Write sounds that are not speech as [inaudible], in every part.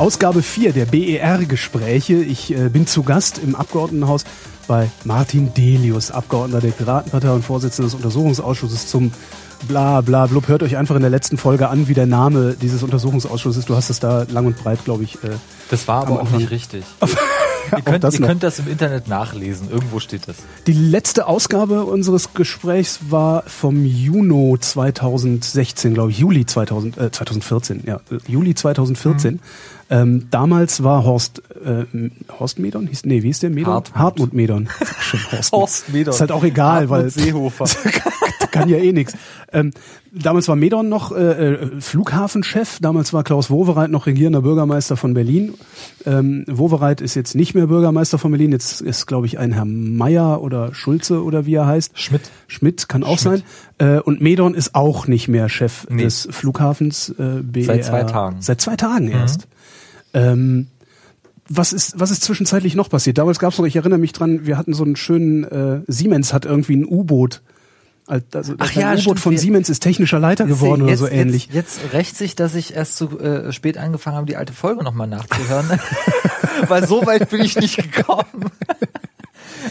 Ausgabe 4 der BER-Gespräche. Ich äh, bin zu Gast im Abgeordnetenhaus bei Martin Delius, Abgeordneter der Piratenpartei und Vorsitzender des Untersuchungsausschusses zum bla bla blub. Hört euch einfach in der letzten Folge an, wie der Name dieses Untersuchungsausschusses ist. Du hast es da lang und breit, glaube ich. Äh, das war aber auch nicht richtig. [laughs] ihr könnt das, ihr könnt das im Internet nachlesen. Irgendwo steht das. Die letzte Ausgabe unseres Gesprächs war vom Juni 2016, glaube ich, Juli 2000, äh, 2014, ja, Juli 2014. Mhm. Ähm, damals war Horst äh, Horst Medon, hieß, nee, wie hieß der Medon? Hartmut, Hartmut Medon. Horst, [laughs] Horst Medon. Ist halt auch egal, Hartmut weil Seehofer. [laughs] kann ja eh nichts. Ähm, damals war Medon noch äh, äh, Flughafenchef, damals war Klaus Wowereit noch regierender Bürgermeister von Berlin. Ähm, Wowereit ist jetzt nicht mehr Bürgermeister von Berlin, jetzt ist, glaube ich, ein Herr Meier oder Schulze oder wie er heißt. Schmidt. Schmidt kann auch Schmidt. sein. Äh, und Medon ist auch nicht mehr Chef Nee. des Flughafens äh, BER. Seit zwei Tagen. Seit zwei Tagen erst. Ähm, was ist, was ist zwischenzeitlich noch passiert? Damals gab es noch, ich erinnere mich dran, wir hatten so einen schönen, äh, Siemens hat irgendwie ein U-Boot. Also Ach ja, U-Boot von Siemens ist technischer Leiter geworden oder jetzt, so ähnlich. Jetzt, jetzt rächt sich, dass ich erst zu äh, spät angefangen habe, die alte Folge nochmal nachzuhören. [laughs] [laughs] Weil so weit bin ich nicht gekommen.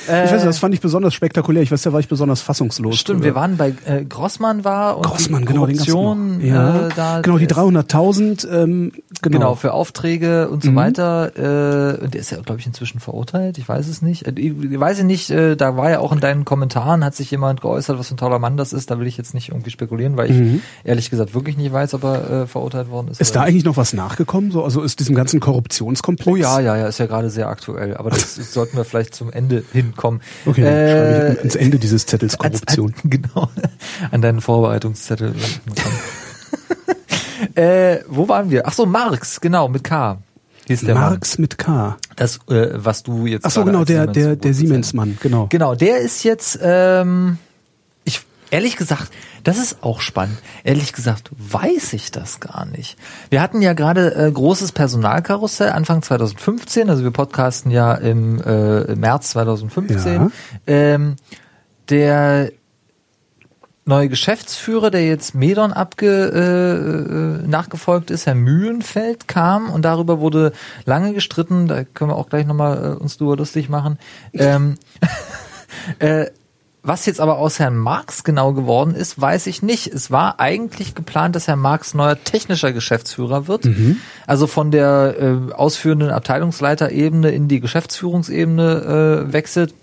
Ich weiß nicht, das fand ich besonders spektakulär. Ich weiß, da war ich besonders fassungslos. Stimmt, wir waren bei äh, Grossmann war und Grossmann, die genau, den noch. Ja, äh, da genau, die ist- 300.000, ähm, genau. Genau, für Aufträge und so Mhm. weiter. Äh, und der ist ja, glaube ich, inzwischen verurteilt. Ich weiß es nicht. Äh, Ich, ich weiß ich nicht, äh, da war ja auch in deinen Kommentaren, hat sich jemand geäußert, was für ein toller Mann das ist. Da will ich jetzt nicht irgendwie spekulieren, weil ich Mhm. ehrlich gesagt wirklich nicht weiß, ob er äh, verurteilt worden ist. Ist da eigentlich noch was nachgekommen? So, also ist diesem ganzen Korruptionskomplex? Oh ja, ja, ja, ist ja gerade sehr aktuell. Aber das [laughs] sollten wir vielleicht zum Ende hinkommen. Okay, dann schreibe Äh, ich ans Ende dieses Zettels Korruption. Als, [laughs] genau, an deinen Vorbereitungszettel [laughs] äh, wo waren wir? Ach so, Marx, genau, mit K. Hieß der Marx mit K. Mann. Das, äh, was du jetzt Ach so, genau, als der, Siemens der, der. Siemens-Mann, genau. Genau, der ist jetzt, ähm, ehrlich gesagt, das ist auch spannend. Ehrlich gesagt, weiß ich das gar nicht. Wir hatten ja gerade äh, großes Personalkarussell Anfang 2015, also wir podcasten ja im, äh, im März 2015. Ja. Ähm, der neue Geschäftsführer, der jetzt Medon abge, äh, äh, nachgefolgt ist, Herr Mühlenfeld, kam und darüber wurde lange gestritten, da können wir auch gleich nochmal äh, uns drüber lustig machen. Ähm, [laughs] äh, was jetzt aber aus Herrn Marx genau geworden ist, weiß ich nicht. Es war eigentlich geplant, dass Herr Marx neuer technischer Geschäftsführer wird. Also von der äh, ausführenden Abteilungsleiterebene in die Geschäftsführungsebene äh, wechselt.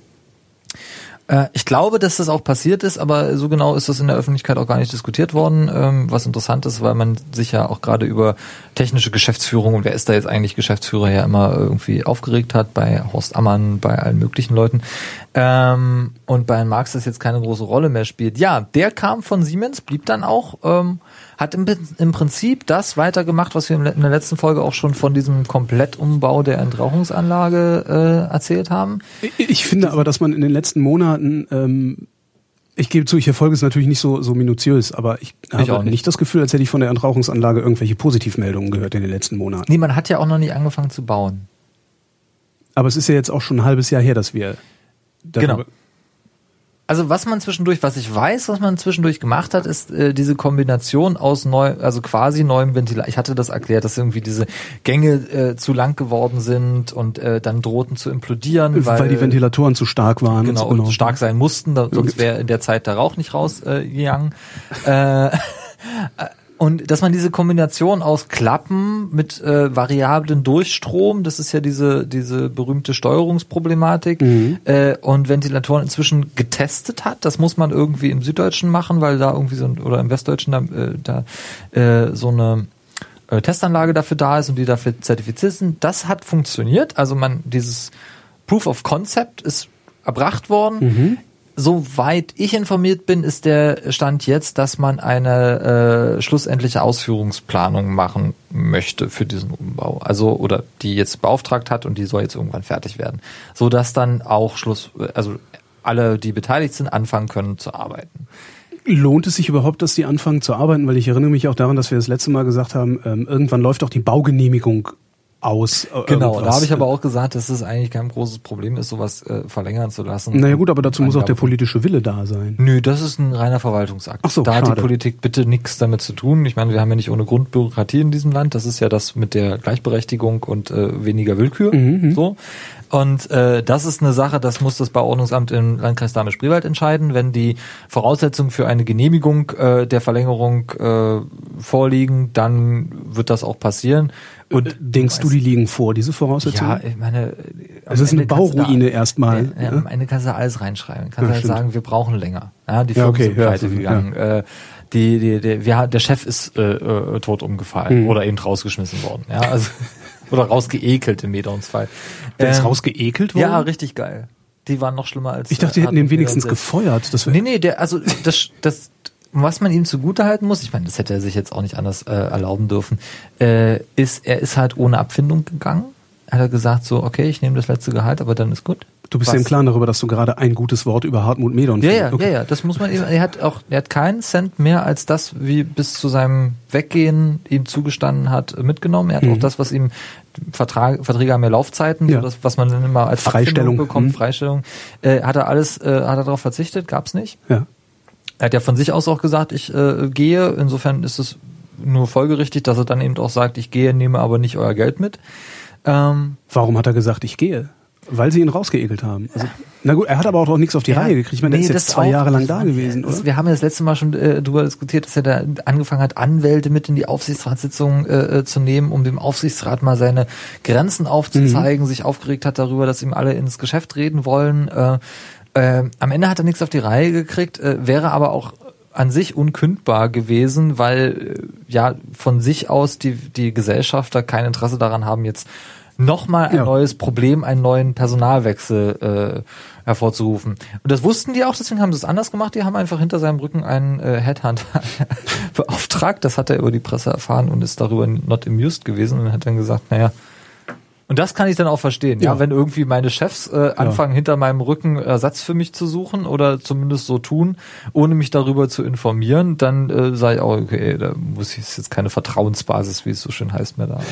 Äh, Ich glaube, dass das auch passiert ist, aber so genau ist das in der Öffentlichkeit auch gar nicht diskutiert worden, ähm, was interessant ist, weil man sich ja auch gerade über technische Geschäftsführung und wer ist da jetzt eigentlich Geschäftsführer ja immer irgendwie aufgeregt hat, bei Horst Ammann, bei allen möglichen Leuten. Ähm, Und bei Herrn Marx das jetzt keine große Rolle mehr spielt. Ja, der kam von Siemens, blieb dann auch, ähm, hat im, im Prinzip das weitergemacht, was wir in der letzten Folge auch schon von diesem Komplettumbau der Entrauchungsanlage äh, erzählt haben. Ich- Ich finde aber, dass man in den letzten Monaten, ähm, ich gebe zu, ich verfolge es natürlich nicht so, so minutiös, aber ich habe auch nicht. nicht. das Gefühl, als hätte ich von der Entrauchungsanlage irgendwelche Positivmeldungen gehört in den letzten Monaten. Nee, man hat ja auch noch nicht angefangen zu bauen. Aber es ist ja jetzt auch schon ein halbes Jahr her, dass wir Genau. Also was man zwischendurch, was ich weiß, was man zwischendurch gemacht hat, ist äh, diese Kombination aus neu, also quasi neuem Ventilator. Ich hatte das erklärt, dass irgendwie diese Gänge äh, zu lang geworden sind und äh, dann drohten zu implodieren, weil, weil, die Ventilatoren zu stark waren. genau, und stark sein mussten, sonst wäre in der Zeit der Rauch nicht rausgegangen. Äh, gegangen. [laughs] äh, und dass man diese Kombination aus Klappen mit äh, variablen Durchstrom, das ist ja diese diese berühmte Steuerungsproblematik, äh, und Ventilatoren inzwischen getestet hat. Das muss man irgendwie im Süddeutschen machen, weil da irgendwie so ein, oder im Westdeutschen da, äh, da äh, so eine äh, Testanlage dafür da ist und die dafür zertifiziert sind. Das hat funktioniert. Also man dieses Proof of Concept ist erbracht worden. Soweit ich informiert bin, ist der Stand jetzt, dass man eine äh, schlussendliche Ausführungsplanung machen möchte für diesen Umbau. Also oder die jetzt beauftragt hat und die soll jetzt irgendwann fertig werden, so dass dann auch Schluss, also alle, die beteiligt sind, anfangen können zu arbeiten. Lohnt es sich überhaupt, dass die anfangen zu arbeiten? Weil ich erinnere mich auch daran, dass wir das letzte Mal gesagt haben, ähm, irgendwann läuft auch die Baugenehmigung aus. äh, Genau, da habe ich aber auch gesagt, dass es eigentlich kein großes Problem ist, sowas äh, verlängern zu lassen. Naja gut, aber dazu muss auch der politische Wille da sein. Nö, das ist ein reiner Verwaltungsakt. Ach so, da hat die schade. Politik bitte nichts damit zu tun. Ich meine, wir haben ja nicht ohne Grundbürokratie in diesem Land. Das ist ja das mit der Gleichberechtigung und äh, weniger Willkür. Mhm, so. Und äh, das ist eine Sache, das muss das Bauordnungsamt im Landkreis Dahme-Spreewald entscheiden. Wenn die Voraussetzungen für eine Genehmigung äh, der Verlängerung äh, vorliegen, dann wird das auch passieren. Und Denkst du, die liegen vor, diese Voraussetzungen? ja, ich meine, Es ist eine Bauruine erstmal, Ja, ja, ja? am Ende kannst du alles reinschreiben. Kannst Ja, halt stimmt. sagen, wir brauchen länger. Ja, die Ja, Firmen okay, sind ja, pleite gegangen. Äh, die, die, die, wir, der Chef ist äh, äh, tot umgefallen Mhm. oder eben rausgeschmissen worden. Ja, also [laughs] oder rausgeekelt im Medons-Fall. Der ist Ähm, rausgeekelt worden? Ja, richtig geil. Die waren noch schlimmer als. Ich dachte, die äh, hätten den Hartmut wenigstens gefeuert. Das Nee, nee, der, also das, das, was man ihm zugutehalten muss, ich meine, das hätte er sich jetzt auch nicht anders äh, erlauben dürfen, äh, ist, er ist halt ohne Abfindung gegangen. Hat er gesagt, so, okay, ich nehme das letzte Gehalt, aber dann ist gut. Du bist Was? ja im Klaren darüber, dass du gerade ein gutes Wort über Hartmut Medon Ja, ja. Okay. ja, ja, das muss man eben, er hat auch, er hat keinen Cent mehr als das, wie bis zu seinem Weggehen ihm zugestanden hat, mitgenommen. Er hat auch das, was ihm, Vertrag, Verträge haben ja Laufzeiten, Mhm. Ja. so das, was man dann immer als Freistellung. Abfindung bekommt, Mhm. Freistellung, äh, hat er alles, äh, hat er darauf verzichtet, gab's nicht. Ja. Er hat ja von sich aus auch gesagt, ich äh, gehe. Insofern ist es nur folgerichtig, dass er dann eben auch sagt, ich gehe, nehme aber nicht euer Geld mit. Ähm, Warum hat er gesagt, ich gehe? Weil sie ihn rausgeekelt haben. Also, na gut, er hat aber auch noch nichts auf die ja, Reihe gekriegt. Ich meine, der nee, ist jetzt zwei. Jahre lang da war- gewesen, oder? Wir haben ja das letzte Mal schon äh, darüber diskutiert, dass er da angefangen hat, Anwälte mit in die Aufsichtsratssitzung äh, äh, zu nehmen, um dem Aufsichtsrat mal seine Grenzen aufzuzeigen, Mhm. sich aufgeregt hat darüber, dass ihm alle ins Geschäft reden wollen. Äh, äh, am Ende hat er nichts auf die Reihe gekriegt, äh, wäre aber auch an sich unkündbar gewesen, weil äh, ja von sich aus die, die Gesellschafter kein Interesse daran haben, jetzt nochmal ein Ja. neues Problem, einen neuen Personalwechsel äh, hervorzurufen. Und das wussten die auch, deswegen haben sie es anders gemacht. Die haben einfach hinter seinem Rücken einen äh, Headhunter [laughs] beauftragt. Das hat er über die Presse erfahren und ist darüber not amused gewesen und hat dann gesagt, naja, und das kann ich dann auch verstehen, ja, Ja. wenn irgendwie meine Chefs äh, anfangen, hinter meinem Rücken Ersatz für mich zu suchen oder zumindest so tun, ohne mich darüber zu informieren, dann äh, sage ich auch, okay, da muss ich ist jetzt keine Vertrauensbasis, wie es so schön heißt, mehr da. Also.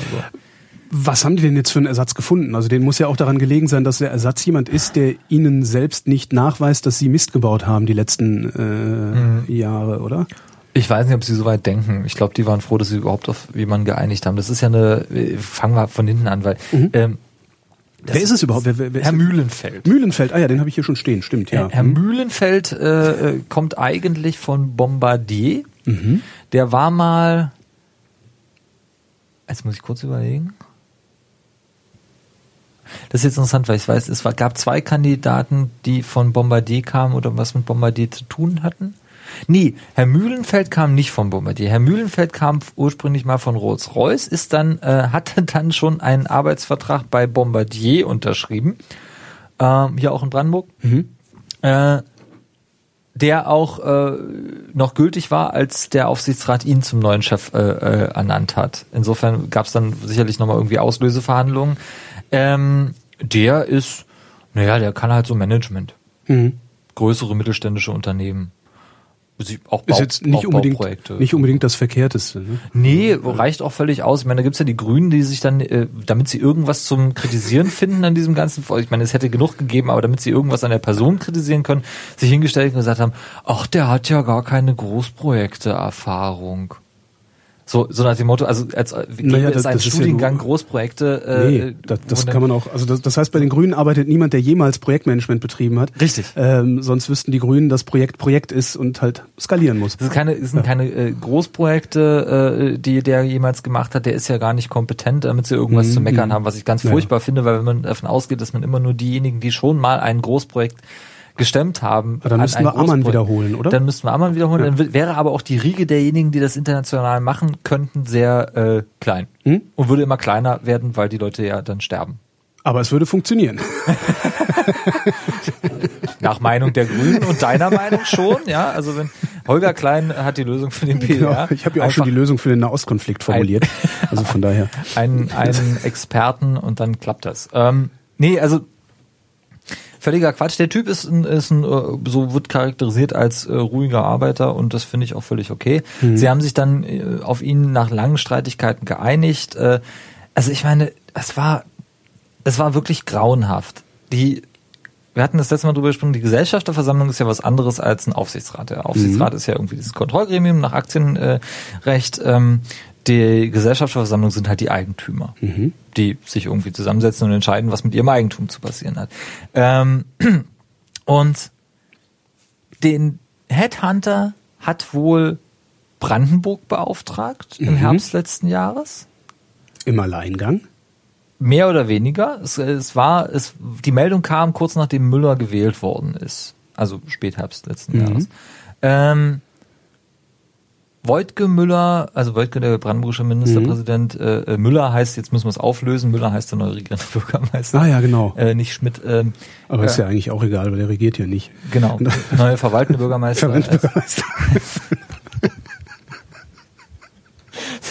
Was haben die denn jetzt für einen Ersatz gefunden? Also denen muss ja auch daran gelegen sein, dass der Ersatz jemand ist, der ihnen selbst nicht nachweist, dass sie Mist gebaut haben die letzten äh, Mhm. Jahre, oder? Ich weiß nicht, ob sie so weit denken. Ich glaube, die waren froh, dass sie überhaupt auf jemanden geeinigt haben. Das ist ja eine, äh, fangen wir von hinten an, weil ähm, das wer ist es überhaupt? Wer, wer, wer Herr Mühlenfeld. Mühlenfeld, ah ja, den habe ich hier schon stehen, stimmt, ja. Herr Hm. Mühlenfeld äh, äh, kommt eigentlich von Bombardier. Mhm. Der war mal. Jetzt muss ich kurz überlegen. Das ist jetzt interessant, weil ich weiß, es war, gab zwei Kandidaten, die von Bombardier kamen oder was mit Bombardier zu tun hatten. Nee, Herr Mühlenfeld kam nicht von Bombardier. Herr Mühlenfeld kam ursprünglich mal von Rolls-Royce, ist dann, äh, hatte [laughs] dann schon einen Arbeitsvertrag bei Bombardier unterschrieben. Ähm, hier auch in Brandenburg. Äh, der auch äh, noch gültig war, als der Aufsichtsrat ihn zum neuen Chef äh, äh, ernannt hat. Insofern gab es dann sicherlich nochmal irgendwie Auslöseverhandlungen. Ähm, der ist, naja, der kann halt so Management. Mhm. Größere mittelständische Unternehmen. Sie- Auch Ist Bau- jetzt nicht unbedingt, nicht unbedingt das Verkehrteste. Ne? Nee, reicht auch völlig aus. Ich meine, da gibt's ja die Grünen, die sich dann, äh, damit sie irgendwas zum Kritisieren finden an diesem ganzen. Ich meine, es hätte genug gegeben, aber damit sie irgendwas an der Person kritisieren können, sich hingestellt und gesagt haben, ach, der hat ja gar keine Großprojekte-Erfahrung. So, so nach dem Motto, also als äh, Naja, es das- einen das ist ja Studiengang nur- Großprojekte. Äh, Nee, das, wo das dann- kann man auch, also das, das heißt, bei den Grünen arbeitet niemand, der jemals Projektmanagement betrieben hat. Richtig. Ähm, sonst wüssten die Grünen, dass Projekt Projekt ist und halt skalieren muss. Das sind keine, das sind keine äh, Großprojekte, äh, die der jemals gemacht hat. Der ist ja gar nicht kompetent, damit sie irgendwas zu meckern haben, was ich ganz Ja. furchtbar finde, weil wenn man davon ausgeht, dass man immer nur diejenigen, die schon mal ein Großprojekt gestemmt haben. Aber dann an müssten ein wir Ammann wiederholen, oder? Dann müssten wir Ammann wiederholen. Dann w- wäre aber auch die Riege derjenigen, die das international machen könnten, sehr äh, klein. Hm? Und würde immer kleiner werden, weil die Leute ja dann sterben. Aber es würde funktionieren. [laughs] Nach Meinung der Grünen und deiner Meinung schon, ja. Also wenn Holger Klein hat die Lösung für den PDR. Genau. Ich habe ja auch schon die Lösung für den Nahostkonflikt formuliert. Also von daher. [laughs] einen, einen Experten und dann klappt das. Ähm, nee, also völliger Quatsch. Der Typ ist ein, ist ein äh, so wird charakterisiert als äh, ruhiger Arbeiter und das finde ich auch völlig okay. Sie haben sich dann äh, auf ihn nach langen Streitigkeiten geeinigt. Äh, also ich meine, es war, es war wirklich grauenhaft. Die, wir hatten das letzte Mal drüber gesprochen, die Gesellschafterversammlung ist ja was anderes als ein Aufsichtsrat. Der Aufsichtsrat Mhm. ist ja irgendwie dieses Kontrollgremium nach Aktienrecht. Ähm, die Gesellschafterversammlung sind halt die Eigentümer, Mhm. die sich irgendwie zusammensetzen und entscheiden, was mit ihrem Eigentum zu passieren hat. Ähm, [clears throat] und den Headhunter hat wohl Brandenburg beauftragt im Mhm. Herbst letzten Jahres. Im Alleingang. Mehr oder weniger. Es, es war, es, die Meldung kam kurz nachdem Müller gewählt worden ist. Also Spätherbst letzten Mhm. Jahres. Ähm, Wojtke Müller, also Wojtke, der brandenburgische Ministerpräsident, äh, äh, Müller heißt, jetzt müssen wir es auflösen, Müller heißt der neue regierende [laughs] Bürgermeister. Ah ja, genau. Äh, nicht Schmidt, ähm, Aber ist äh, ja eigentlich auch egal, weil der regiert ja nicht. genau, [laughs] neue verwaltende Bürgermeister. [laughs] Ist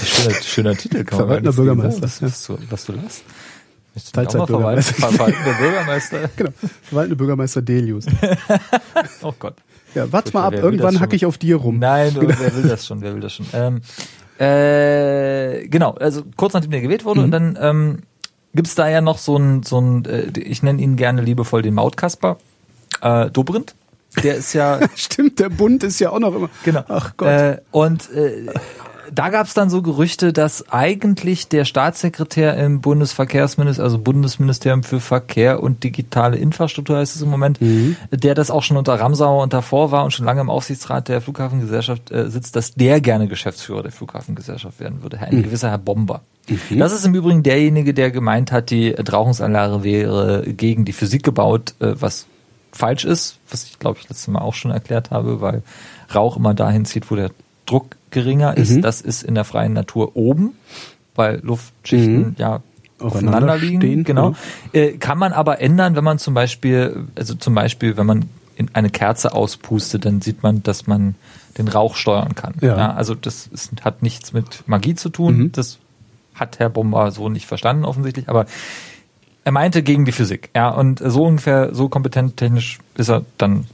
ein schöner, schöner Titel, kann man Verwaltender Bürgermeister, Was, was, du, was du lässt. Teilzeitbürgermeister. verwalten- verwaltender Bürgermeister? genau. Verwaltende Bürgermeister Delius. Oh Gott. Ja, warte mal ab, irgendwann hacke ich auf dir rum. Nein, [laughs] wer will das schon, wer will das schon. Ähm, äh, genau, also kurz nachdem der gewählt wurde und dann ähm, gibt's da ja noch so ein, so ein äh, ich nenne ihn gerne liebevoll den Mautkasper, äh, Dobrindt. Der ist ja [laughs] Stimmt, der Bund ist ja auch noch immer. Genau. Ach Gott. Äh, und äh, da gab es dann so Gerüchte, dass eigentlich der Staatssekretär im Bundesverkehrsministerium, also Bundesministerium für Verkehr und digitale Infrastruktur heißt es im Moment, Mhm. der das auch schon unter Ramsauer und davor war und schon lange im Aufsichtsrat der Flughafengesellschaft äh, sitzt, dass der gerne Geschäftsführer der Flughafengesellschaft werden würde. Ein Mhm. gewisser Herr Bomber. Das ist im Übrigen derjenige, der gemeint hat, die Trauchungsanlage wäre gegen die Physik gebaut, äh, was falsch ist, was ich glaube ich letztes Mal auch schon erklärt habe, weil Rauch immer dahin zieht, wo der Druck geringer ist. Mhm. Das ist in der freien Natur oben, weil Luftschichten Mhm. ja Aufeinander liegen. stehen, genau. Äh, kann man aber ändern, wenn man zum Beispiel, also zum Beispiel, wenn man in eine Kerze auspustet, dann sieht man, dass man den Rauch steuern kann. Ja. also das ist, hat nichts mit Magie zu tun. Mhm. Das hat Herr Bomber so nicht verstanden offensichtlich, aber er meinte gegen die Physik. Ja, und so ungefähr, so kompetent technisch ist er dann,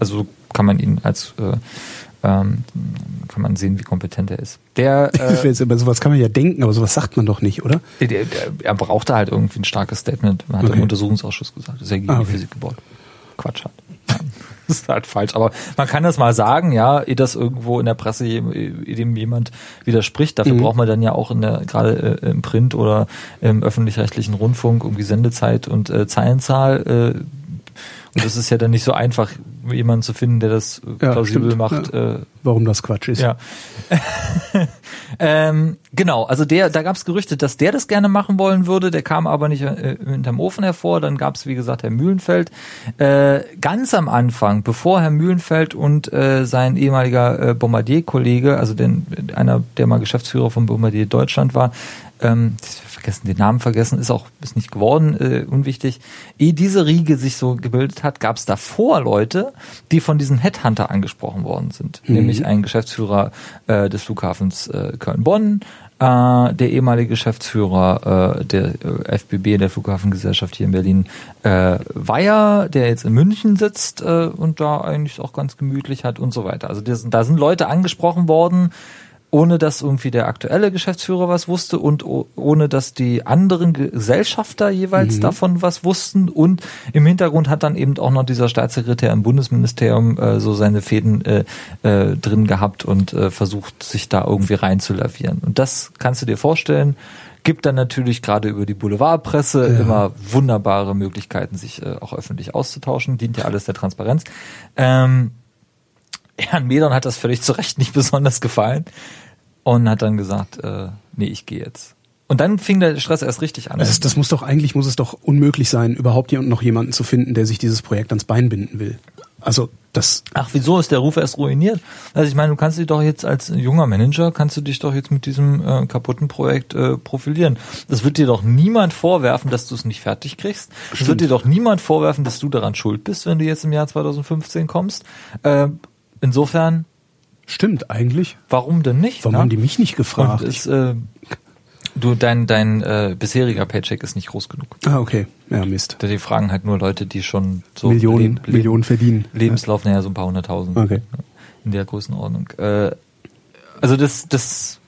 also so kann man ihn als, äh, ähm, kann man sehen, wie kompetent er ist. Der, [laughs] äh, Jetzt, aber sowas kann man ja denken, aber sowas sagt man doch nicht, oder? der, der, er brauchte halt irgendwie ein starkes Statement, hat er Okay. im Untersuchungsausschuss gesagt, dass er gegen Ah, die okay. Physik gebaut. Quatsch hat. [laughs] Das ist halt falsch. Aber man kann das mal sagen, ja, ehe das irgendwo in der Presse ehe dem jemand widerspricht. Dafür Mhm. braucht man dann ja auch in der, gerade äh, im Print oder im öffentlich-rechtlichen Rundfunk irgendwie Sendezeit und äh, Zeilenzahl. Äh, und das ist ja dann nicht so einfach, jemanden zu finden, der das Ja, plausibel stimmt. macht. Ja. Äh, Warum das Quatsch ist. ja. [laughs] ähm, genau, also der, da gab es Gerüchte, dass der das gerne machen wollen würde, der kam aber nicht äh, hinterm Ofen hervor. Dann gab es, wie gesagt, Herr Mühlenfeld. Äh, ganz am Anfang, bevor Herr Mühlenfeld und äh, sein ehemaliger äh, Bombardier-Kollege, also den, einer, der mal Geschäftsführer von Bombardier Deutschland war, ähm, vergessen, den Namen vergessen, ist auch ist nicht geworden, äh, unwichtig. Ehe diese Riege sich so gebildet hat, gab es davor Leute, die von diesem Headhunter angesprochen worden sind. Nämlich ein Geschäftsführer äh, des Flughafens äh, Köln-Bonn, äh, der ehemalige Geschäftsführer äh, der äh, FBB, der Flughafengesellschaft hier in Berlin, äh, Weyer, der jetzt in München sitzt äh, und da eigentlich auch ganz gemütlich hat und so weiter. Also das, da sind Leute angesprochen worden, ohne dass irgendwie der aktuelle Geschäftsführer was wusste und ohne dass die anderen Gesellschafter jeweils davon was wussten. Und im Hintergrund hat dann eben auch noch dieser Staatssekretär im Bundesministerium äh, so seine Fäden äh, äh, drin gehabt und äh, versucht sich da irgendwie reinzulavieren. Und das kannst du dir vorstellen. Gibt dann natürlich gerade über die Boulevardpresse immer wunderbare Möglichkeiten sich äh, auch öffentlich auszutauschen. Dient ja alles der Transparenz. Ähm, Herrn Medon hat das völlig zu Recht nicht besonders gefallen und hat dann gesagt, äh, nee, ich gehe jetzt. Und dann fing der Stress erst richtig an. Das, das muss doch, eigentlich muss es doch unmöglich sein, überhaupt hier noch jemanden zu finden, der sich dieses Projekt ans Bein binden will. Also, das, Ach, wieso ist der Ruf erst ruiniert? Also ich meine, du kannst dich doch jetzt als junger Manager, kannst du dich doch jetzt mit diesem äh, kaputten Projekt äh, profilieren. Das wird dir doch niemand vorwerfen, dass du es nicht fertig kriegst. Es wird dir doch niemand vorwerfen, dass du daran schuld bist, wenn du jetzt im Jahr 2015 kommst. Äh, insofern, stimmt eigentlich. warum denn nicht? Warum ne? haben die mich nicht gefragt? Und es, äh, du, dein, dein äh, bisheriger Paycheck ist nicht groß genug. ah, okay. Ja, Mist. Die fragen halt nur Leute, die schon so Millionen, Leb- Millionen verdienen. Lebenslauf, naja, so ein paar hunderttausend. Okay. In der Größenordnung. Äh, also das, das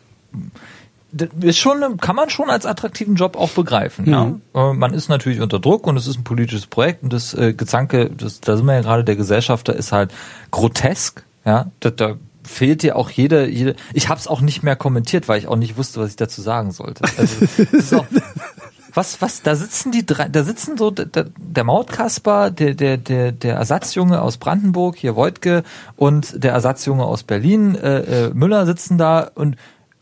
das ist schon, kann man schon als attraktiven Job auch begreifen. Ja? Mhm. Äh, Man ist natürlich unter Druck und es ist ein politisches Projekt und das äh, Gezanke, das, da sind wir ja gerade, der Gesellschafter ist halt grotesk. Ja, da, da fehlt dir auch jede, jede. Ich habe es auch nicht mehr kommentiert, weil ich auch nicht wusste, was ich dazu sagen sollte. Also, auch, [laughs] was, was, da sitzen die drei, da sitzen so der, der Mautkasper, der, der, der, der Ersatzjunge aus Brandenburg, hier Wojtke, und der Ersatzjunge aus Berlin, äh, äh, Müller sitzen da und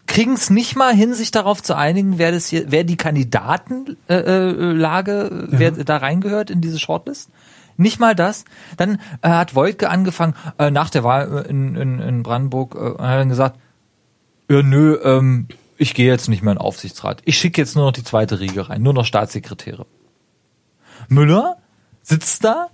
kriegen es nicht mal hin, sich darauf zu einigen, wer das hier, wer die Kandidatenlage, äh, äh, Lage, wer da reingehört in diese Shortlist. Nicht mal das. Dann äh, hat Wojtke angefangen, äh, nach der Wahl äh, in, in, in Brandenburg, äh, hat dann gesagt, ja, nö, ähm, ich gehe jetzt nicht mehr in den Aufsichtsrat. Ich schicke jetzt nur noch die zweite Riege rein, nur noch Staatssekretäre. Müller sitzt da,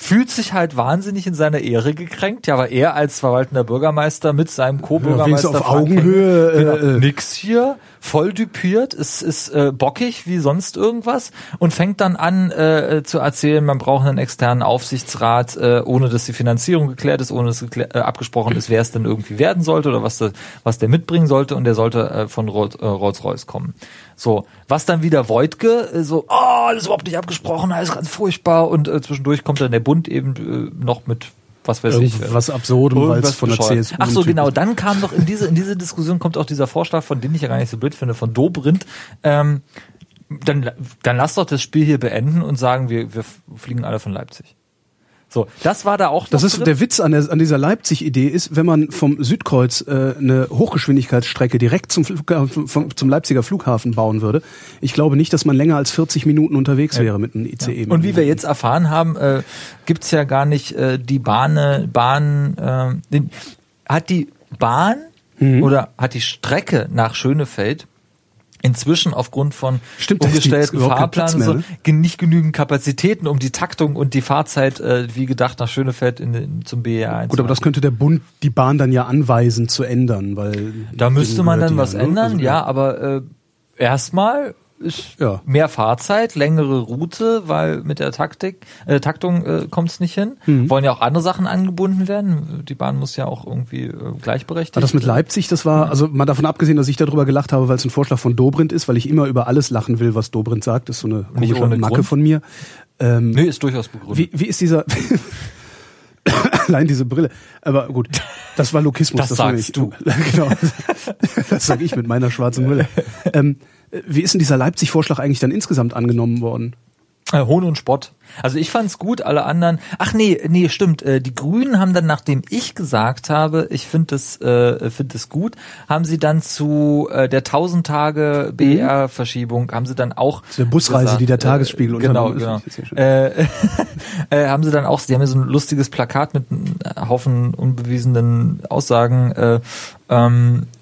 fühlt sich halt wahnsinnig in seiner Ehre gekränkt, ja, aber er als verwaltender Bürgermeister mit seinem Co-Bürgermeister Ja, auf Augenhöhe, Hennig, äh, genau, äh. nix hier, voll düpiert, ist, ist äh, bockig wie sonst irgendwas und fängt dann an äh, zu erzählen, man braucht einen externen Aufsichtsrat, äh, ohne dass die Finanzierung geklärt ist, ohne dass geklär, äh, abgesprochen ist, wer es denn irgendwie werden sollte oder was, der, was der mitbringen sollte und der sollte äh, von äh, Rolls-Royce kommen. So, was dann wieder Wojtke, äh, so, oh, alles überhaupt nicht abgesprochen, alles ganz furchtbar und äh, zwischendurch kommt dann der Bund eben äh, noch mit was weiß ich. äh, Irgendwas Absurdem, weil es von der. CSU Ach so, genau. Dann kam noch in diese, in diese Diskussion kommt auch dieser Vorschlag, von dem ich ja gar nicht so blöd finde, von Dobrindt. Ähm, dann, dann lass doch das Spiel hier beenden und sagen, wir, wir fliegen alle von Leipzig. So, das war da auch Das ist drin. der Witz an, der, an dieser Leipzig-Idee ist, wenn man vom Südkreuz äh, eine Hochgeschwindigkeitsstrecke direkt zum, Flug, äh, vom, zum Leipziger Flughafen bauen würde. Ich glaube nicht, dass man länger als 40 Minuten unterwegs wäre mit einem ICE. Und wie wir jetzt erfahren haben, äh, gibt's ja gar nicht äh, die Bahn, Bahn, äh, den, hat die Bahn Mhm. oder hat die Strecke nach Schönefeld inzwischen aufgrund von Stimmt, umgestellten Fahrplänen so, ge- nicht genügend Kapazitäten, um die Taktung und die Fahrzeit äh, wie gedacht nach Schönefeld in, in, zum BR Gut, aber das könnte der Bund die Bahn dann ja anweisen zu ändern, weil Da müsste man dann was ne? ändern, Also, ja, aber äh, erstmal ist Ja. mehr Fahrzeit, längere Route, weil mit der Taktik, äh, Taktung äh, kommt es nicht hin. Mhm. Wollen ja auch andere Sachen angebunden werden. Die Bahn muss ja auch irgendwie äh, gleichberechtigt. Aber das mit Leipzig, das war, also mal davon abgesehen, dass ich darüber gelacht habe, weil es ein Vorschlag von Dobrindt ist, weil ich immer über alles lachen will, was Dobrindt sagt, ist so eine komische Macke Grund. von mir. Ähm, Nee, ist durchaus begründet. wie, wie ist dieser [coughs] allein diese Brille? Aber gut, das war Lokismus. Das war sagst du. [laughs] genau. Das sage ich mit meiner schwarzen Brille. [laughs] Ähm, wie ist denn dieser Leipzig-Vorschlag eigentlich dann insgesamt angenommen worden? Äh, Hohn und Spott. Also ich fand's gut, alle anderen. Ach nee, nee, stimmt. Äh, die Grünen haben dann, nachdem ich gesagt habe, ich finde das, äh, finde das gut, haben sie dann zu äh, der 1000 Tage BR-Verschiebung haben sie dann auch Zu der Busreise, die der Tagesspiegel genau, genau. ist. Sehr schön. Äh, [laughs] äh, haben sie dann auch, die haben ja so ein lustiges Plakat mit einem Haufen unbewiesenen Aussagen äh, ähm, äh,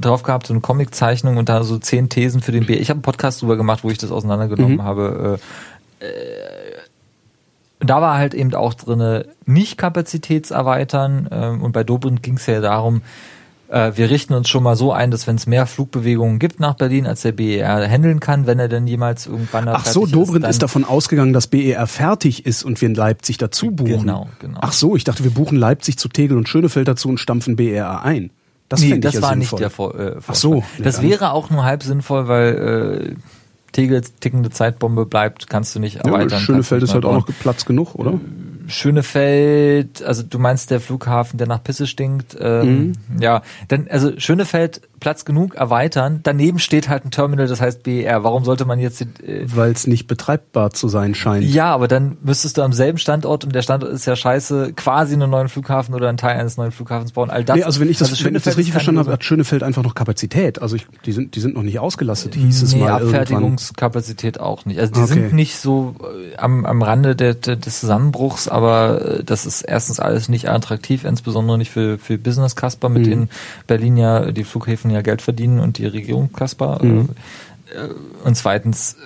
drauf gehabt, so eine Comiczeichnung und da so zehn Thesen für den BR. Ich habe einen Podcast drüber gemacht, wo ich das auseinandergenommen Mhm. habe. Äh, da war halt eben auch drinne nicht Kapazitätserweitern ähm, und bei Dobrindt ging es ja darum, äh, wir richten uns schon mal so ein, dass wenn es mehr Flugbewegungen gibt nach Berlin, als der BER handeln kann, wenn er denn jemals irgendwann da Ach so, Dobrindt dann- ist davon ausgegangen, dass BER fertig ist und wir in Leipzig dazu buchen. Genau, genau. Ach so, ich dachte, wir buchen Leipzig zu Tegel und Schönefeld dazu und stampfen BER ein. Das nee, das ja war sinnvoll. nicht der Vor äh, Ach so. Das nee, wäre auch nur halb sinnvoll, weil äh, Tegels tickende Zeitbombe bleibt, kannst du nicht Ja, erweitern. Schönefeld kannst ist halt auch noch Platz genug, oder? bauen. Schönefeld, also du meinst der Flughafen, der nach Pisse stinkt, ähm, Mhm. ja, dann also Schönefeld Platz genug erweitern. Daneben steht halt ein Terminal, das heißt BER. Warum sollte man jetzt äh, Weil es nicht betreibbar zu sein scheint. ja, aber dann müsstest du am selben Standort und der Standort ist ja scheiße, quasi einen neuen Flughafen oder einen Teil eines neuen Flughafens bauen. All das. nee, also wenn ich das, wenn ich das richtig verstanden habe, hat Schönefeld einfach noch Kapazität. Also ich, die sind, die sind noch nicht ausgelastet, hieß es nee, mal irgendwann. Abfertigungskapazität auch nicht. Also die Okay. sind nicht so äh, am, am Rande der, der, des Zusammenbruchs, aber äh, das ist erstens alles nicht attraktiv, insbesondere nicht für, für Business Casper, mit Mhm. denen Berlin ja, die Flughäfen ja Geld verdienen und die Regierung. Mhm. Äh, äh, und zweitens,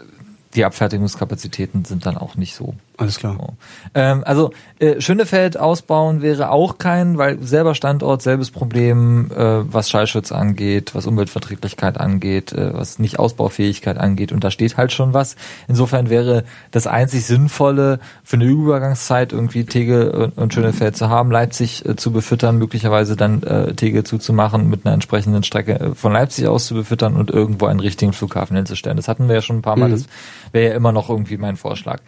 die Abfertigungskapazitäten sind dann auch nicht so Alles klar. So. Ähm, also äh, Schönefeld ausbauen wäre auch kein, weil selber Standort, selbes Problem, äh, was Schallschutz angeht, was Umweltverträglichkeit angeht, äh, was nicht Ausbaufähigkeit angeht. Und da steht halt schon was. Insofern wäre das einzig Sinnvolle für eine Übergangszeit irgendwie Tegel und Schönefeld zu haben, Leipzig äh, zu befüttern, möglicherweise dann äh, Tegel zuzumachen, mit einer entsprechenden Strecke äh, von Leipzig aus zu befüttern und irgendwo einen richtigen Flughafen hinzustellen. Das hatten wir ja schon ein paar Mal. Mhm. Das wäre ja immer noch irgendwie mein Vorschlag.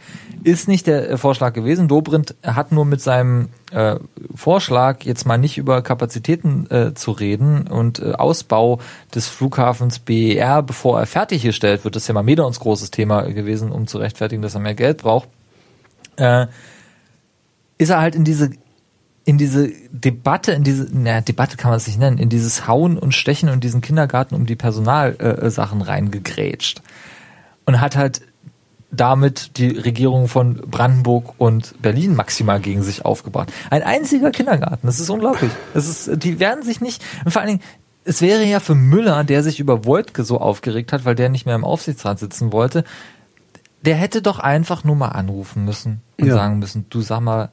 Ist nicht der äh, Vorschlag gewesen. Dobrindt hat nur mit seinem äh, Vorschlag, jetzt mal nicht über Kapazitäten äh, zu reden und äh, Ausbau des Flughafens BER, bevor er fertiggestellt wird, das ist ja mal Medons großes Thema gewesen, um zu rechtfertigen, dass er mehr Geld braucht, äh, ist er halt in diese in diese Debatte, in diese, naja, Debatte kann man es nicht nennen, in dieses Hauen und Stechen und diesen Kindergarten um die Personalsachen äh, reingegrätscht. Und hat halt damit die Regierung von Brandenburg und Berlin maximal gegen sich aufgebracht. Ein einziger Kindergarten, das ist unglaublich. Das ist, die werden sich nicht, und vor allen Dingen, es wäre ja für Müller, der sich über Woltke so aufgeregt hat, weil der nicht mehr im Aufsichtsrat sitzen wollte, der hätte doch einfach nur mal anrufen müssen und Ja. sagen müssen, du sag mal,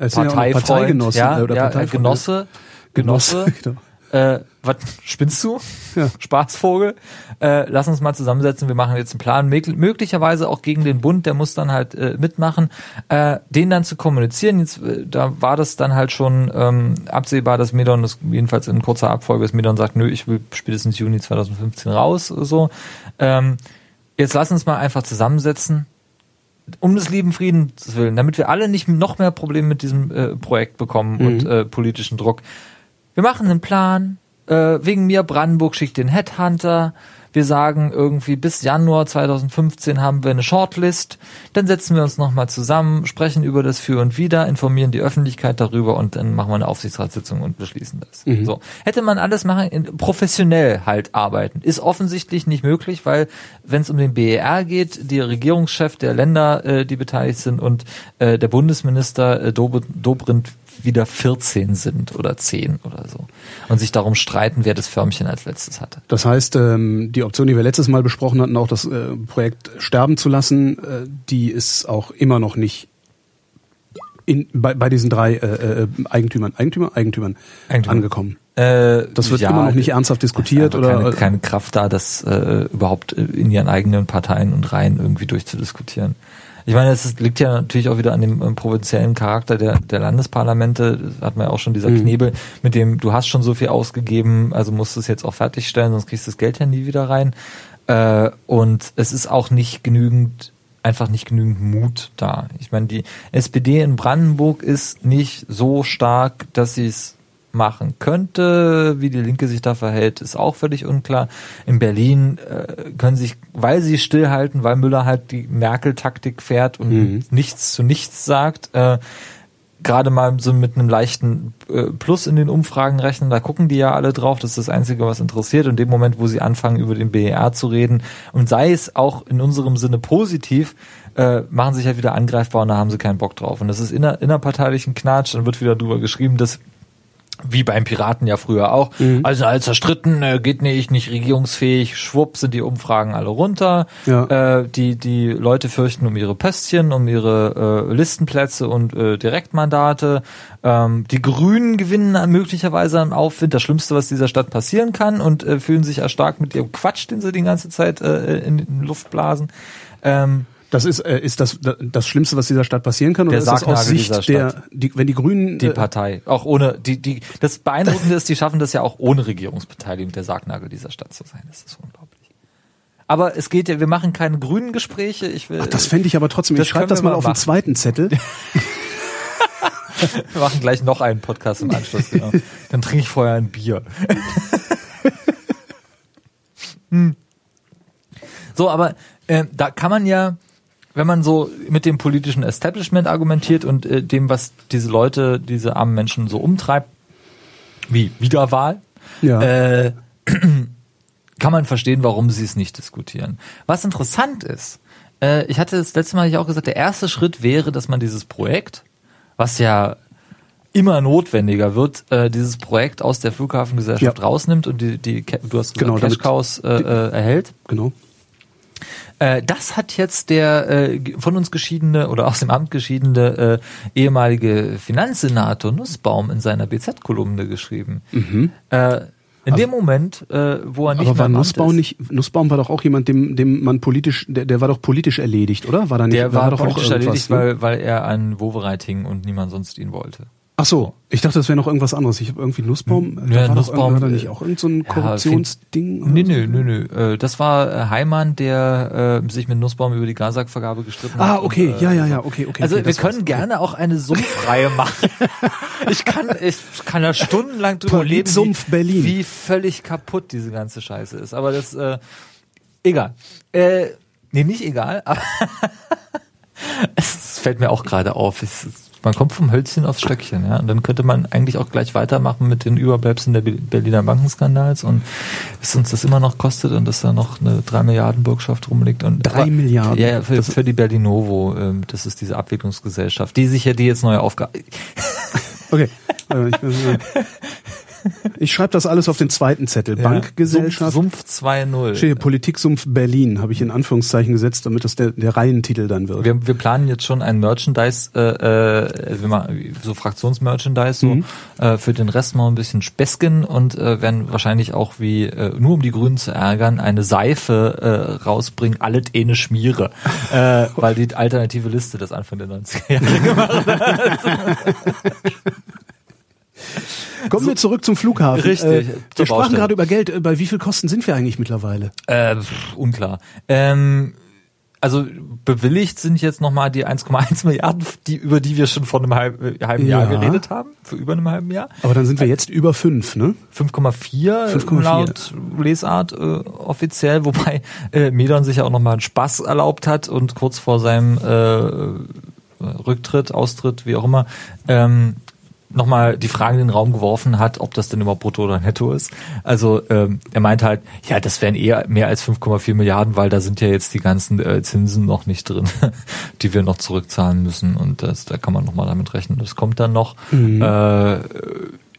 ja Parteifreund, Parteigenossen, ja, äh, oder ja, Parteifreunde. Genosse, Genosse, [laughs] Genau. Äh, was spinnst du? Ja. Spaßvogel. Äh, lass uns mal zusammensetzen, wir machen jetzt einen Plan. Möglich- möglicherweise auch gegen den Bund, der muss dann halt äh, mitmachen, äh, den dann zu kommunizieren. Jetzt, äh, da war das dann halt schon ähm, absehbar, dass Medon, das jedenfalls in kurzer Abfolge, dass Medon sagt, nö, ich will spätestens Juni 2015 raus, so. Ähm, jetzt lass uns mal einfach zusammensetzen um des lieben Friedens willen, damit wir alle nicht noch mehr Probleme mit diesem äh, Projekt bekommen und äh, politischen Druck. Wir machen einen Plan. Äh, wegen mir Brandenburg schickt den Headhunter. Wir sagen irgendwie bis Januar 2015 haben wir eine Shortlist. Dann setzen wir uns nochmal zusammen, sprechen über das Für und Wider, informieren die Öffentlichkeit darüber und dann machen wir eine Aufsichtsratssitzung und beschließen das. So. Hätte man alles machen, professionell halt arbeiten. Ist offensichtlich nicht möglich, weil wenn es um den BER geht, die Regierungschef der Länder, äh, die beteiligt sind und äh, der Bundesminister äh, Dob Dobrindt wieder 14 sind oder 10 oder so. Und sich darum streiten, wer das Förmchen als letztes hatte. Das heißt, ähm, die Option, die wir letztes Mal besprochen hatten, auch das äh, Projekt sterben zu lassen, äh, die ist auch immer noch nicht in, bei, bei diesen drei äh, äh, Eigentümern, Eigentümer, Eigentümern Eigentümer. angekommen. Äh, Das wird ja, immer noch nicht ernsthaft diskutiert einfach oder keine, keine Kraft da, das äh, überhaupt in ihren eigenen Parteien und Reihen irgendwie durchzudiskutieren. Ich meine, es liegt ja natürlich auch wieder an dem ähm, provinziellen Charakter der, der Landesparlamente. Das hat man ja auch schon dieser Mhm. Knebel, mit dem du hast schon so viel ausgegeben, also musst du es jetzt auch fertigstellen, sonst kriegst du das Geld ja nie wieder rein. Äh, und es ist auch nicht genügend, einfach nicht genügend Mut da. Ich meine, die SPD in Brandenburg ist nicht so stark, dass sie es machen könnte. Wie die Linke sich da verhält, ist auch völlig unklar. In Berlin äh, können sich, weil sie stillhalten, weil Müller halt die Merkel-Taktik fährt und Mhm. nichts zu nichts sagt, äh, gerade mal so mit einem leichten äh, Plus in den Umfragen rechnen, da gucken die ja alle drauf, das ist das Einzige, was interessiert. Und in dem Moment, wo sie anfangen, über den BER zu reden, und sei es auch in unserem Sinne positiv, äh, machen sich halt wieder angreifbar und da haben sie keinen Bock drauf. Und das ist inner, innerparteilichen Knatsch, dann wird wieder drüber geschrieben, dass wie beim Piraten ja früher auch. Also als zerstritten, äh, geht nicht, nicht regierungsfähig, schwupp sind die Umfragen alle runter. Ja. Äh, die, die Leute fürchten um ihre Pöstchen, um ihre äh, Listenplätze und äh, Direktmandate. Ähm, die Grünen gewinnen möglicherweise am Aufwind, das Schlimmste, was dieser Stadt passieren kann und äh, fühlen sich erstarkt mit ihrem Quatsch, den sie die ganze Zeit äh, in, in Luft blasen. Ähm, Das ist, äh, ist das das Schlimmste, was dieser Stadt passieren kann? Oder Der ist das aus Sargnagel dieser Sicht der, Stadt. die, wenn die Grünen, die äh, Partei. Auch ohne, die, die, das Beeindruckende ist, die schaffen das ja auch ohne Regierungsbeteiligung der Sargnagel dieser Stadt zu sein. Das ist unglaublich. Aber es geht ja, wir machen keine grünen Gespräche. Ich will, ach, das fände ich aber trotzdem, ich schreibe das mal mal auf den zweiten Zettel. [laughs] [laughs] wir machen gleich noch einen Podcast im Anschluss. Genau. Dann trinke ich vorher ein Bier. [laughs] Hm. So, aber äh, da kann man ja, wenn man so mit dem politischen Establishment argumentiert und äh, dem, was diese Leute, diese armen Menschen so umtreibt, wie Wiederwahl, Ja. äh, [clears throat] kann man verstehen, warum sie es nicht diskutieren. Was interessant ist, äh, ich hatte das letzte Mal auch gesagt, der erste Schritt wäre, dass man dieses Projekt, was ja immer notwendiger wird, äh, dieses Projekt aus der Flughafengesellschaft Ja. rausnimmt und die, die du hast gesagt, Genau, Cash Cows äh, äh, erhält. genau. Äh, das hat jetzt der äh, von uns geschiedene oder aus dem Amt geschiedene äh, ehemalige Finanzsenator Nussbaum in seiner BZ-Kolumne geschrieben. Äh, in dem Moment, äh, wo er nicht Mhm. Aber mehr war Nussbaum ist, nicht, Nussbaum war doch auch jemand, dem, dem man politisch, der, der war doch politisch erledigt, oder? War da nicht, der da war doch politisch erledigt, ne? weil, weil er an Wovereit hing und niemand sonst ihn wollte. Ach so, ich dachte, das wäre noch irgendwas anderes. Ich habe irgendwie Nussbaum, Hm, Ja, da war Nussbaum, war da äh, nicht auch irgend so ein ja, Korruptionsding? so? nö, nö, nö. Äh, Das war äh, Heimann, der äh, sich mit Nussbaum über die Gasak-Vergabe gestritten Ah, hat. okay, und, äh, ja, ja, ja, okay, okay. Also okay, wir können gerne auch eine Sumpfreihe machen. [laughs] ich kann, ich kann da stundenlang drüber reden, Politsumpf wie, Berlin. wie völlig kaputt diese ganze Scheiße ist. Aber das, äh, egal. Äh, nee, nicht egal, aber [laughs] es fällt mir auch gerade auf. Es, ist- man kommt vom Hölzchen aufs Stöckchen, ja. Und dann könnte man eigentlich auch gleich weitermachen mit den Überbleibseln der Be- Berliner Bankenskandals und was uns das immer noch kostet und dass da noch eine 3 Milliarden Bürgschaft rumliegt und Drei aber- Milliarden? Ja, für, für die Berlinovo, ähm, das ist diese Abwicklungsgesellschaft, die sich ja die jetzt neue Aufgabe. Okay. Ich, [laughs] ich schreibe das alles auf den zweiten Zettel. Bankgesellschaft. Sumpf, Sumpf 2.0. Steht hier, Politiksumpf Berlin, habe ich in Anführungszeichen gesetzt, damit das der, der Reihentitel dann wird. Wir, wir planen jetzt schon ein Merchandise, äh, äh, machen so Fraktionsmerchandise, so Mhm. äh, für den Rest noch ein bisschen Späßchen und äh, werden wahrscheinlich auch wie äh, nur um die Grünen zu ärgern eine Seife äh, rausbringen, alles eh ne Schmiere, [laughs] äh, weil die alternative Liste das Anfang der 90er Jahre gemacht hat. [laughs] [laughs] Kommen wir zurück zum Flughafen. Richtig, Äh, wir sprachen Baustelle. gerade über Geld. Äh, Bei wie viel Kosten sind wir eigentlich mittlerweile? Äh, pff, unklar. Ähm, also bewilligt sind jetzt nochmal die 1,1 Milliarden, die, über die wir schon vor einem halben, halben Jahr Ja. geredet haben, für über einem halben Jahr. Aber dann sind wir jetzt über fünf, ne? 5,4 5,4. laut Lesart äh, offiziell, wobei äh, Medon sich ja auch nochmal einen Spaß erlaubt hat und kurz vor seinem äh, Rücktritt, Austritt, wie auch immer, ähm, nochmal die Frage in den Raum geworfen hat, ob das denn überhaupt brutto oder netto ist. Also ähm, er meint halt, ja, das wären eher mehr als 5,4 Milliarden, weil da sind ja jetzt die ganzen äh, Zinsen noch nicht drin, [laughs] die wir noch zurückzahlen müssen und das, da kann man nochmal damit rechnen. Das kommt dann noch. Äh,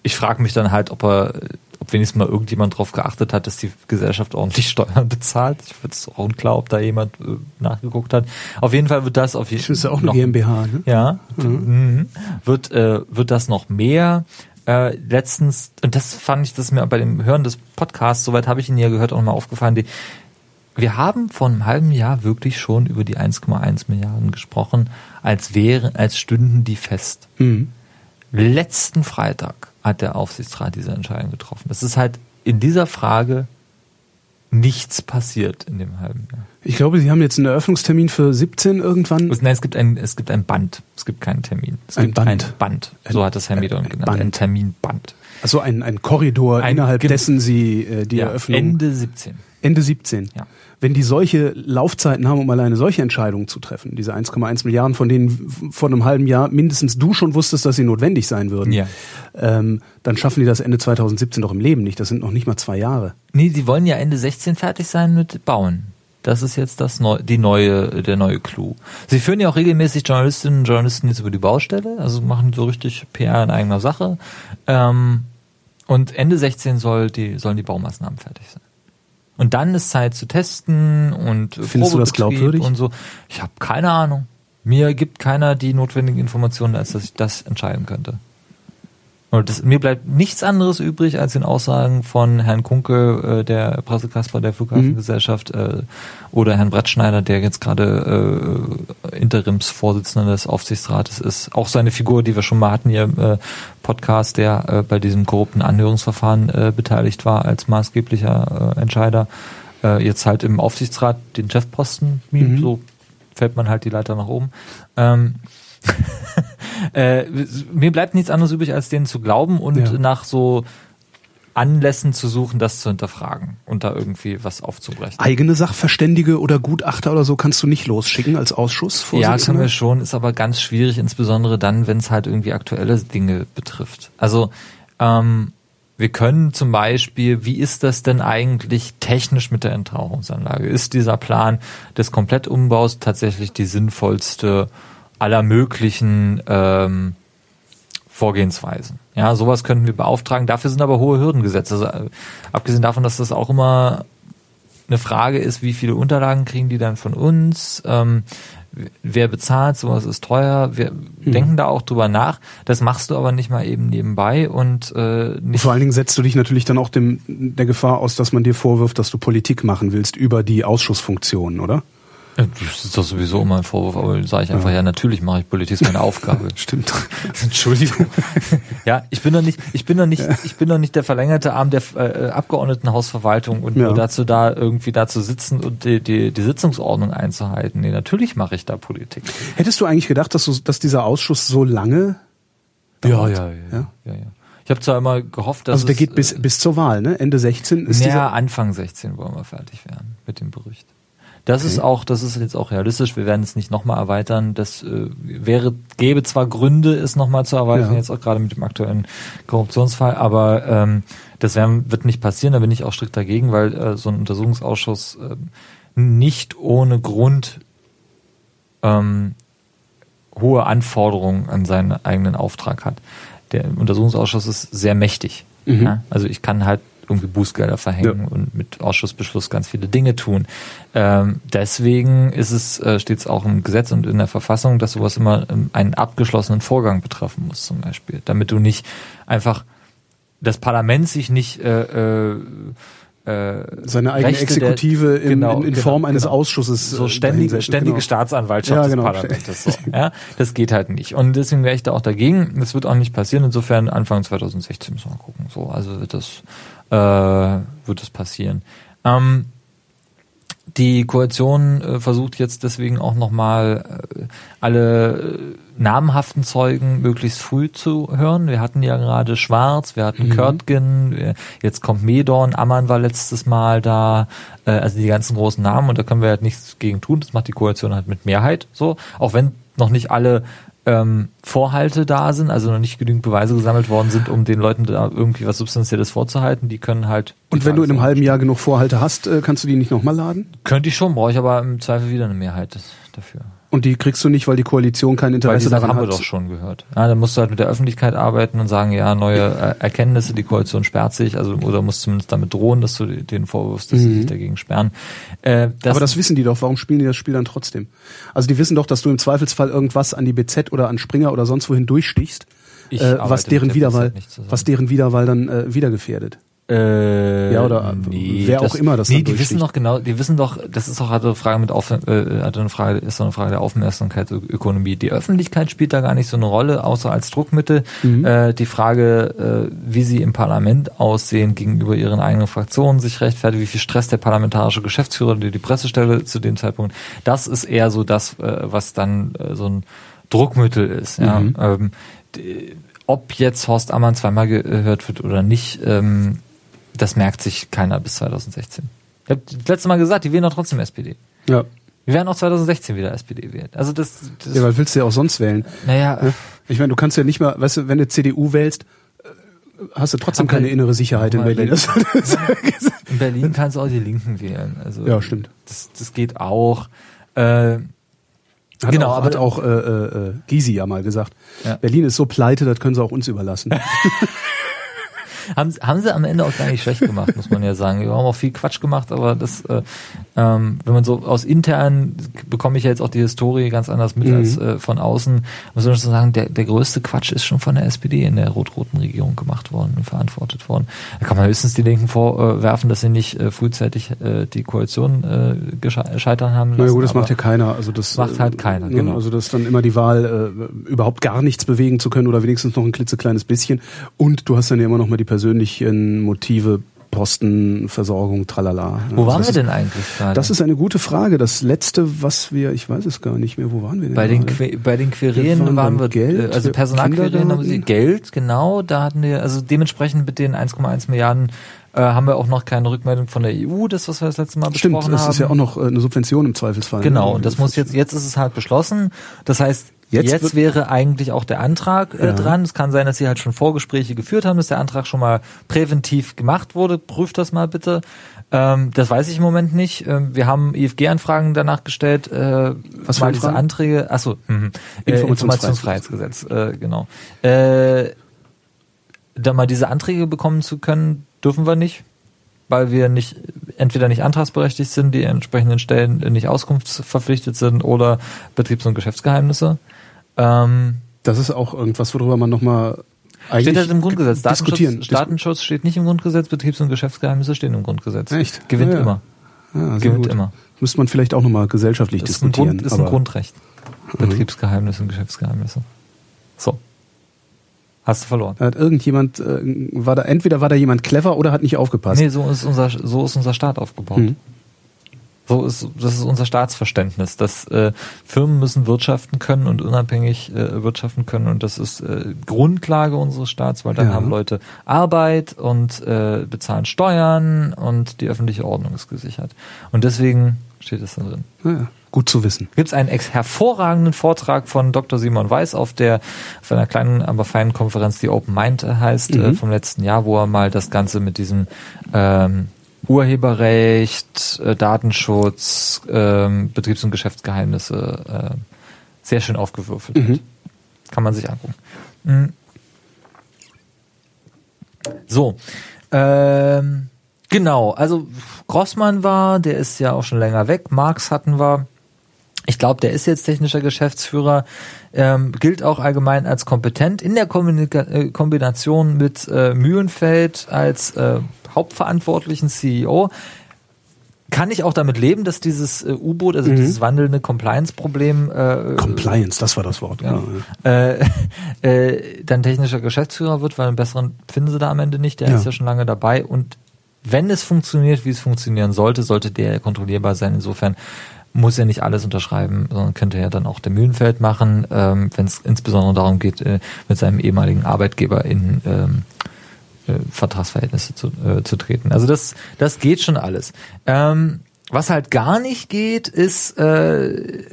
ich frage mich dann halt, ob er, ob wenigstens mal irgendjemand drauf geachtet hat, dass die Gesellschaft ordentlich [laughs] Steuern bezahlt. Ich finde es auch unklar, ob da jemand äh, nachgeguckt hat. Auf jeden Fall wird das auf jeden Das ist ja auch eine noch- GmbH, ne? ja, mhm. wird äh, wird das noch mehr. Äh, letztens und das fand ich, das ist mir bei dem Hören des Podcasts, soweit habe ich ihn ja gehört, auch mal aufgefallen. Die, wir haben vor einem halben Jahr wirklich schon über die 1,1 Milliarden gesprochen, als wären, als stünden die fest. Mhm. Letzten Freitag hat der Aufsichtsrat diese Entscheidung getroffen. Es ist halt in dieser Frage nichts passiert in dem halben Jahr. Ich glaube, Sie haben jetzt einen Eröffnungstermin für 17 irgendwann. Nein, es gibt ein, es gibt ein Band. Es gibt keinen Termin. Es Ein gibt Band. ein Band. So hat das Herr Medon genannt. Band. Ein Terminband. Also ein, ein Korridor, Ein innerhalb dessen Sie äh, die Ja, Eröffnung Ende 17. Ende 17. Ja. Wenn die solche Laufzeiten haben, um alleine solche Entscheidungen zu treffen, diese 1,1 Milliarden, von denen vor einem halben Jahr mindestens du schon wusstest, dass sie notwendig sein würden, Ja. ähm, dann schaffen die das Ende 2017 doch im Leben nicht. Das sind noch nicht mal zwei Jahre. Nee, die wollen ja Ende 16 fertig sein mit Bauen. Das ist jetzt das neu, die neue, der neue Clou. Sie führen ja auch regelmäßig Journalistinnen und Journalisten jetzt über die Baustelle, also machen so richtig PR in eigener Sache. Ähm, und Ende 16 soll die, sollen die Baumaßnahmen fertig sein. Und dann ist Zeit zu testen und Findest du das glaubwürdig? Und so. Ich habe keine Ahnung. Mir gibt keiner die notwendigen Informationen, als dass ich das entscheiden könnte. Und das, mir bleibt nichts anderes übrig als den Aussagen von Herrn Kunke, äh, der Pressekasper der Flughafengesellschaft, äh, oder Herrn Brettschneider, der jetzt gerade äh, Interimsvorsitzender des Aufsichtsrates ist. Auch seine Figur, die wir schon mal hatten hier im äh, Podcast, der äh, bei diesem korrupten Anhörungsverfahren äh, beteiligt war als maßgeblicher äh, Entscheider. Äh, jetzt halt im Aufsichtsrat den Chefposten, Mhm. so fällt man halt die Leiter nach oben. Ähm, [laughs] äh, mir bleibt nichts anderes übrig, als denen zu glauben und Ja. nach so Anlässen zu suchen, das zu hinterfragen und da irgendwie was aufzubrechen. Eigene Sachverständige oder Gutachter oder so kannst du nicht losschicken als Ausschuss. Ja, können wir schon, ist aber ganz schwierig, insbesondere dann, wenn es halt irgendwie aktuelle Dinge betrifft. Also ähm, wir können zum Beispiel, wie ist das denn eigentlich technisch mit der Entrauchungsanlage? Ist dieser Plan des Komplettumbaus tatsächlich die sinnvollste aller möglichen ähm, Vorgehensweisen? Ja, sowas könnten wir beauftragen. Dafür sind aber hohe Hürden gesetzt. Also äh, abgesehen davon, dass das auch immer eine Frage ist, wie viele Unterlagen kriegen die dann von uns? Ähm, wer bezahlt, sowas ist teuer. Wir mhm. denken da auch drüber nach. Das machst du aber nicht mal eben nebenbei und äh, nicht vor allen Dingen setzt du dich natürlich dann auch dem der Gefahr aus, dass man dir vorwirft, dass du Politik machen willst über die Ausschussfunktionen, oder? Das ist doch sowieso immer ein Vorwurf, aber sage ich einfach, ja, ja natürlich mache ich Politik, ist meine Aufgabe. [laughs] Stimmt. [laughs] Entschuldigung. ja, ich bin doch nicht, ich bin doch nicht, ich bin doch nicht der verlängerte Arm der äh, Abgeordnetenhausverwaltung und ja. nur dazu da, irgendwie da zu sitzen und die, die, die Sitzungsordnung einzuhalten. Nee, natürlich mache ich da Politik. Hättest du eigentlich gedacht, dass, du, dass dieser Ausschuss so lange dauert? Ja, ja, ja. ja? ja. Ich habe zwar immer gehofft, dass. Also der geht bis, bis zur Wahl, ne? Ende 16 ist Ja, Anfang 16 wollen wir fertig werden mit dem Bericht. Das okay. ist auch, das ist jetzt auch realistisch. Wir werden es nicht nochmal erweitern. Das äh, wäre, gäbe zwar Gründe, es nochmal zu erweitern, ja. jetzt auch gerade mit dem aktuellen Korruptionsfall, aber ähm, das werden, wird nicht passieren. Da bin ich auch strikt dagegen, weil äh, so ein Untersuchungsausschuss äh, nicht ohne Grund ähm, hohe Anforderungen an seinen eigenen Auftrag hat. Der Untersuchungsausschuss ist sehr mächtig. Mhm. Ja? Also ich kann halt irgendwie Bußgelder verhängen ja. und mit Ausschussbeschluss ganz viele Dinge tun. Ähm, deswegen ist es, äh, steht es auch im Gesetz und in der Verfassung, dass sowas immer ähm, einen abgeschlossenen Vorgang betreffen muss, zum Beispiel. Damit du nicht einfach das Parlament sich nicht äh, äh, äh, seine eigene Rechte Exekutive der, in, genau, in, in genau, Form eines genau. Ausschusses so ständige, ständige genau. Staatsanwaltschaft ja, genau. des Parlaments so, ja das geht halt nicht und deswegen wäre ich da auch dagegen das wird auch nicht passieren insofern Anfang 2016 müssen wir mal gucken so also wird das äh, wird es passieren. Ähm, die Koalition äh, versucht jetzt deswegen auch nochmal äh, alle äh, namhaften Zeugen möglichst früh zu hören. Wir hatten ja gerade Schwarz, wir hatten mhm. Körtgen, jetzt kommt Medorn, Ammann war letztes Mal da, äh, also die ganzen großen Namen und da können wir halt nichts gegen tun. Das macht die Koalition halt mit Mehrheit so, auch wenn noch nicht alle ähm, Vorhalte da sind, also noch nicht genügend Beweise gesammelt worden sind, um den Leuten da irgendwie was Substanzielles vorzuhalten. Die können halt. Und wenn du in einem halben Jahr genug Vorhalte hast, äh, kannst du die nicht nochmal laden? Könnte ich schon, brauche ich aber im Zweifel wieder eine Mehrheit dafür. Und die kriegst du nicht, weil die Koalition kein Interesse daran hat. haben wir doch schon gehört. Ja, dann musst du halt mit der Öffentlichkeit arbeiten und sagen, ja, neue äh, Erkenntnisse, die Koalition sperrt sich, also oder musst zumindest damit drohen, dass du den vorwirfst, dass mhm. sie sich dagegen sperren. Äh, das Aber das wissen die doch. Warum spielen die das Spiel dann trotzdem? Also die wissen doch, dass du im Zweifelsfall irgendwas an die BZ oder an Springer oder sonst wohin durchstichst, äh, was deren Wiederwahl, was deren Wiederwahl dann äh, wieder gefährdet. Äh, ja, oder nee, wer das, auch immer das Nee, die wissen doch genau, die wissen doch, das ist auch eine Frage mit auf, äh, eine Frage, ist so eine Frage der Aufmerksamkeitsökonomie. Die Öffentlichkeit spielt da gar nicht so eine Rolle, außer als Druckmittel. Mhm. Äh, die Frage, äh, wie sie im Parlament aussehen, gegenüber ihren eigenen Fraktionen sich rechtfertigen, wie viel Stress der parlamentarische Geschäftsführer, die die Pressestelle zu dem Zeitpunkt, das ist eher so das, äh, was dann äh, so ein Druckmittel ist. Ja. Mhm. Ähm, die, ob jetzt Horst Ammann zweimal gehört wird oder nicht, ähm, das merkt sich keiner bis 2016. Ich habe das letzte Mal gesagt, die wählen doch trotzdem SPD. Ja. Wir werden auch 2016 wieder SPD wählen. Also das, das Ja, weil willst du ja auch sonst wählen? Naja. Ja? Ich meine, du kannst ja nicht mal, weißt du, wenn du CDU wählst, äh, hast du trotzdem keine Berlin, innere Sicherheit in Berlin. Berlin. [laughs] in Berlin kannst du auch die Linken wählen. Also ja, stimmt. Das, das geht auch. Äh, hat genau, auch, aber hat auch äh, äh, Gysi ja mal gesagt. Ja. Berlin ist so pleite, das können sie auch uns überlassen. [laughs] haben, haben sie am Ende auch gar nicht schlecht gemacht, muss man ja sagen. Wir haben auch viel Quatsch gemacht, aber das, äh, ähm, wenn man so aus intern bekomme ich ja jetzt auch die Historie ganz anders mit mhm. als äh, von außen, muss man schon sagen, der, der größte Quatsch ist schon von der SPD in der rot-roten Regierung gemacht worden und verantwortet worden. Da kann man höchstens die Linken vorwerfen, dass sie nicht äh, frühzeitig äh, die Koalition äh, gescheitern haben lassen. Na gut, das macht ja keiner. Also das macht halt keiner, ne? genau. Also das dann immer die Wahl, äh, überhaupt gar nichts bewegen zu können oder wenigstens noch ein klitzekleines bisschen. Und du hast dann ja immer noch mal die persönlichen Motive, Posten, Versorgung, tralala. Wo waren wir denn eigentlich gerade? Das ist eine gute Frage. Das letzte, was wir, ich weiß es gar nicht mehr, wo waren wir denn? Bei den, Que bei den Querelen waren, waren wir, Geld, also Personalquerelen haben sie Geld, genau, da hatten wir, also dementsprechend mit den 1,1 Milliarden äh, haben wir auch noch keine Rückmeldung von der EU, das, was wir das letzte Mal Stimmt, besprochen haben. Stimmt, das ist ja auch noch äh, eine Subvention im Zweifelsfall. Genau, ne? und das muss jetzt, jetzt ist es halt beschlossen. Das heißt, Jetzt, Jetzt wäre eigentlich auch der Antrag äh, ja. dran. Es kann sein, dass Sie halt schon Vorgespräche geführt haben, dass der Antrag schon mal präventiv gemacht wurde. Prüft das mal bitte. Ähm, das weiß ich im Moment nicht. Ähm, wir haben IFG-Anfragen danach gestellt. Äh, Was mal diese Anträge? Achso, mhm. äh, Informationsfreiheitsgesetz, äh, genau. Äh, da mal diese Anträge bekommen zu können, dürfen wir nicht, weil wir nicht entweder nicht antragsberechtigt sind, die entsprechenden Stellen nicht auskunftsverpflichtet sind oder Betriebs- und Geschäftsgeheimnisse. Ähm, Das ist auch irgendwas, worüber man nochmal eigentlich steht halt im Grundgesetz. diskutieren. Datenschutz, Datenschutz steht nicht im Grundgesetz, Betriebs- und Geschäftsgeheimnisse stehen im Grundgesetz. Echt? Gewinnt Ja, immer. Ja, Gewinnt gut. immer. Müsste man vielleicht auch nochmal gesellschaftlich Das ist ein, diskutieren. Grund, ist ein Grundrecht. Betriebsgeheimnisse und Geschäftsgeheimnisse. So. Hast du verloren. Hat irgendjemand, äh, war da, entweder war da jemand clever oder hat nicht aufgepasst. Nee, so ist unser, so ist unser Staat aufgebaut. Mhm. So ist, das ist unser Staatsverständnis, dass äh, Firmen müssen wirtschaften können und unabhängig äh, wirtschaften können und das ist äh, Grundlage unseres Staats, weil dann Ja. haben Leute Arbeit und äh, bezahlen Steuern und die öffentliche Ordnung ist gesichert. Und deswegen steht es da drin. Ja, gut zu wissen. Gibt es einen hervorragenden Vortrag von Dr. Simon Weiß auf der auf einer kleinen, aber feinen Konferenz, die Open Mind heißt, äh, vom letzten Jahr, wo er mal das Ganze mit diesem ähm, Urheberrecht, äh, Datenschutz, ähm, Betriebs- und Geschäftsgeheimnisse äh, sehr schön aufgewürfelt hat. Kann man sich angucken. Mhm. So, ähm, genau, also Grossmann war, der ist ja auch schon länger weg, Marx hatten wir. Ich glaube, der ist jetzt technischer Geschäftsführer, ähm, gilt auch allgemein als kompetent in der äh, Kombination mit äh, Mühlenfeld als äh, hauptverantwortlichen CEO. Kann ich auch damit leben, dass dieses äh, U-Boot, also dieses wandelnde Compliance-Problem, äh, Compliance, das war das Wort. ja. genau, ja. äh, [laughs] äh, dann technischer Geschäftsführer wird, weil einen besseren finden sie da am Ende nicht. Der Ja. ist ja schon lange dabei und wenn es funktioniert, wie es funktionieren sollte, sollte der kontrollierbar sein. Insofern muss er nicht alles unterschreiben, sondern könnte er dann auch der Mühlenfeld machen, ähm, wenn es insbesondere darum geht, äh, mit seinem ehemaligen Arbeitgeber in ähm, äh, Vertragsverhältnisse zu, äh, zu treten. Also das, das geht schon alles. Ähm, was halt gar nicht geht, ist äh,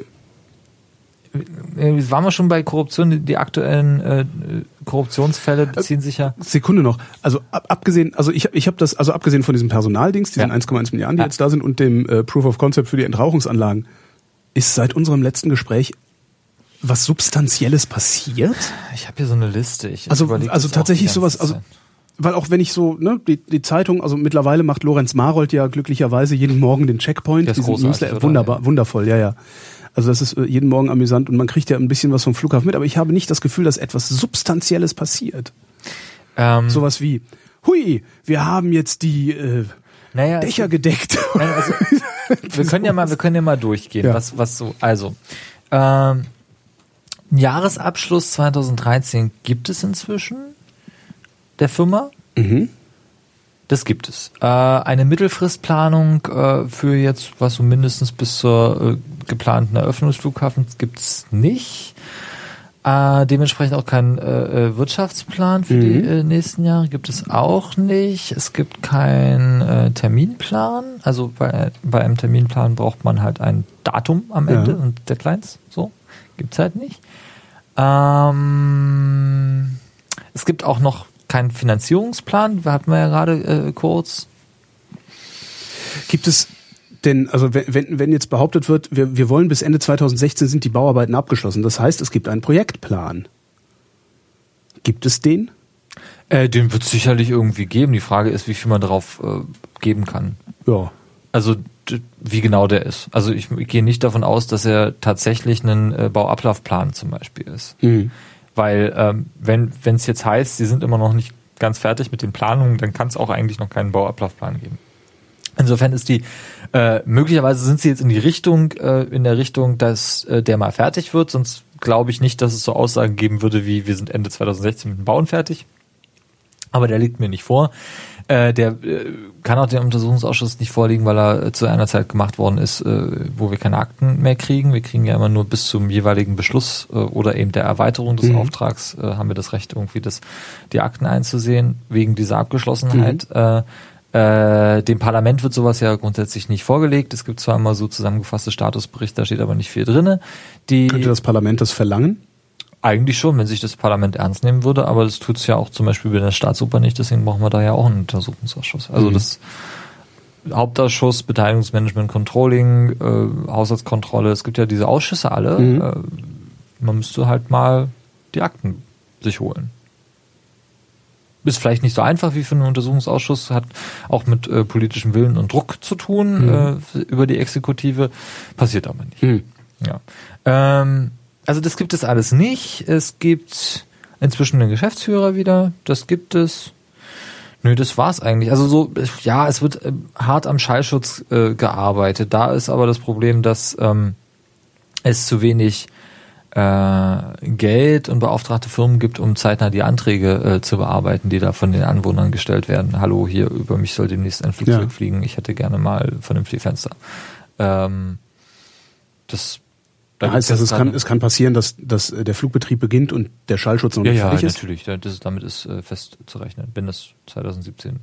äh, waren wir schon bei Korruption, die, die aktuellen äh, Korruptionsfälle beziehen sich ja. Sekunde noch. Also ab, abgesehen, also ich, ich habe das, also abgesehen von diesem Personaldings, diesen Ja. 1,1 Milliarden, die Ja. jetzt da sind, und dem äh, Proof of Concept für die Entrauchungsanlagen, ist seit unserem letzten Gespräch was Substanzielles passiert? Ich habe hier so eine Liste. Ich Also, also tatsächlich sowas, also. Weil auch wenn ich so, ne, die, die Zeitung, also mittlerweile macht Lorenz Marold ja glücklicherweise jeden Morgen den Checkpoint, Der ist diesen Newsletter, wunderbar, wundervoll, ja, ja. Also das ist äh, jeden Morgen amüsant und man kriegt ja ein bisschen was vom Flughafen mit, aber ich habe nicht das Gefühl, dass etwas Substanzielles passiert. Ähm, Sowas wie, hui, wir haben jetzt die äh, naja, Dächer gedeckt. [laughs] Nein, also, wir können ja mal, wir können ja mal durchgehen, Ja. was, was so, also, ähm, Jahresabschluss 2013 gibt es inzwischen der Firma. Mhm. Das gibt es. Äh, eine Mittelfristplanung äh, für jetzt, was so mindestens bis zur äh, geplanten Eröffnung des Flughafens gibt es nicht. Dementsprechend auch keinen Wirtschaftsplan für die äh, nächsten Jahre gibt es auch nicht. Es gibt keinen Terminplan. Also bei, bei einem Terminplan braucht man halt ein Datum am Ja. Ende und Deadlines. So gibt's halt nicht. Ähm, es gibt auch noch keinen Finanzierungsplan. Hatten wir ja gerade äh, kurz. Gibt es denn, also wenn, wenn jetzt behauptet wird, wir, wir wollen bis Ende 2016 sind die Bauarbeiten abgeschlossen, das heißt, es gibt einen Projektplan. Gibt es den? Äh, den wird es sicherlich irgendwie geben. Die Frage ist, wie viel man darauf äh, geben kann. Ja. Also wie genau der ist. Also ich, ich gehe nicht davon aus, dass er tatsächlich ein äh, Bauablaufplan zum Beispiel ist. Mhm. Weil ähm, wenn es jetzt heißt, sie sind immer noch nicht ganz fertig mit den Planungen, dann kann es auch eigentlich noch keinen Bauablaufplan geben. Insofern ist die äh, möglicherweise sind sie jetzt in die Richtung äh, in der Richtung, dass äh, der mal fertig wird. Sonst glaube ich nicht, dass es so Aussagen geben würde wie wir sind Ende 2016 mit dem Bauen fertig. Aber der liegt mir nicht vor. Äh, der äh, kann auch den Untersuchungsausschuss nicht vorliegen, weil er äh, zu einer Zeit gemacht worden ist, äh, wo wir keine Akten mehr kriegen. Wir kriegen ja immer nur bis zum jeweiligen Beschluss äh, oder eben der Erweiterung des Mhm. Auftrags äh, haben wir das Recht, irgendwie das, die Akten einzusehen, wegen dieser Abgeschlossenheit. Äh, äh, dem Parlament wird sowas ja grundsätzlich nicht vorgelegt. Es gibt zwar immer so zusammengefasste Statusberichte, da steht aber nicht viel drinne. Die Könnte das Parlament das verlangen? Eigentlich schon, wenn sich das Parlament ernst nehmen würde, aber das tut es ja auch zum Beispiel bei der Staatsoper nicht, deswegen brauchen wir da ja auch einen Untersuchungsausschuss. Also Mhm. das Hauptausschuss, Beteiligungsmanagement, Controlling, äh, Haushaltskontrolle, es gibt ja diese Ausschüsse alle. Mhm. Äh, man müsste halt mal die Akten sich holen. ist vielleicht nicht so einfach wie für einen Untersuchungsausschuss, hat auch mit äh, politischem Willen und Druck zu tun Mhm. äh, über die Exekutive, passiert aber nicht. Hm. Ja. Ähm, also das gibt es alles nicht. Es gibt inzwischen einen Geschäftsführer wieder. Das gibt es. Nö, das war's eigentlich. Also so, ja, es wird ähm, hart am Schallschutz äh, gearbeitet. Da ist aber das Problem, dass ähm, es zu wenig äh, Geld und beauftragte Firmen gibt, um zeitnah die Anträge äh, zu bearbeiten, die da von den Anwohnern gestellt werden. Hallo, hier über mich soll demnächst ein Flugzeug Ja. fliegen. Ich hätte gerne mal vernünftige Fenster. Ähm, das da heißt das, es kann, es kann passieren, dass, dass der Flugbetrieb beginnt und der Schallschutz noch ja, nicht ja, fertig ist? natürlich. Ja, Das, damit ist äh, festzurechnen, wenn das 2017.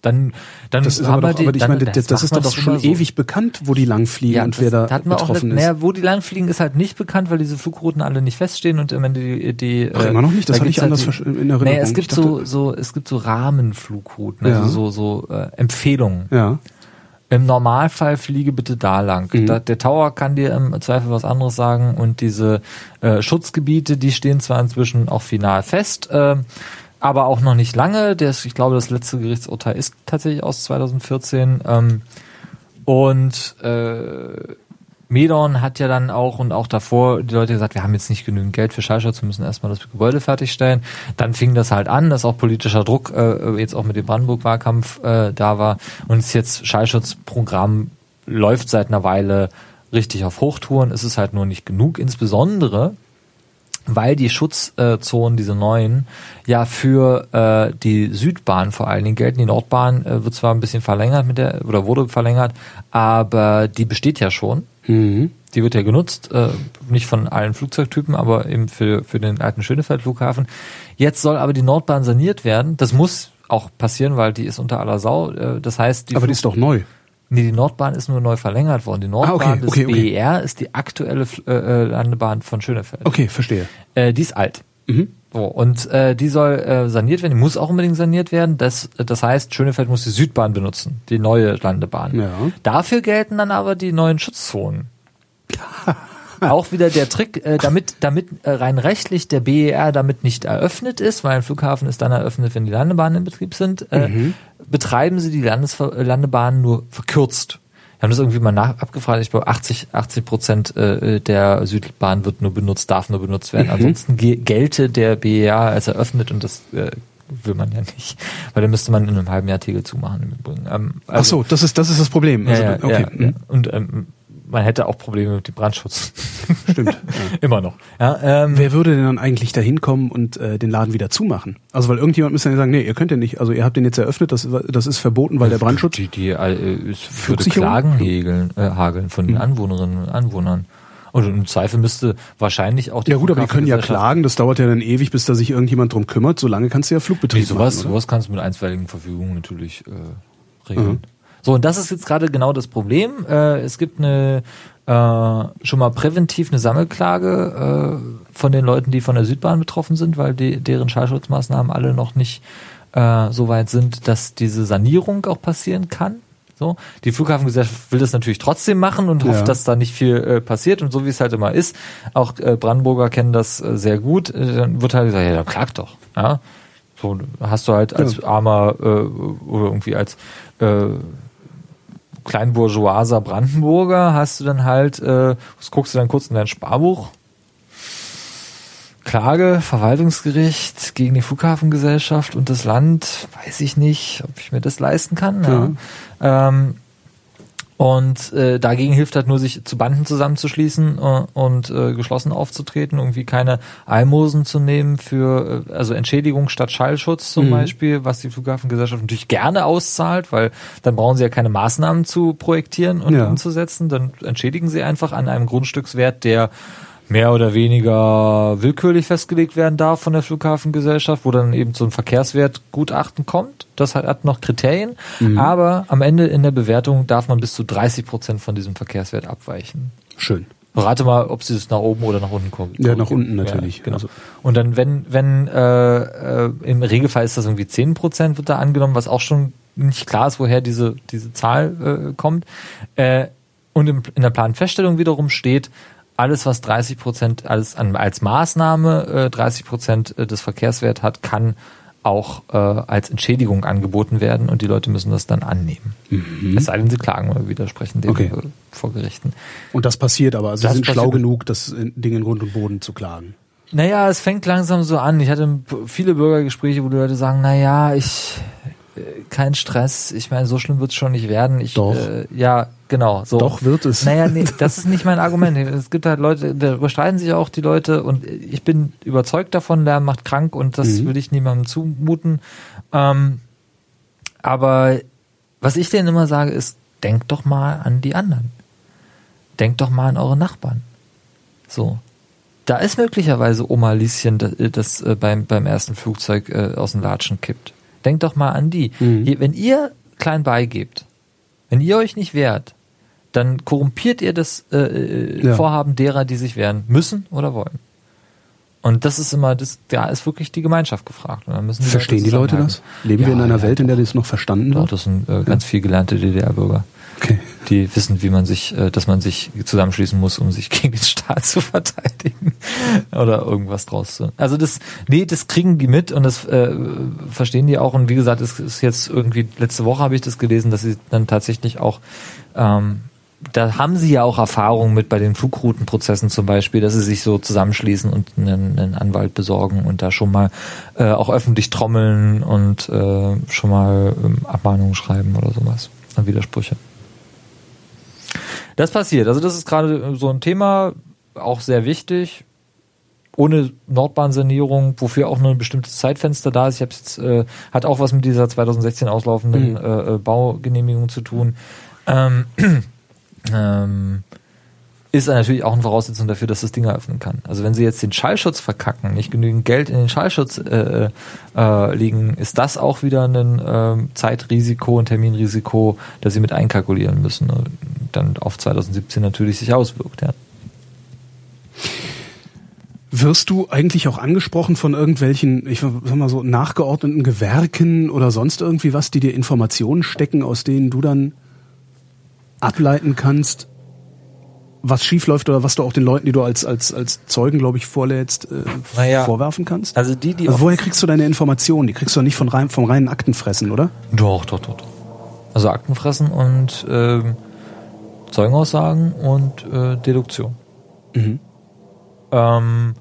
Dann, dann Das ist aber, doch, die, aber ich dann, meine, das, das ist man doch schon so. ewig bekannt, wo die lang fliegen und wer da wir auch betroffen nicht, ist. Naja, wo die langfliegen, ist halt nicht bekannt, weil diese Flugrouten alle nicht feststehen und am Ende die, die Ach, äh, immer noch nicht? Das da hatte ich gibt's anders halt versch- in Erinnerung. Nee, es gibt dachte- so, so, es gibt so Rahmenflugrouten, Ja. also so, so äh, Empfehlungen. Ja. Im Normalfall fliege bitte da lang. Mhm. Da, der Tower kann dir im Zweifel was anderes sagen und diese äh, Schutzgebiete, die stehen zwar inzwischen auch final fest, äh, aber auch noch nicht lange. Das, ich glaube, das letzte Gerichtsurteil ist tatsächlich aus 2014. Ähm, und äh, Medon hat ja dann auch und auch davor die Leute gesagt, wir haben jetzt nicht genügend Geld für Schallschutz, wir müssen erstmal das Gebäude fertigstellen. Dann fing das halt an, dass auch politischer Druck äh, jetzt auch mit dem Brandenburg-Wahlkampf äh, da war und jetzt Schallschutzprogramm läuft seit einer Weile richtig auf Hochtouren. Es ist halt nur nicht genug, insbesondere weil die Schutzzonen, diese neuen, ja für äh, die Südbahn vor allen Dingen gelten. Die Nordbahn äh, wird zwar ein bisschen verlängert mit der oder wurde verlängert, aber die besteht ja schon. Mhm. Die wird ja genutzt, äh, nicht von allen Flugzeugtypen, aber eben für, für den alten Schönefeld-Flughafen. Jetzt soll aber die Nordbahn saniert werden. Das muss auch passieren, weil die ist unter aller Sau. Äh, das heißt, die Aber die Flug- ist doch neu. Nee, die Nordbahn ist nur neu verlängert worden. Die Nordbahn Ah, okay, des okay, okay. BER ist die aktuelle äh, äh, Landebahn von Schönefeld. Okay, verstehe. Äh, die ist alt. Mhm. So, und äh, die soll äh, saniert werden, die muss auch unbedingt saniert werden. Das, das heißt, Schönefeld muss die Südbahn benutzen, die neue Landebahn. Ja. Dafür gelten dann aber die neuen Schutzzonen. [laughs] auch wieder der Trick, äh, damit, damit äh, rein rechtlich der BER damit nicht eröffnet ist, weil ein Flughafen ist dann eröffnet, wenn die Landebahnen in Betrieb sind, äh, betreiben sie die Landesver Landebahnen nur verkürzt. Wir haben das irgendwie mal nach, abgefragt. Ich glaube, 80, 80 Prozent äh, der Südbahn wird nur benutzt, darf nur benutzt werden. Ansonsten ge gelte der BER als eröffnet und das äh, will man ja nicht. Weil dann müsste man in einem halben Jahr Tegel zumachen im Übrigen. Ähm, Ach so, das ist, das ist das Problem. Also, ja, okay. ja, ja. mhm. Und ähm, man hätte auch Probleme mit dem Brandschutz. [laughs] Stimmt. Immer noch. Ja, ähm, Wer würde denn dann eigentlich da hinkommen und äh, den Laden wieder zumagen? Also weil irgendjemand müsste dann sagen, nee, ihr könnt ja nicht, also ihr habt den jetzt eröffnet, das, das ist verboten, weil der Brandschutz. Die, die, äh, es würde? Klagen hegeln, äh, hageln von den Anwohnerinnen und Anwohnern. Und im Zweifel müsste wahrscheinlich auch die Ja gut, aber die können ja klagen, das dauert ja dann ewig, bis da sich irgendjemand drum kümmert, solange kannst du ja Flugbetrieb Nee, sowas, machen. oder? sowas kannst du mit einstweiligen Verfügungen natürlich äh, regeln. So, und das ist jetzt gerade genau das Problem. Äh, es gibt eine äh, schon mal präventiv eine Sammelklage äh, von den Leuten, die von der Südbahn betroffen sind, weil die, deren Schallschutzmaßnahmen alle noch nicht äh, so weit sind, dass diese Sanierung auch passieren kann. So, die Flughafengesellschaft will das natürlich trotzdem machen und hofft, Ja. dass da nicht viel äh, passiert und so wie es halt immer ist. Auch äh, Brandenburger kennen das äh, sehr gut. Äh, dann wird halt gesagt, ja, dann klag doch. Ja, so hast du halt als Ja. armer äh, oder irgendwie als äh, kleinbourgeoiser Brandenburger hast du dann halt, äh, das guckst du dann kurz in dein Sparbuch. Klage, Verwaltungsgericht gegen die Flughafengesellschaft und das Land, weiß ich nicht, ob ich mir das leisten kann. Ja. Ähm, und äh, dagegen hilft halt nur, sich zu Banden zusammenzuschließen äh, und äh, geschlossen aufzutreten, irgendwie keine Almosen zu nehmen für, äh, also Entschädigung statt Schallschutz zum Beispiel, was die Flughafengesellschaft natürlich gerne auszahlt, weil dann brauchen sie ja keine Maßnahmen zu projektieren und Ja. umzusetzen, dann entschädigen sie einfach an einem Grundstückswert, der mehr oder weniger willkürlich festgelegt werden darf von der Flughafengesellschaft, wo dann eben so ein Verkehrswertgutachten kommt. Das hat, noch Kriterien, aber am Ende in der Bewertung darf man bis zu 30 Prozent von diesem Verkehrswert abweichen. Schön. Rate mal, ob sie es nach oben oder nach unten kommt. Ja, nach unten natürlich. Ja, genau. Also- Und dann, wenn, wenn äh, äh, im Regelfall ist das irgendwie 10 Prozent wird da angenommen, was auch schon nicht klar ist, woher diese, diese Zahl äh, kommt. Äh, und in der Planfeststellung wiederum steht, alles, was 30 Prozent an, als Maßnahme äh, 30 Prozent des Verkehrswert hat, kann auch äh, als Entschädigung angeboten werden und die Leute müssen das dann annehmen. Es sei denn, sie klagen oder widersprechen dem Okay. äh, vor Gerichten. Und das passiert aber. Also Das sie sind schlau genug, das in- Ding in Grund und Boden zu klagen. Naja, es fängt langsam so an. Ich hatte viele Bürgergespräche, wo die Leute sagen, naja, ich äh, kein Stress, ich meine, so schlimm wird es schon nicht werden. Ich, Doch. Äh, ja, genau. So. Doch wird es. Naja, nee, [laughs] das ist nicht mein Argument. Es gibt halt Leute, darüber streiten sich auch die Leute und ich bin überzeugt davon, Lärm macht krank und das Mhm. will ich niemandem zumuten. Ähm, aber was ich denen immer sage, ist, denkt doch mal an die anderen. Denkt doch mal an eure Nachbarn. So. Da ist möglicherweise Oma Lieschen, das, das äh, beim, beim ersten Flugzeug äh, aus dem Latschen kippt. Denkt doch mal an die. Mhm. Wenn ihr klein beigebt, wenn ihr euch nicht wehrt, dann korrumpiert ihr das äh, äh, Ja. Vorhaben derer, die sich wehren müssen oder wollen. Und das ist immer, das, da ist wirklich die Gemeinschaft gefragt. Und dann müssen die Verstehen die Leute das? Leben wir Ja, in einer ja, Welt, in der das noch verstanden Doch, wird? das sind äh, ganz viel gelernte DDR-Bürger. Okay. Die wissen, wie man sich, äh, dass man sich zusammenschließen muss, um sich [laughs] gegen den Staat zu verteidigen [laughs] oder irgendwas draus zu. Also das, nee, das kriegen die mit und das äh, verstehen die auch. Und wie gesagt, es ist jetzt irgendwie letzte Woche habe ich das gelesen, dass sie dann tatsächlich auch ähm, da haben sie ja auch Erfahrung mit bei den Flugroutenprozessen zum Beispiel, dass sie sich so zusammenschließen und einen, einen Anwalt besorgen und da schon mal äh, auch öffentlich trommeln und äh, schon mal ähm, Abmahnungen schreiben oder sowas. Und Widersprüche. Das passiert. Also das ist gerade so ein Thema, auch sehr wichtig. Ohne Nordbahnsanierung, wofür auch nur ein bestimmtes Zeitfenster da ist. Ich habe jetzt äh, hat auch was mit dieser 2016 auslaufenden Mhm. äh, äh, Baugenehmigung zu tun. Ähm, [clears throat] ähm, ist natürlich auch eine Voraussetzung dafür, dass das Ding eröffnen kann. Also wenn sie jetzt den Schallschutz verkacken, nicht genügend Geld in den Schallschutz äh, äh, legen, ist das auch wieder ein ähm, Zeitrisiko, ein Terminrisiko, das sie mit einkalkulieren müssen und dann auf 2017 natürlich sich auswirkt. Ja. Wirst du eigentlich auch angesprochen von irgendwelchen, ich sag mal so, nachgeordneten Gewerken oder sonst irgendwie was, die dir Informationen stecken, aus denen du dann ableiten kannst, was schiefläuft oder was du auch den Leuten, die du als, als, als Zeugen, glaube ich, vorlädst, äh, Naja, vorwerfen kannst? Also die, die Also woher kriegst du deine Informationen? Die kriegst du doch nicht von rein, vom reinen Aktenfressen, oder? Doch, doch, doch, doch. Also Aktenfressen und ähm, Zeugenaussagen und äh, Deduktion. Mhm. Ähm,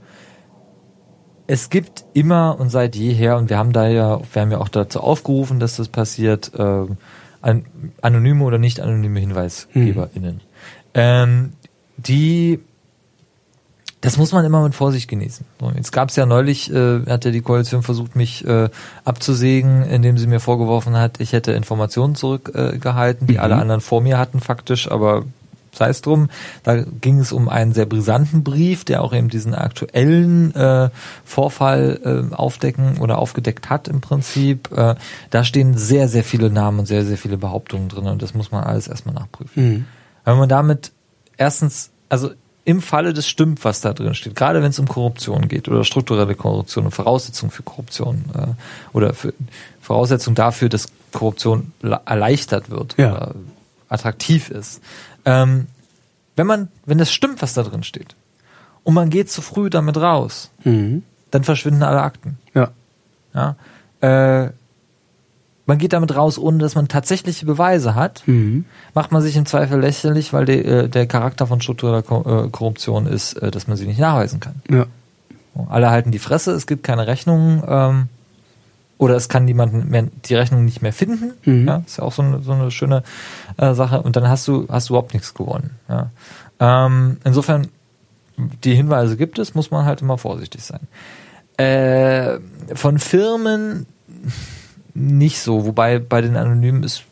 es gibt immer und seit jeher, und wir haben da ja, wir haben ja auch dazu aufgerufen, dass das passiert, ähm, an, anonyme oder nicht anonyme HinweisgeberInnen. Ähm, die das muss man immer mit Vorsicht genießen. So, jetzt gab es ja neulich, äh, hat ja die Koalition versucht, mich äh, abzusägen, indem sie mir vorgeworfen hat, ich hätte Informationen zurückgehalten, äh, die Mhm. alle anderen vor mir hatten faktisch, aber sei es drum. Da ging es um einen sehr brisanten Brief, der auch eben diesen aktuellen äh, Vorfall äh, aufdecken oder aufgedeckt hat im Prinzip. Äh, da stehen sehr, sehr viele Namen und sehr, sehr viele Behauptungen drin und das muss man alles erstmal nachprüfen. Mhm. Wenn man damit erstens, also im Falle des stimmt, was da drin steht, gerade wenn es um Korruption geht oder strukturelle Korruption und Voraussetzungen für Korruption äh, oder für Voraussetzungen dafür, dass Korruption le- erleichtert wird Ja. oder attraktiv ist. Ähm, wenn man, wenn das stimmt, was da drin steht, und man geht zu früh damit raus, Mhm. dann verschwinden alle Akten. Ja. Ja? Äh, man geht damit raus, ohne dass man tatsächliche Beweise hat Mhm. macht man sich im Zweifel lächerlich, weil der, äh, der Charakter von struktureller äh, Korruption ist, äh, dass man sie nicht nachweisen kann. Ja. Alle halten die Fresse, es gibt keine Rechnungen ähm, oder es kann niemand mehr die Rechnung nicht mehr finden. Mhm. Ja, ist ja auch so eine, so eine schöne äh, Sache. Und dann hast du hast du überhaupt nichts gewonnen. Ja. Ähm, insofern die Hinweise gibt es, muss man halt immer vorsichtig sein. Äh, von Firmen nicht so, wobei bei den Anonymen ist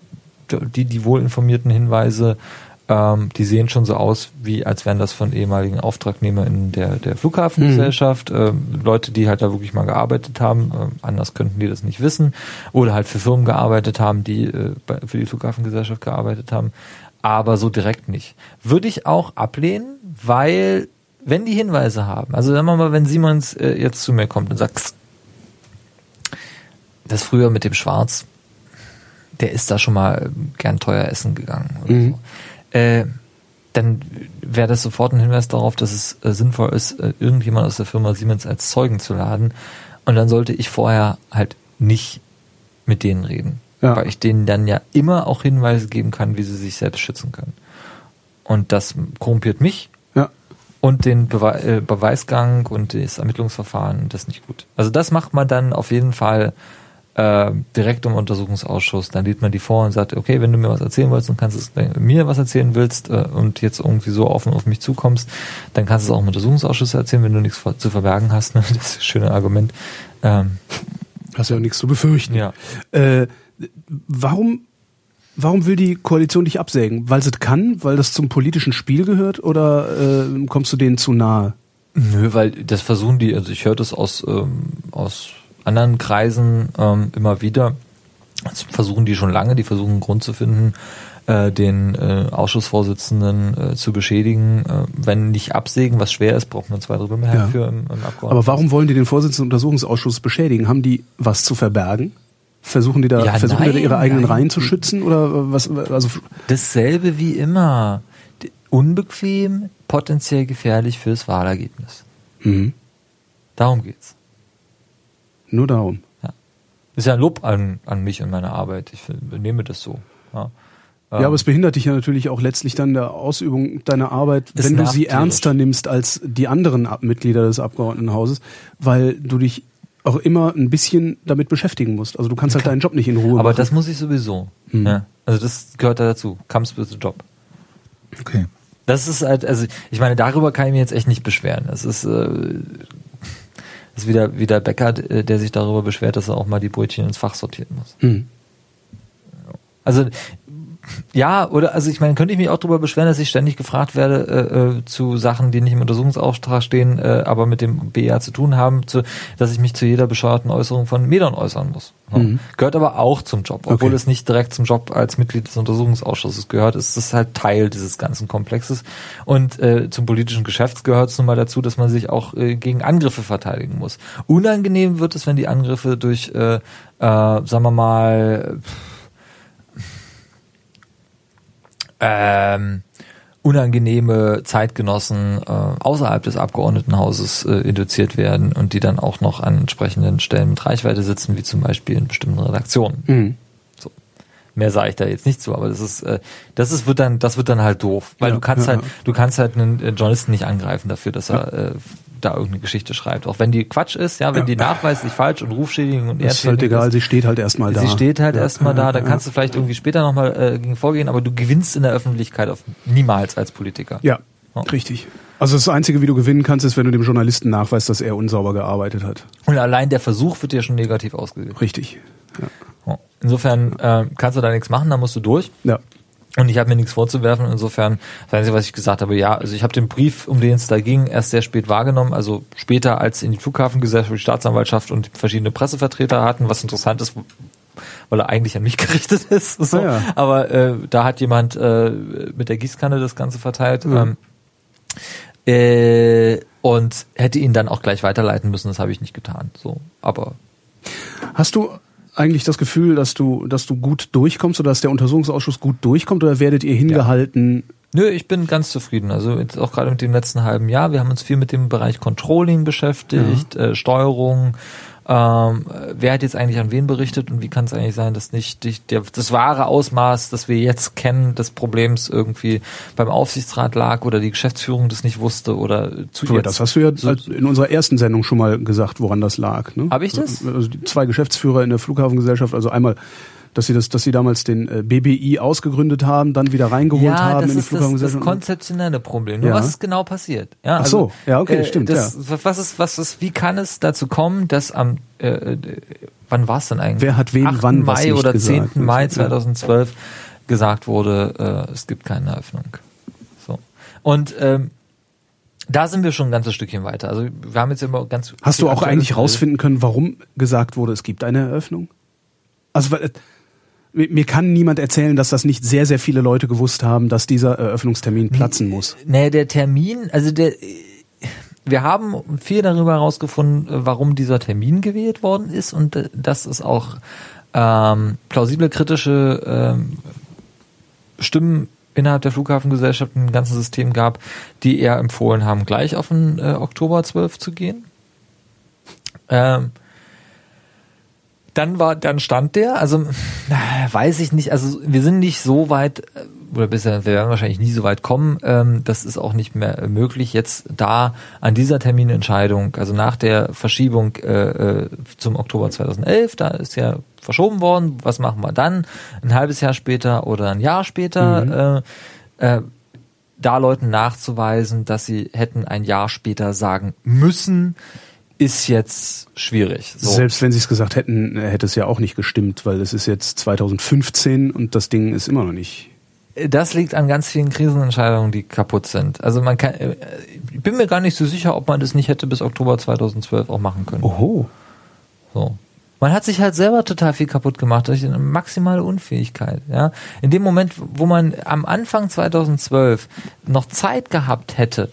die, die wohlinformierten Hinweise, ähm, die sehen schon so aus, wie als wären das von ehemaligen AuftragnehmerInnen der, der Flughafengesellschaft, ähm, Leute, die halt da wirklich mal gearbeitet haben, ähm, anders könnten die das nicht wissen, oder halt für Firmen gearbeitet haben, die äh, bei, für die Flughafengesellschaft gearbeitet haben, aber so direkt nicht. Würde ich auch ablehnen, weil wenn die Hinweise haben, also sagen wir mal, wenn Simons äh, jetzt zu mir kommt und sagt, das früher mit dem Schwarz, der ist da schon mal gern teuer essen gegangen. Oder Mhm. so. äh, dann wäre das sofort ein Hinweis darauf, dass es äh, sinnvoll ist, äh, irgendjemand aus der Firma Siemens als Zeugen zu laden. Und dann sollte ich vorher halt nicht mit denen reden. Ja. Weil ich denen dann ja immer auch Hinweise geben kann, wie sie sich selbst schützen können. Und das korrumpiert mich Ja. und den Bewe äh, Beweisgang und das Ermittlungsverfahren, das ist nicht gut. Also das macht man dann auf jeden Fall äh, direkt im Untersuchungsausschuss. Dann lädt man die vor und sagt, okay, wenn du mir was erzählen willst und kannst es mir was erzählen willst äh, und jetzt irgendwie so offen auf mich zukommst, dann kannst du es auch im Untersuchungsausschuss erzählen, wenn du nichts zu verbergen hast. Ne? [laughs] Das ist ein schönes Argument. Ähm, Hast ja auch nichts zu befürchten. ja. Äh, warum, warum will die Koalition dich absägen? Weil sie es kann? Weil das zum politischen Spiel gehört? Oder äh, kommst du denen zu nahe? Nö, weil das versuchen die, also ich höre das aus, ähm, aus anderen Kreisen ähm, immer wieder. Das versuchen die schon lange, die versuchen einen Grund zu finden, äh, den äh, Ausschussvorsitzenden äh, zu beschädigen. Äh, wenn nicht absägen, was schwer ist, braucht man zwei Drittel Mehrheit Ja. für im, im Abgeordneten. Aber warum wollen die den Vorsitzenden des Untersuchungsausschusses beschädigen? Haben die was zu verbergen? Versuchen die da, Ja, versuchen die da nein, ihre eigenen nein. Reihen zu schützen? Oder was, also, Dasselbe wie immer. Unbequem, potenziell gefährlich fürs Wahlergebnis. mhm. Darum geht's. Nur darum. Ist ja ein Lob an, an mich und meine Arbeit. Ich nehme das so. Ja, Ja, aber es behindert dich ja natürlich auch letztlich dann der Ausübung deiner Arbeit, wenn du sie ernster nimmst als die anderen Mitglieder des Abgeordnetenhauses, weil du dich auch immer ein bisschen damit beschäftigen musst. Also du kannst halt deinen Job nicht in Ruhe Aber machen. das muss ich sowieso. Mhm. Ja. Also das gehört da dazu. Comes with the job. Okay. Das ist halt, also ich meine, darüber kann ich mich jetzt echt nicht beschweren. Das ist, äh, ist wieder, wieder Bäcker, äh, der sich darüber beschwert, dass er auch mal die Brötchen ins Fach sortieren muss. Hm. Also ja, oder also ich meine, könnte ich mich auch darüber beschweren, dass ich ständig gefragt werde äh, äh, zu Sachen, die nicht im Untersuchungsauftrag stehen, äh, aber mit dem BA zu tun haben, zu, dass ich mich zu jeder bescheuerten Äußerung von Medon äußern muss. Ja. Mhm. Gehört aber auch zum Job, obwohl Okay. es nicht direkt zum Job als Mitglied des Untersuchungsausschusses gehört, ist es halt Teil dieses ganzen Komplexes. Und äh, zum politischen Geschäft gehört es nun mal dazu, dass man sich auch äh, gegen Angriffe verteidigen muss. Unangenehm wird es, wenn die Angriffe durch, äh, äh, sagen wir mal, ähm, unangenehme Zeitgenossen äh, außerhalb des Abgeordnetenhauses äh, induziert werden und die dann auch noch an entsprechenden Stellen mit Reichweite sitzen, wie zum Beispiel in bestimmten Redaktionen. Mhm. So. Mehr sage ich da jetzt nicht zu, aber das ist, äh, das ist, wird dann, das wird dann halt doof, weil Ja, du kannst ja, halt, ja. du kannst halt einen äh, Journalisten nicht angreifen dafür, dass er äh, da irgendeine Geschichte schreibt, auch wenn die Quatsch ist, ja, wenn die nachweislich falsch und Rufschädigung und Ist halt egal, ist, sie steht halt erstmal da. Sie steht halt Ja, erstmal da, dann ja. kannst du vielleicht irgendwie später nochmal äh, gegen vorgehen, aber du gewinnst in der Öffentlichkeit auf niemals als Politiker. Ja, Ja. richtig. Also das Einzige, wie du gewinnen kannst, ist, wenn du dem Journalisten nachweist, dass er unsauber gearbeitet hat. Und allein der Versuch wird dir schon negativ ausgelegt. Richtig. Insofern äh, kannst du da nichts machen, da musst du durch. ja. Und ich habe mir nichts vorzuwerfen. Insofern, das Einzige, was ich gesagt habe, ja, also ich habe den Brief, um den es da ging, erst sehr spät wahrgenommen, also später als in die Flughafengesellschaft, die Staatsanwaltschaft und verschiedene Pressevertreter hatten, was interessant ist, weil er eigentlich an mich [laughs] gerichtet ist. So. Ah ja. Aber äh, da hat jemand äh, mit der Gießkanne das Ganze verteilt. Mhm. Ähm, äh, und hätte ihn dann auch gleich weiterleiten müssen, das habe ich nicht getan. So, aber Hast du eigentlich das Gefühl, dass du, dass du gut durchkommst oder dass der Untersuchungsausschuss gut durchkommt oder werdet ihr hingehalten? Nö, ich bin ganz zufrieden. Also jetzt auch gerade mit dem letzten halben Jahr. Wir haben uns viel mit dem Bereich Controlling beschäftigt, äh, Steuerung. Ähm, äh, wer hat jetzt eigentlich an wen berichtet und wie kann es eigentlich sein, dass nicht die, der, das wahre Ausmaß, das wir jetzt kennen, des Problems irgendwie beim Aufsichtsrat lag oder die Geschäftsführung das nicht wusste oder zu So, jetzt. das hast du ja so- in unserer ersten Sendung schon mal gesagt, woran das lag. Ne? Hab ich das? Also die zwei Geschäftsführer in der Flughafengesellschaft, also einmal, dass sie das, dass sie damals den äh, BBI ausgegründet haben, dann wieder reingeholt ja, haben das in die ist das, das Flughafengesellschaft. konzeptionelle Problem. Nur Ja. was ist genau passiert? Ja, Ach so, ja, okay, stimmt, Das, Was ist, was ist, wie kann es dazu kommen, dass am, äh, äh, wann war es denn eigentlich? Wer hat wem 8. wann was Mai oder gesagt? 10. Mai Ja. 2012 gesagt wurde, äh, es gibt keine Eröffnung. So. Und ähm, da sind wir schon ein ganzes Stückchen weiter. Also wir haben jetzt immer ganz. Hast du auch eigentlich rausfinden können, warum gesagt wurde, es gibt eine Eröffnung? Also weil, äh, mir kann niemand erzählen, dass das nicht sehr, sehr viele Leute gewusst haben, dass dieser Eröffnungstermin platzen muss. Nee, der Termin, also der, wir haben viel darüber herausgefunden, warum dieser Termin gewählt worden ist und äh, dass es auch ähm, plausible kritische ähm, Stimmen innerhalb der Flughafengesellschaft im ganzen System gab, die eher empfohlen haben, gleich auf den äh, Oktober 12 zu gehen. Ähm, dann war, dann stand der, also weiß ich nicht, also wir sind nicht so weit, äh, oder bisher, wir werden wahrscheinlich nie so weit kommen, ähm, das ist auch nicht mehr möglich, jetzt da an dieser Terminentscheidung, also nach der Verschiebung äh, äh zum Oktober 2011, da ist ja verschoben worden, was machen wir dann? Ein halbes Jahr später oder ein Jahr später? Mhm. Äh, äh, da Leuten nachzuweisen, dass sie hätten ein Jahr später sagen müssen, ist jetzt schwierig. So. Selbst wenn sie es gesagt hätten, hätte es ja auch nicht gestimmt, weil es ist jetzt 2015 und das Ding ist immer noch nicht. Das liegt an ganz vielen Krisenentscheidungen, die kaputt sind. Also man kann, äh, ich bin mir gar nicht so sicher, ob man das nicht hätte bis Oktober 2012 auch machen können. Oho. So. Man hat sich halt selber total viel kaputt gemacht durch eine maximale Unfähigkeit. Ja, in dem Moment, wo man am Anfang 2012 noch Zeit gehabt hätte,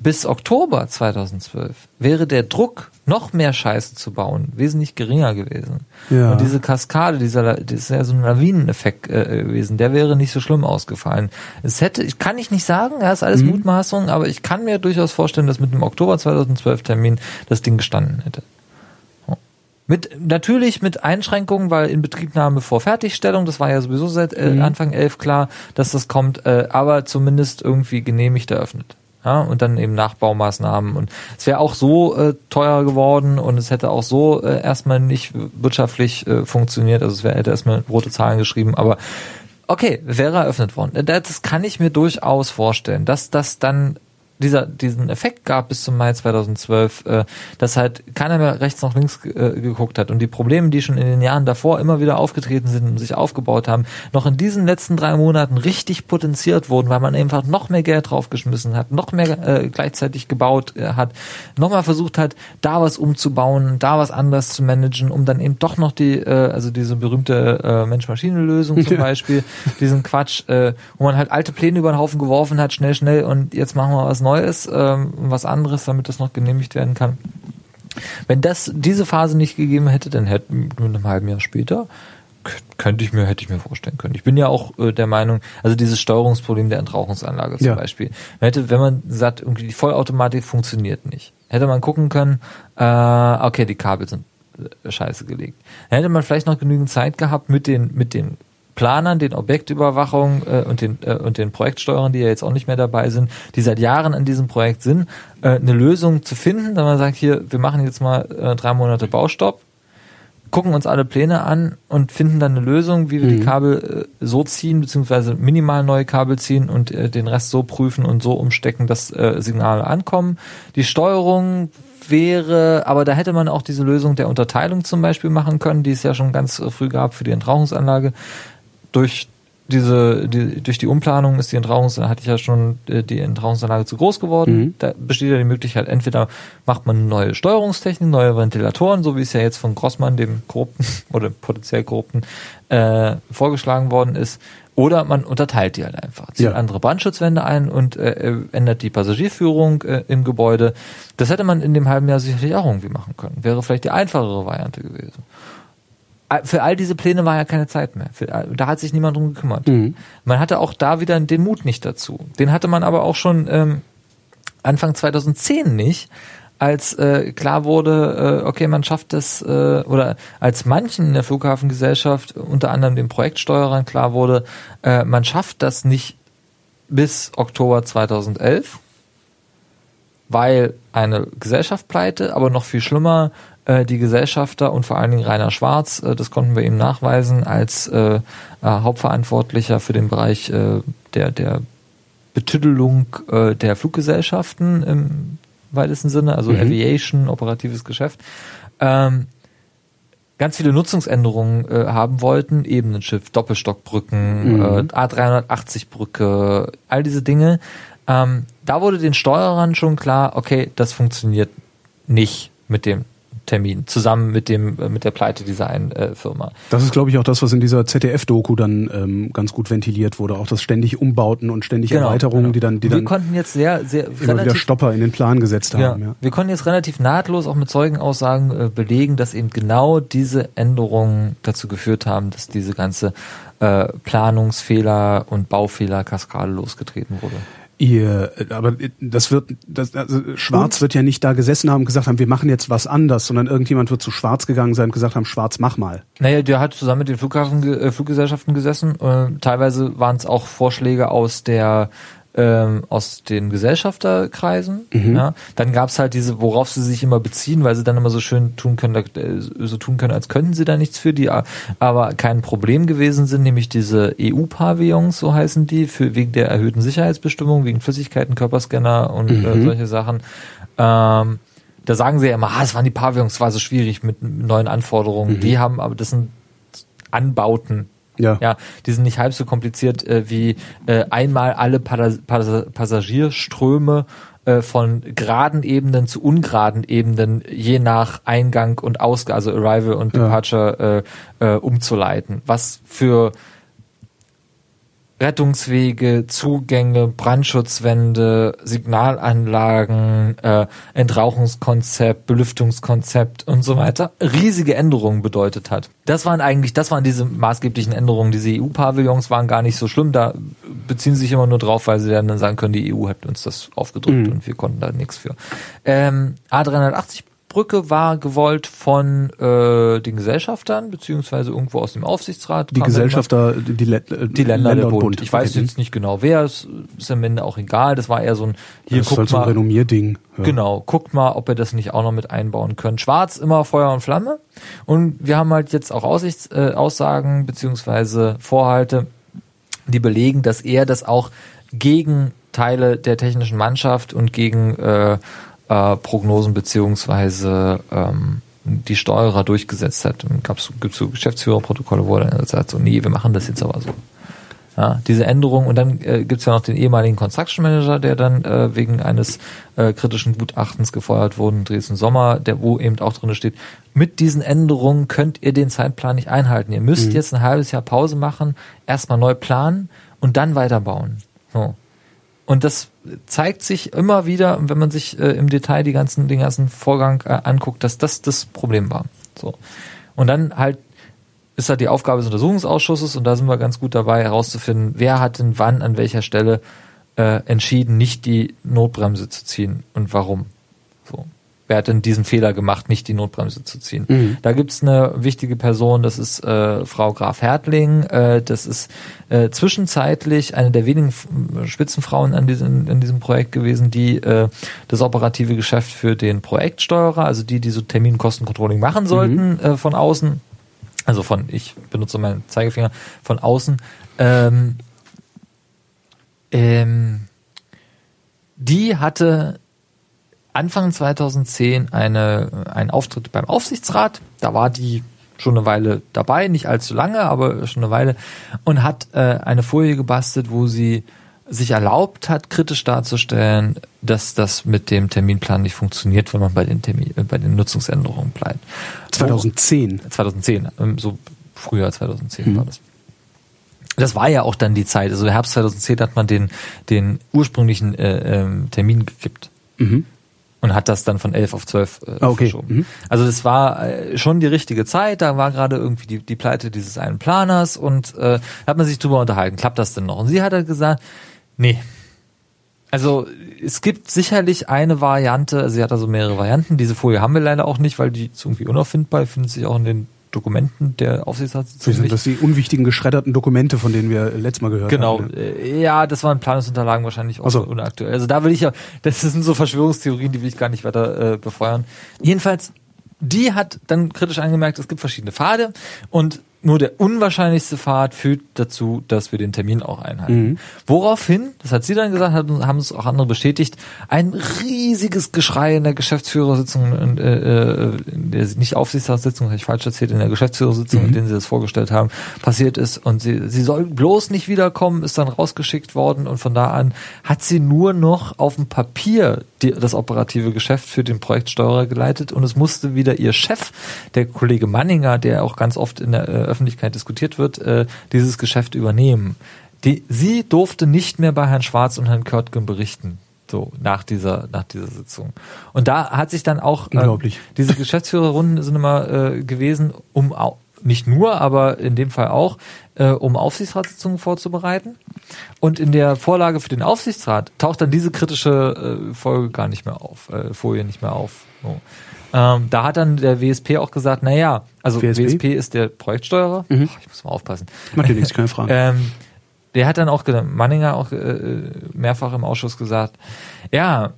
bis Oktober 2012 wäre der Druck, noch mehr Scheiße zu bauen, wesentlich geringer gewesen. Ja. Und diese Kaskade, dieser, das ist ja so ein Lawineneffekt äh, gewesen, der wäre nicht so schlimm ausgefallen. Es hätte, ich kann ich nicht sagen, ja, ist alles mhm. Mutmaßung, aber ich kann mir durchaus vorstellen, dass mit dem Oktober 2012 Termin das Ding gestanden hätte. Mit, natürlich mit Einschränkungen, weil in Betriebnahme vor Fertigstellung, das war ja sowieso seit äh, mhm. Anfang 11 klar, dass das kommt, äh, aber zumindest irgendwie genehmigt eröffnet. Ja, und dann eben Nachbaumaßnahmen. Und es wäre auch so äh, teuer geworden und es hätte auch so äh, erstmal nicht wirtschaftlich äh, funktioniert. Also es wär, hätte erstmal rote Zahlen geschrieben, aber okay, wäre eröffnet worden. Das kann ich mir durchaus vorstellen, dass das dann dieser, diesen Effekt gab bis zum Mai 2012, äh, dass halt keiner mehr rechts noch links äh, geguckt hat. Und die Probleme, die schon in den Jahren davor immer wieder aufgetreten sind und sich aufgebaut haben, noch in diesen letzten drei Monaten richtig potenziert wurden, weil man einfach noch mehr Geld draufgeschmissen hat, noch mehr äh, gleichzeitig gebaut äh, hat, nochmal versucht hat, da was umzubauen, da was anders zu managen, um dann eben doch noch die, äh, also diese berühmte äh, Mensch-Maschine-Lösung zum [laughs] Beispiel, diesen Quatsch, äh, wo man halt alte Pläne über den Haufen geworfen hat, schnell, schnell und jetzt machen wir was Neues, ähm, was anderes, damit das noch genehmigt werden kann. Wenn das diese Phase nicht gegeben hätte, dann hätten wir einem halben Jahr später könnte ich mir, hätte ich mir vorstellen können. Ich bin ja auch äh, der Meinung, also dieses Steuerungsproblem der Entrauchungsanlage zum ja. Beispiel. Man hätte, wenn man sagt, irgendwie die Vollautomatik funktioniert nicht, hätte man gucken können, äh, okay, die Kabel sind äh, scheiße gelegt. Dann hätte man vielleicht noch genügend Zeit gehabt mit den, mit den Planern, den Objektüberwachungen äh, und, den, äh, und den Projektsteuerern, die ja jetzt auch nicht mehr dabei sind, die seit Jahren an diesem Projekt sind, äh, eine Lösung zu finden, wenn man sagt, hier, wir machen jetzt mal äh, drei Monate Baustopp, gucken uns alle Pläne an und finden dann eine Lösung, wie wir mhm. die Kabel äh, so ziehen, beziehungsweise minimal neue Kabel ziehen und äh, den Rest so prüfen und so umstecken, dass äh, Signale ankommen. Die Steuerung wäre, aber da hätte man auch diese Lösung der Unterteilung zum Beispiel machen können, die es ja schon ganz früh gab für die Entrauchungsanlage durch diese, die, durch die Umplanung ist die Entrauchungsanlage, hatte ich ja schon, äh, die Entrauchungsanlage zu groß geworden. Mhm. Da besteht ja die Möglichkeit, entweder macht man eine neue Steuerungstechnik, neue Ventilatoren, so wie es ja jetzt von Grossmann, dem Korrupten [laughs] oder potenziell Korrupten, äh, vorgeschlagen worden ist, oder man unterteilt die halt einfach, zieht ja. andere Brandschutzwände ein und äh, ändert die Passagierführung äh, im Gebäude. Das hätte man in dem halben Jahr sicherlich auch irgendwie machen können. Wäre vielleicht die einfachere Variante gewesen für all diese Pläne war ja keine Zeit mehr. Für, da hat sich niemand drum gekümmert. Mhm. Man hatte auch da wieder den Mut nicht dazu. Den hatte man aber auch schon ähm, Anfang 2010 nicht, als äh, klar wurde, äh, okay, man schafft das, äh, oder als manchen in der Flughafengesellschaft, unter anderem den Projektsteuerern, klar wurde, äh, man schafft das nicht bis Oktober 2011, weil eine Gesellschaft pleite, aber noch viel schlimmer, äh, die Gesellschafter und vor allen Dingen Rainer Schwarz, äh, das konnten wir ihm nachweisen, als äh, äh, Hauptverantwortlicher für den Bereich äh, der, der Betüdelung äh, der Fluggesellschaften im weitesten Sinne, also mhm. Aviation, operatives Geschäft. Ähm, ganz viele Nutzungsänderungen äh, haben wollten, Ebenenschiff, Doppelstockbrücken, mhm. äh, A380-Brücke, all diese Dinge. Ähm, da wurde den Steuerern schon klar, okay, das funktioniert nicht mit dem Termin, zusammen mit dem äh, mit der Pleite dieser einen äh, Firma. Das ist, glaube ich, auch das, was in dieser ZDF-Doku dann ähm, ganz gut ventiliert wurde. Auch das ständig Umbauten und ständig genau, Erweiterungen, genau. die dann, die wir dann konnten jetzt sehr, sehr immer relativ, wieder Stopper in den Plan gesetzt haben. Ja. ja. Wir konnten jetzt relativ nahtlos auch mit Zeugenaussagen äh, belegen, dass eben genau diese Änderungen dazu geführt haben, dass diese ganze äh, Planungsfehler und Baufehler Kaskade losgetreten wurde. Ihr, aber das wird, das, also Schwarz und? wird ja nicht da gesessen haben und gesagt haben, wir machen jetzt was anders, sondern irgendjemand wird zu Schwarz gegangen sein und gesagt haben, Schwarz, mach mal. Naja, der hat zusammen mit den Flughafen, äh, Fluggesellschaften gesessen. Äh, teilweise waren es auch Vorschläge aus der ähm, aus den Gesellschafterkreisen. Mhm. Ja. Dann gab's halt diese, worauf sie sich immer beziehen, weil sie dann immer so schön tun können, äh, so tun können, als könnten sie da nichts für, die aber kein Problem gewesen sind, nämlich diese EU-Pavillons, so heißen die, für wegen der erhöhten Sicherheitsbestimmung, wegen Flüssigkeiten, Körperscanner und äh, mhm. äh, solche Sachen. Ähm, da sagen sie ja immer, ah, es waren die Pavillons, war so schwierig mit neuen Anforderungen. Mhm. Die haben, aber das sind Anbauten ja. ja, die sind nicht halb so kompliziert äh, wie äh, einmal alle Pas Pas Passagierströme äh, von geraden Ebenen zu ungeraden Ebenen je nach Eingang und Ausgang, also Arrival und Departure ja. äh, äh, umzuleiten. Was für Rettungswege, Zugänge, Brandschutzwände, Signalanlagen, äh, Entrauchungskonzept, Belüftungskonzept und so weiter riesige Änderungen bedeutet hat. Das waren eigentlich, das waren diese maßgeblichen Änderungen. Diese EU-Pavillons waren gar nicht so schlimm. Da beziehen sie sich immer nur drauf, weil sie dann sagen können, die EU hat uns das aufgedrückt mhm. und wir konnten da nichts für. Ähm, A380 Brücke war gewollt von äh, den Gesellschaftern, beziehungsweise irgendwo aus dem Aufsichtsrat. Die Gesellschafter, die, die, äh, die Länder, Länder der Bund. Bund. Ich weiß okay. jetzt nicht genau wer, es ist am Ende auch egal. Das war eher so ein, hier das guckt halt. So ein Renommierding. Ja. Genau, guckt mal, ob ihr das nicht auch noch mit einbauen könnt. Schwarz immer Feuer und Flamme. Und wir haben halt jetzt auch Aussichts, äh, Aussagen, beziehungsweise Vorhalte, die belegen, dass er das auch gegen Teile der technischen Mannschaft und gegen äh, äh, Prognosen beziehungsweise ähm, die Steuerer durchgesetzt hat. Gab's, gibt's so Geschäftsführerprotokolle, wo er dann sagt, so, nee, wir machen das jetzt aber so. Ja, diese Änderung und dann äh, gibt ja noch den ehemaligen Construction Manager, der dann äh, wegen eines äh, kritischen Gutachtens gefeuert wurde, Dresden Sommer, der wo eben auch drin steht, mit diesen Änderungen könnt ihr den Zeitplan nicht einhalten. Ihr müsst mhm. jetzt ein halbes Jahr Pause machen, erstmal neu planen und dann weiterbauen. So. Und das zeigt sich immer wieder, wenn man sich äh, im Detail die ganzen, den ganzen Vorgang äh, anguckt, dass das das Problem war. So. Und dann halt ist halt die Aufgabe des Untersuchungsausschusses und da sind wir ganz gut dabei herauszufinden, wer hat denn wann an welcher Stelle äh, entschieden, nicht die Notbremse zu ziehen und warum. So wer hat denn diesen Fehler gemacht, nicht die Notbremse zu ziehen. Mhm. Da gibt's eine wichtige Person, das ist äh, Frau Graf Hertling, äh, das ist äh, zwischenzeitlich eine der wenigen Spitzenfrauen an diesem, an diesem Projekt gewesen, die äh, das operative Geschäft für den Projektsteuerer, also die, die so Terminkostencontrolling machen sollten mhm. äh, von außen, also von, ich benutze meinen Zeigefinger, von außen, ähm, ähm, die hatte Anfang 2010 eine, einen Auftritt beim Aufsichtsrat. Da war die schon eine Weile dabei, nicht allzu lange, aber schon eine Weile und hat äh, eine Folie gebastelt, wo sie sich erlaubt hat, kritisch darzustellen, dass das mit dem Terminplan nicht funktioniert, wenn man bei den Termin, äh, bei den Nutzungsänderungen bleibt. 2010. Wo, 2010, ähm, so früher 2010 mhm. war das. Das war ja auch dann die Zeit. Also Herbst 2010 hat man den den ursprünglichen äh, ähm, Termin gekippt. Mhm und hat das dann von elf auf zwölf äh, ah, okay. verschoben. Mhm. Also das war äh, schon die richtige Zeit, da war gerade irgendwie die, die Pleite dieses einen Planers und äh, hat man sich drüber unterhalten, klappt das denn noch? Und sie hat halt gesagt, nee. Also es gibt sicherlich eine Variante, also sie hat also mehrere Varianten, diese Folie haben wir leider auch nicht, weil die ist irgendwie unauffindbar, findet sich auch in den Dokumenten der Aufsichtsratssitzung. Sind das die unwichtigen geschredderten Dokumente, von denen wir letztes Mal gehört genau. haben? Genau. Äh, ja, das waren Planungsunterlagen wahrscheinlich auch so. unaktuell. Also da will ich ja, das sind so Verschwörungstheorien, die will ich gar nicht weiter äh, befeuern. Jedenfalls, die hat dann kritisch angemerkt, es gibt verschiedene Pfade und nur der unwahrscheinlichste Pfad führt dazu, dass wir den Termin auch einhalten. Mhm. Woraufhin, das hat sie dann gesagt, haben es auch andere bestätigt, ein riesiges Geschrei in der Geschäftsführersitzung, äh, äh, in der nicht Aufsichtsratssitzung, habe ich falsch erzählt, in der Geschäftsführersitzung, mhm. in der sie das vorgestellt haben, passiert ist und sie, sie soll bloß nicht wiederkommen, ist dann rausgeschickt worden und von da an hat sie nur noch auf dem Papier die, das operative Geschäft für den Projektsteuerer geleitet und es musste wieder ihr Chef, der Kollege Manninger, der auch ganz oft in der äh, Öffentlichkeit diskutiert wird, äh, dieses Geschäft übernehmen. Die, sie durfte nicht mehr bei Herrn Schwarz und Herrn Körtgen berichten. So, nach dieser, nach dieser Sitzung. Und da hat sich dann auch, äh, diese Geschäftsführerrunden sind immer äh, gewesen, um nicht nur, aber in dem Fall auch, äh, um Aufsichtsratssitzungen vorzubereiten. Und in der Vorlage für den Aufsichtsrat taucht dann diese kritische äh, Folge gar nicht mehr auf, äh, Folie nicht mehr auf. So. Ähm, da hat dann der WSP auch gesagt, na ja, also WSP? WSP, ist der Projektsteuerer. Mhm. Ich muss mal aufpassen. Macht dir nichts, keine Frage. [laughs] Ähm, der hat dann auch, ge- Manninger auch äh, mehrfach im Ausschuss gesagt, ja,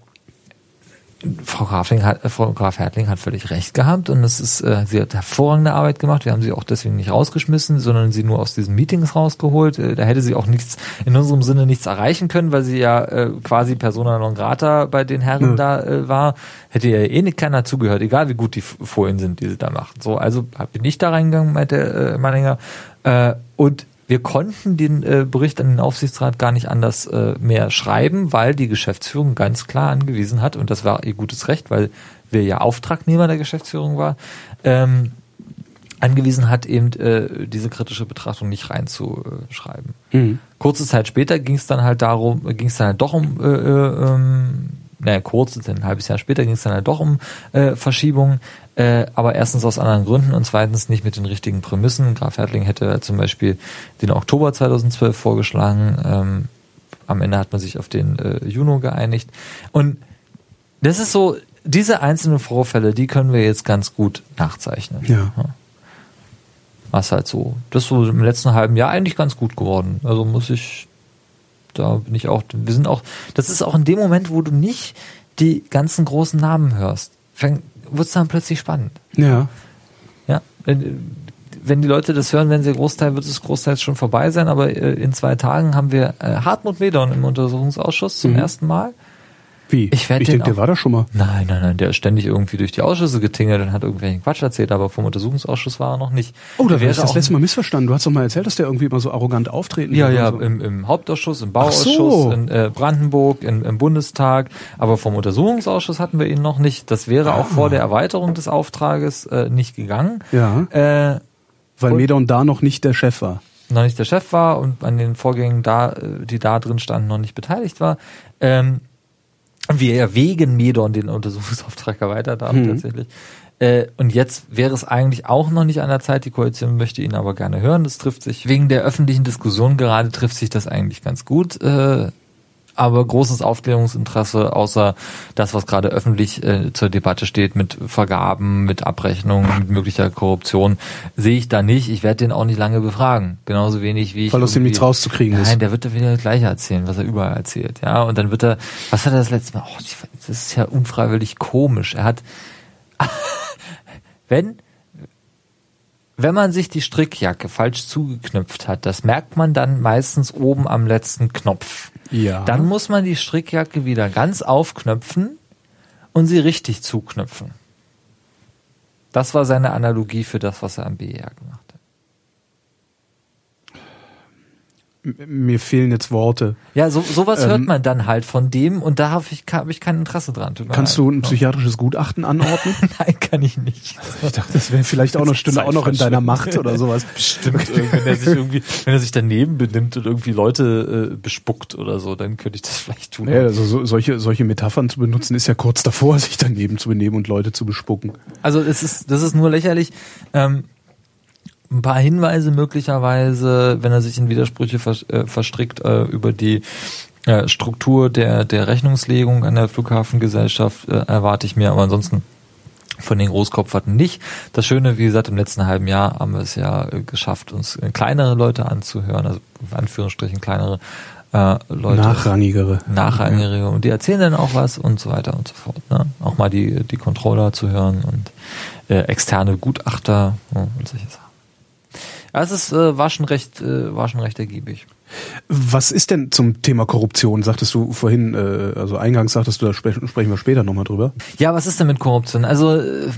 Frau Grafling hat, äh, Frau Graf Hertling hat völlig recht gehabt und es ist, äh, sie hat hervorragende Arbeit gemacht. Wir haben sie auch deswegen nicht rausgeschmissen, sondern sie nur aus diesen Meetings rausgeholt. Äh, da hätte sie auch nichts, in unserem Sinne nichts erreichen können, weil sie ja äh, quasi persona non grata bei den Herren Ja. da äh, war. Hätte ihr eh nicht keiner zugehört, egal wie gut die Folien sind, die sie da macht. So, also bin ich da reingegangen, meinte äh, Manninger. Äh, und wir konnten den äh, Bericht an den Aufsichtsrat gar nicht anders äh, mehr schreiben, weil die Geschäftsführung ganz klar angewiesen hat, und das war ihr gutes Recht, weil wir ja Auftragnehmer der Geschäftsführung war, ähm, angewiesen hat, eben äh, diese kritische Betrachtung nicht reinzuschreiben. Mhm. Kurze Zeit später ging es dann halt darum, ging es dann halt doch um, äh, äh, ähm, naja, kurz, ein halbes Jahr später ging es dann halt doch um äh, Verschiebungen, äh, aber erstens aus anderen Gründen und zweitens nicht mit den richtigen Prämissen. Graf Hertling hätte zum Beispiel den Oktober 2012 vorgeschlagen, ähm, am Ende hat man sich auf den äh, Juno geeinigt und das ist so, diese einzelnen Vorfälle, die können wir jetzt ganz gut nachzeichnen. Ja. Was halt so, das ist so im letzten halben Jahr eigentlich ganz gut geworden. Also muss ich, da bin ich auch, wir sind auch, das ist auch in dem Moment, wo du nicht die ganzen großen Namen hörst, wird es dann plötzlich spannend. Ja. Ja, wenn, wenn die Leute das hören, wenn sie Großteil, wird es großteils schon vorbei sein, aber äh, in zwei Tagen haben wir äh, Hartmut Medon im Untersuchungsausschuss zum Mhm. ersten Mal. Wie? Ich ich den denke, der auch- war da schon mal. Nein, nein, nein, der ist ständig irgendwie durch die Ausschüsse getingelt und hat irgendwelchen Quatsch erzählt, aber vom Untersuchungsausschuss war er noch nicht. Oh, da wäre ich das auch- letzte Mal missverstanden. Du hast doch mal erzählt, dass der irgendwie immer so arrogant auftreten Ja, ja, so. im, im Hauptausschuss, im Ach so. Bauausschuss, in äh, Brandenburg, in, im Bundestag, aber vom Untersuchungsausschuss hatten wir ihn noch nicht. Das wäre auch Ah. vor der Erweiterung des Auftrages äh, nicht gegangen. Ja, Äh, weil Medon da noch nicht der Chef war. noch nicht der Chef war und an den Vorgängen da, äh, die da drin standen, noch nicht beteiligt war. Ähm, wir ja wegen Medon den Untersuchungsauftrag erweitert haben Mhm. tatsächlich. Äh, und jetzt wäre es eigentlich auch noch nicht an der Zeit. Die Koalition möchte ihn aber gerne hören. Das trifft sich wegen der öffentlichen Diskussion gerade trifft sich das eigentlich ganz gut. Äh, aber großes Aufklärungsinteresse, außer das, was gerade öffentlich äh, zur Debatte steht mit Vergaben, mit Abrechnungen, mit möglicher Korruption, sehe ich da nicht. Ich werde den auch nicht lange befragen. Genauso wenig wie ich. Weil aus dem nichts rauszukriegen Nein, ist. der wird da wieder das Gleiche erzählen, was er überall erzählt. Ja, und dann wird er, was hat er das letzte Mal? Oh, das ist ja unfreiwillig komisch. Er hat, [laughs] wenn, wenn man sich die Strickjacke falsch zugeknüpft hat, das merkt man dann meistens oben am letzten Knopf. Ja. Dann muss man die Strickjacke wieder ganz aufknöpfen und sie richtig zuknüpfen. Das war seine Analogie für das, was er am BER gemacht hat. M- Mir fehlen jetzt Worte. Ja, so, sowas hört Ähm, man dann halt von dem und da habe ich, hab ich kein Interesse dran. Kannst du ein psychiatrisches Gutachten anordnen? [laughs] Nein, kann ich nicht. Ich dachte, das wäre vielleicht auch noch Stünde auch noch in deiner Macht oder sowas. [laughs] Stimmt, äh, wenn er sich irgendwie, wenn er sich daneben benimmt und irgendwie Leute äh, bespuckt oder so, dann könnte ich das vielleicht tun. Ja, also so, solche, solche Metaphern zu benutzen, ist ja kurz davor, [laughs] sich daneben zu benehmen und Leute zu bespucken. Also es ist, das ist nur lächerlich. Ähm, ein paar Hinweise möglicherweise, wenn er sich in Widersprüche äh, verstrickt äh, über die äh, Struktur der, der Rechnungslegung an der Flughafengesellschaft erwarte ich mir, aber ansonsten von den Großkopferten nicht. Das Schöne, wie gesagt, im letzten halben Jahr haben wir es ja geschafft, uns kleinere Leute anzuhören, also in Anführungsstrichen kleinere äh, Leute. Nachrangigere. Nachrangige und die erzählen dann auch was und so weiter und so fort. Ne? Auch mal die, die Controller zu hören und äh, externe Gutachter ja, und solche Sachen. Ja, es ist, äh, war schon recht, äh, war schon recht ergiebig. Was ist denn zum Thema Korruption? Sagtest du vorhin, äh, also eingangs sagtest du, da spre sprechen wir später nochmal drüber. Ja, was ist denn mit Korruption? Also äh,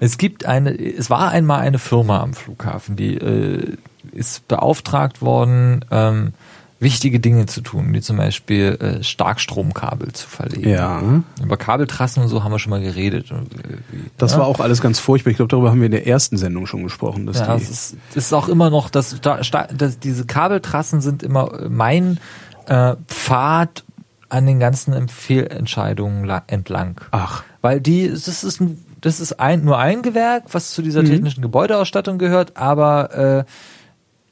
es gibt eine, es war einmal eine Firma am Flughafen, die äh, ist beauftragt worden, ähm, wichtige Dinge zu tun, wie zum Beispiel äh, Starkstromkabel zu verlegen. Ja. Über Kabeltrassen und so haben wir schon mal geredet. Äh, Das ja? war auch alles ganz furchtbar. Ich glaube, darüber haben wir in der ersten Sendung schon gesprochen. Dass Ja, die, es ist, ist auch immer noch, dass, dass diese Kabeltrassen sind immer mein äh, Pfad an den ganzen Fehlentscheidungen la- entlang. Ach. Weil die, das ist ein, das ist ein, nur ein Gewerk, was zu dieser Mhm. technischen Gebäudeausstattung gehört, aber äh,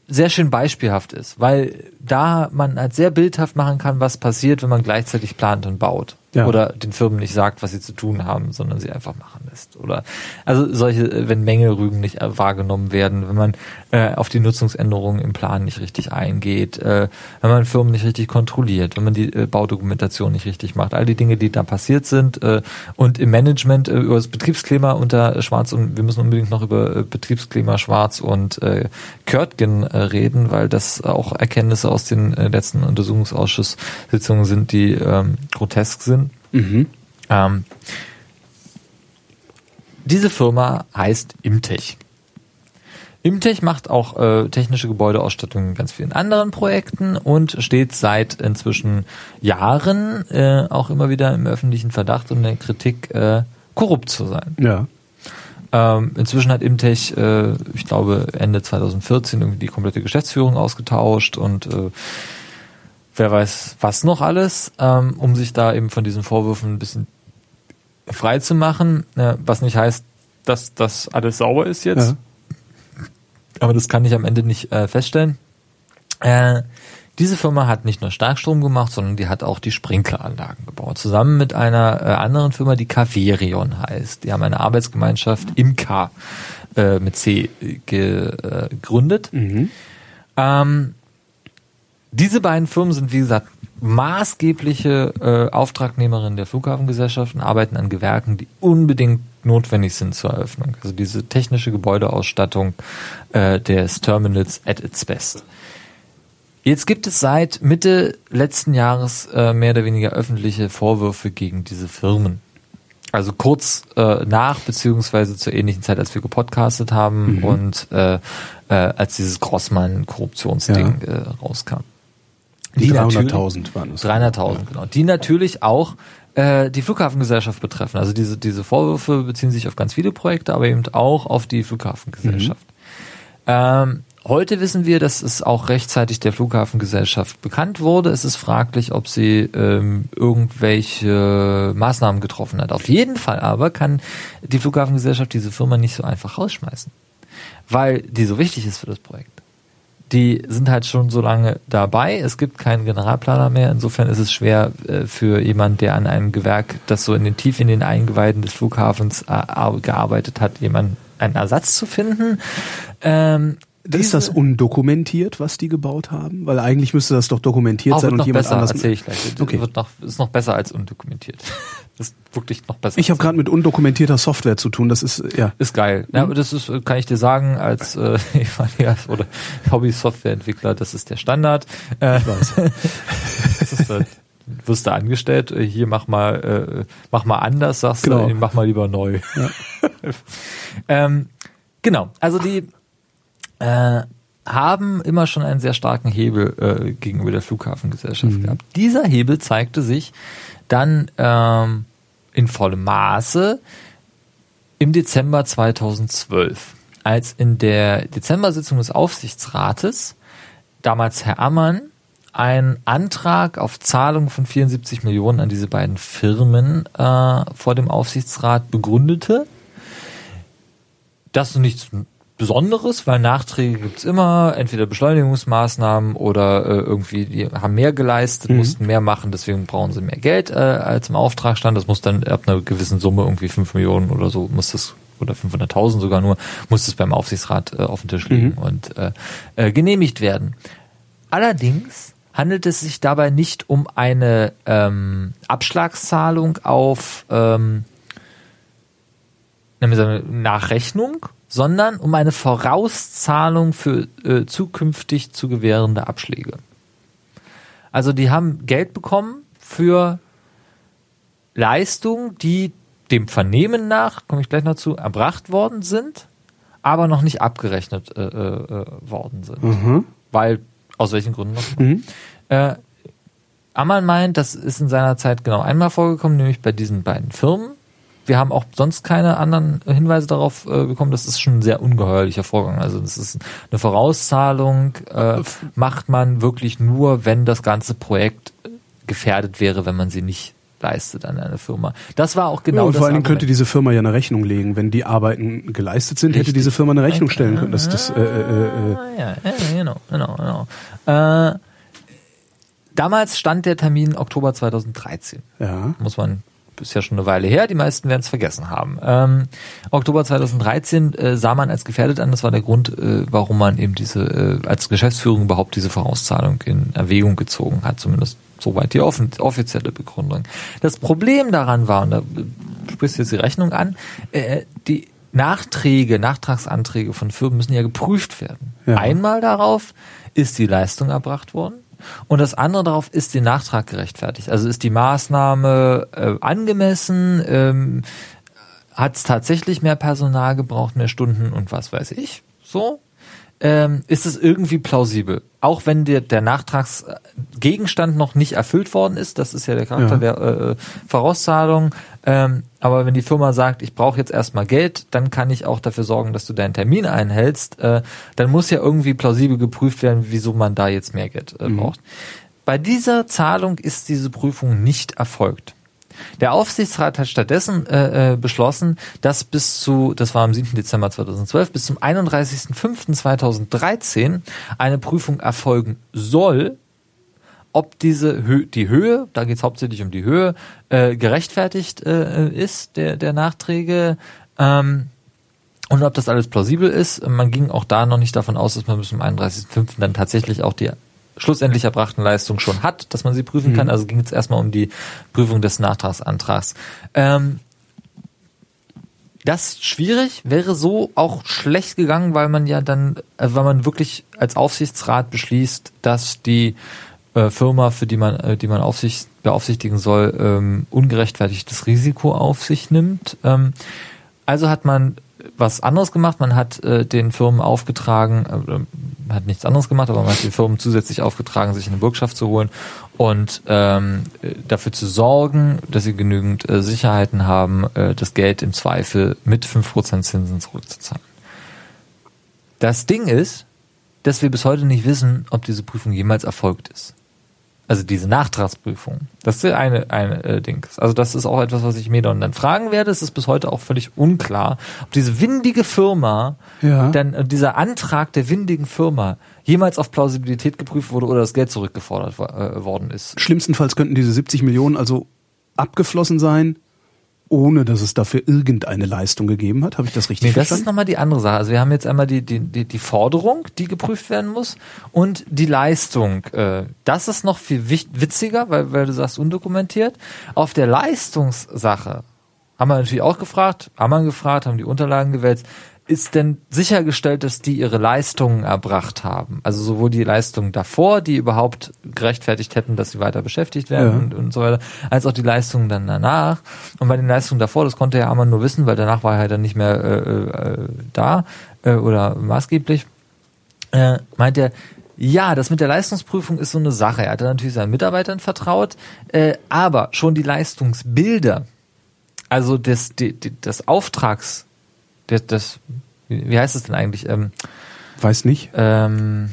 sehr schön beispielhaft ist, weil da man halt sehr bildhaft machen kann, was passiert, wenn man gleichzeitig plant und baut. Ja. Oder den Firmen nicht sagt, was sie zu tun haben, sondern sie einfach machen lässt. Oder also solche, wenn Mängelrügen nicht äh, wahrgenommen werden, wenn man äh, auf die Nutzungsänderungen im Plan nicht richtig eingeht, äh, wenn man Firmen nicht richtig kontrolliert, wenn man die äh, Baudokumentation nicht richtig macht, all die Dinge, die da passiert sind äh, und im Management äh, über das Betriebsklima unter Schwarz und wir müssen unbedingt noch über äh, Betriebsklima Schwarz und äh, Körtgen äh, reden, weil das auch Erkenntnisse aus den äh, letzten Untersuchungsausschusssitzungen sind, die ähm, grotesk sind. Mhm. Ähm, diese Firma heißt Imtech. Imtech macht auch äh, technische Gebäudeausstattung in ganz vielen anderen Projekten und steht seit inzwischen Jahren äh, auch immer wieder im öffentlichen Verdacht und in der Kritik, äh, korrupt zu sein. Ja. Ähm, inzwischen hat Imtech, äh, ich glaube, Ende 2014 irgendwie die komplette Geschäftsführung ausgetauscht und äh, wer weiß was noch alles, ähm, um sich da eben von diesen Vorwürfen ein bisschen frei zu machen, äh, was nicht heißt, dass das alles sauber ist jetzt. Ja. Aber das kann ich am Ende nicht äh, feststellen. Äh, diese Firma hat nicht nur Starkstrom gemacht, sondern die hat auch die Sprinkleranlagen gebaut. Zusammen mit einer äh, anderen Firma, die Caverion heißt. Die haben eine Arbeitsgemeinschaft im K äh, mit C ge, äh, gegründet. Mhm. Ähm, diese beiden Firmen sind, wie gesagt, maßgebliche äh, Auftragnehmerinnen der Flughafengesellschaft und arbeiten an Gewerken, die unbedingt notwendig sind zur Eröffnung. Also diese technische Gebäudeausstattung äh, des Terminals at its best. Jetzt gibt es seit Mitte letzten Jahres äh, mehr oder weniger öffentliche Vorwürfe gegen diese Firmen. Also kurz äh, nach beziehungsweise zur ähnlichen Zeit, als wir gepodcastet haben Mhm. und äh, äh, als dieses Grossmann-Korruptionsding äh, rauskam. Die natürlich- 300.000 waren es. 300.000, genau. Die natürlich auch äh, die Flughafengesellschaft betreffen. Also diese, diese Vorwürfe beziehen sich auf ganz viele Projekte, aber eben auch auf die Flughafengesellschaft. Ähm, heute wissen wir, dass es auch rechtzeitig der Flughafengesellschaft bekannt wurde. Es ist fraglich, ob sie ähm, irgendwelche Maßnahmen getroffen hat. Auf jeden Fall aber kann die Flughafengesellschaft diese Firma nicht so einfach rausschmeißen, weil die so wichtig ist für das Projekt die sind halt schon so lange dabei. Es gibt keinen Generalplaner mehr. Insofern ist es schwer äh, für jemand, der an einem Gewerk, das so in den tief in den Eingeweiden des Flughafens äh, ar- gearbeitet hat, jemand einen Ersatz zu finden. Ähm, Ist das undokumentiert, was die gebaut haben? Weil eigentlich müsste das doch dokumentiert sein und noch jemand besser, anders. ich gleich. Okay. Wird noch, ist noch besser als undokumentiert. Das ist wirklich noch besser. Ich habe gerade mit undokumentierter Software zu tun. Das ist ja. Ist geil. Ja, aber das ist, äh, kann ich dir sagen, als äh, [laughs] oder Hobby-Softwareentwickler, das ist der Standard. Äh, Ich weiß. [laughs] das ist, äh, wirst du angestellt, äh, hier mach mal, äh, mach mal anders, sagst Genau. du, nee, mach mal lieber neu. Ja. [laughs] ähm, genau, also die äh, haben immer schon einen sehr starken Hebel äh, gegenüber der Flughafengesellschaft Mhm. gehabt. Dieser Hebel zeigte sich dann ähm, in vollem Maße im Dezember 2012, als in der Dezember-Sitzung des Aufsichtsrates damals Herr Ammann einen Antrag auf Zahlung von 74 Millionen an diese beiden Firmen äh, vor dem Aufsichtsrat begründete. Das ist nichts Besonderes, weil Nachträge gibt's immer, entweder Beschleunigungsmaßnahmen oder äh, irgendwie, die haben mehr geleistet, mussten mehr machen, deswegen brauchen sie mehr Geld, äh, als im Auftrag stand. Das muss dann ab einer gewissen Summe, irgendwie 5 Millionen oder so, muss das, oder 500.000 sogar nur, muss das beim Aufsichtsrat äh, auf dem Tisch liegen und äh, äh, genehmigt werden. Allerdings handelt es sich dabei nicht um eine ähm, Abschlagszahlung auf ähm, mal Nachrechnung, sondern um eine Vorauszahlung für äh, zukünftig zu gewährende Abschläge. Also die haben Geld bekommen für Leistungen, die dem Vernehmen nach, komme ich gleich noch zu, erbracht worden sind, aber noch nicht abgerechnet äh, äh, worden sind. Mhm. Weil, aus welchen Gründen noch? Mhm. Äh, Ammann meint, das ist in seiner Zeit genau einmal vorgekommen, nämlich bei diesen beiden Firmen. Wir haben auch sonst keine anderen Hinweise darauf äh, bekommen. Das ist schon ein sehr ungeheuerlicher Vorgang. Also das ist eine Vorauszahlung, äh, macht man wirklich nur, wenn das ganze Projekt gefährdet wäre, wenn man sie nicht leistet an eine Firma. Das war auch genau ja, und das vor Dingen Argument. könnte diese Firma ja eine Rechnung legen. Wenn die Arbeiten geleistet sind, hätte Richtig. diese Firma eine Rechnung stellen können. Das, das, äh, äh, äh, ja, ja, genau, genau, genau. Äh, damals stand der Termin Oktober 2013. ja. Muss man, ist ja schon eine Weile her, die meisten werden es vergessen haben. Ähm, Oktober 2013 äh, sah man als gefährdet an, das war der Grund, äh, warum man eben diese, äh, als Geschäftsführung überhaupt diese Vorauszahlung in Erwägung gezogen hat, zumindest soweit die offen, offizielle Begründung. Das Problem daran war, und da äh, sprichst du jetzt die Rechnung an, äh, die Nachträge, Nachtragsanträge von Firmen müssen ja geprüft werden. Ja. Einmal darauf, ist die Leistung erbracht worden? Und das andere darauf, ist der Nachtrag gerechtfertigt? Also ist die Maßnahme äh, angemessen? Ähm, Hat es tatsächlich mehr Personal gebraucht, mehr Stunden und was weiß ich? So? Ähm, ist es irgendwie plausibel? Auch wenn der, der Nachtragsgegenstand noch nicht erfüllt worden ist, das ist ja der Charakter Ja. der äh, Vorauszahlung. Ähm, aber wenn die Firma sagt, ich brauche jetzt erstmal Geld, dann kann ich auch dafür sorgen, dass du deinen Termin einhältst. Äh, dann muss ja irgendwie plausibel geprüft werden, wieso man da jetzt mehr Geld äh, braucht. Bei dieser Zahlung ist diese Prüfung nicht erfolgt. Der Aufsichtsrat hat stattdessen äh, äh, beschlossen, dass bis zu, das war am 7. Dezember 2012, bis zum 31.05.2013 eine Prüfung erfolgen soll, ob diese Hö die Höhe, da geht es hauptsächlich um die Höhe, äh, gerechtfertigt äh, ist, der, der Nachträge. Ähm, und ob das alles plausibel ist, man ging auch da noch nicht davon aus, dass man bis zum 31.05. dann tatsächlich auch die schlussendlich erbrachten Leistungen schon hat, dass man sie prüfen kann. Also ging es erstmal um die Prüfung des Nachtragsantrags. Ähm, das schwierig, wäre so auch schlecht gegangen, weil man ja dann, äh, weil man wirklich als Aufsichtsrat beschließt, dass die äh, Firma, für die man, äh, die man aufsicht, beaufsichtigen soll, ähm, ungerechtfertigtes Risiko auf sich nimmt. Ähm, also hat man was anderes gemacht. Man hat äh, den Firmen aufgetragen, äh, hat nichts anderes gemacht, aber man hat den Firmen zusätzlich aufgetragen, sich eine Bürgschaft zu holen und ähm, äh, dafür zu sorgen, dass sie genügend äh, Sicherheiten haben, äh, das Geld im Zweifel mit 5% Zinsen zurückzuzahlen. Das Ding ist, dass wir bis heute nicht wissen, ob diese Prüfung jemals erfolgt ist. Also diese Nachtragsprüfung. Das ist eine, eine äh, Ding. Also das ist auch etwas, was ich mir dann, dann fragen werde. Es ist bis heute auch völlig unklar, ob diese windige Firma, Ja. dann äh, dieser Antrag der windigen Firma jemals auf Plausibilität geprüft wurde oder das Geld zurückgefordert äh, worden ist. Schlimmstenfalls könnten diese 70 Millionen also abgeflossen sein, ohne dass es dafür irgendeine Leistung gegeben hat. Habe ich das richtig Nee, das ist verstanden? nochmal die andere Sache. Also wir haben jetzt einmal die, die, die, die Forderung, die geprüft werden muss und die Leistung. Äh, das ist noch viel witziger, weil, weil du sagst undokumentiert. Auf der Leistungssache haben wir natürlich auch gefragt, haben wir gefragt, haben die Unterlagen gewälzt. Ist denn sichergestellt, dass die ihre Leistungen erbracht haben? Also sowohl die Leistungen davor, die überhaupt gerechtfertigt hätten, dass sie weiter beschäftigt werden Ja. und, und so weiter, als auch die Leistungen dann danach. Und bei den Leistungen davor, das konnte Herr Ammann nur wissen, weil danach war er halt dann nicht mehr äh, äh, da äh, oder maßgeblich, äh, meint er, ja, das mit der Leistungsprüfung ist so eine Sache. Er hat dann natürlich seinen Mitarbeitern vertraut, äh, aber schon die Leistungsbilder, also des, die, die, des Auftrags, das, das, wie heißt es denn eigentlich? Ähm, Weiß nicht. ähm,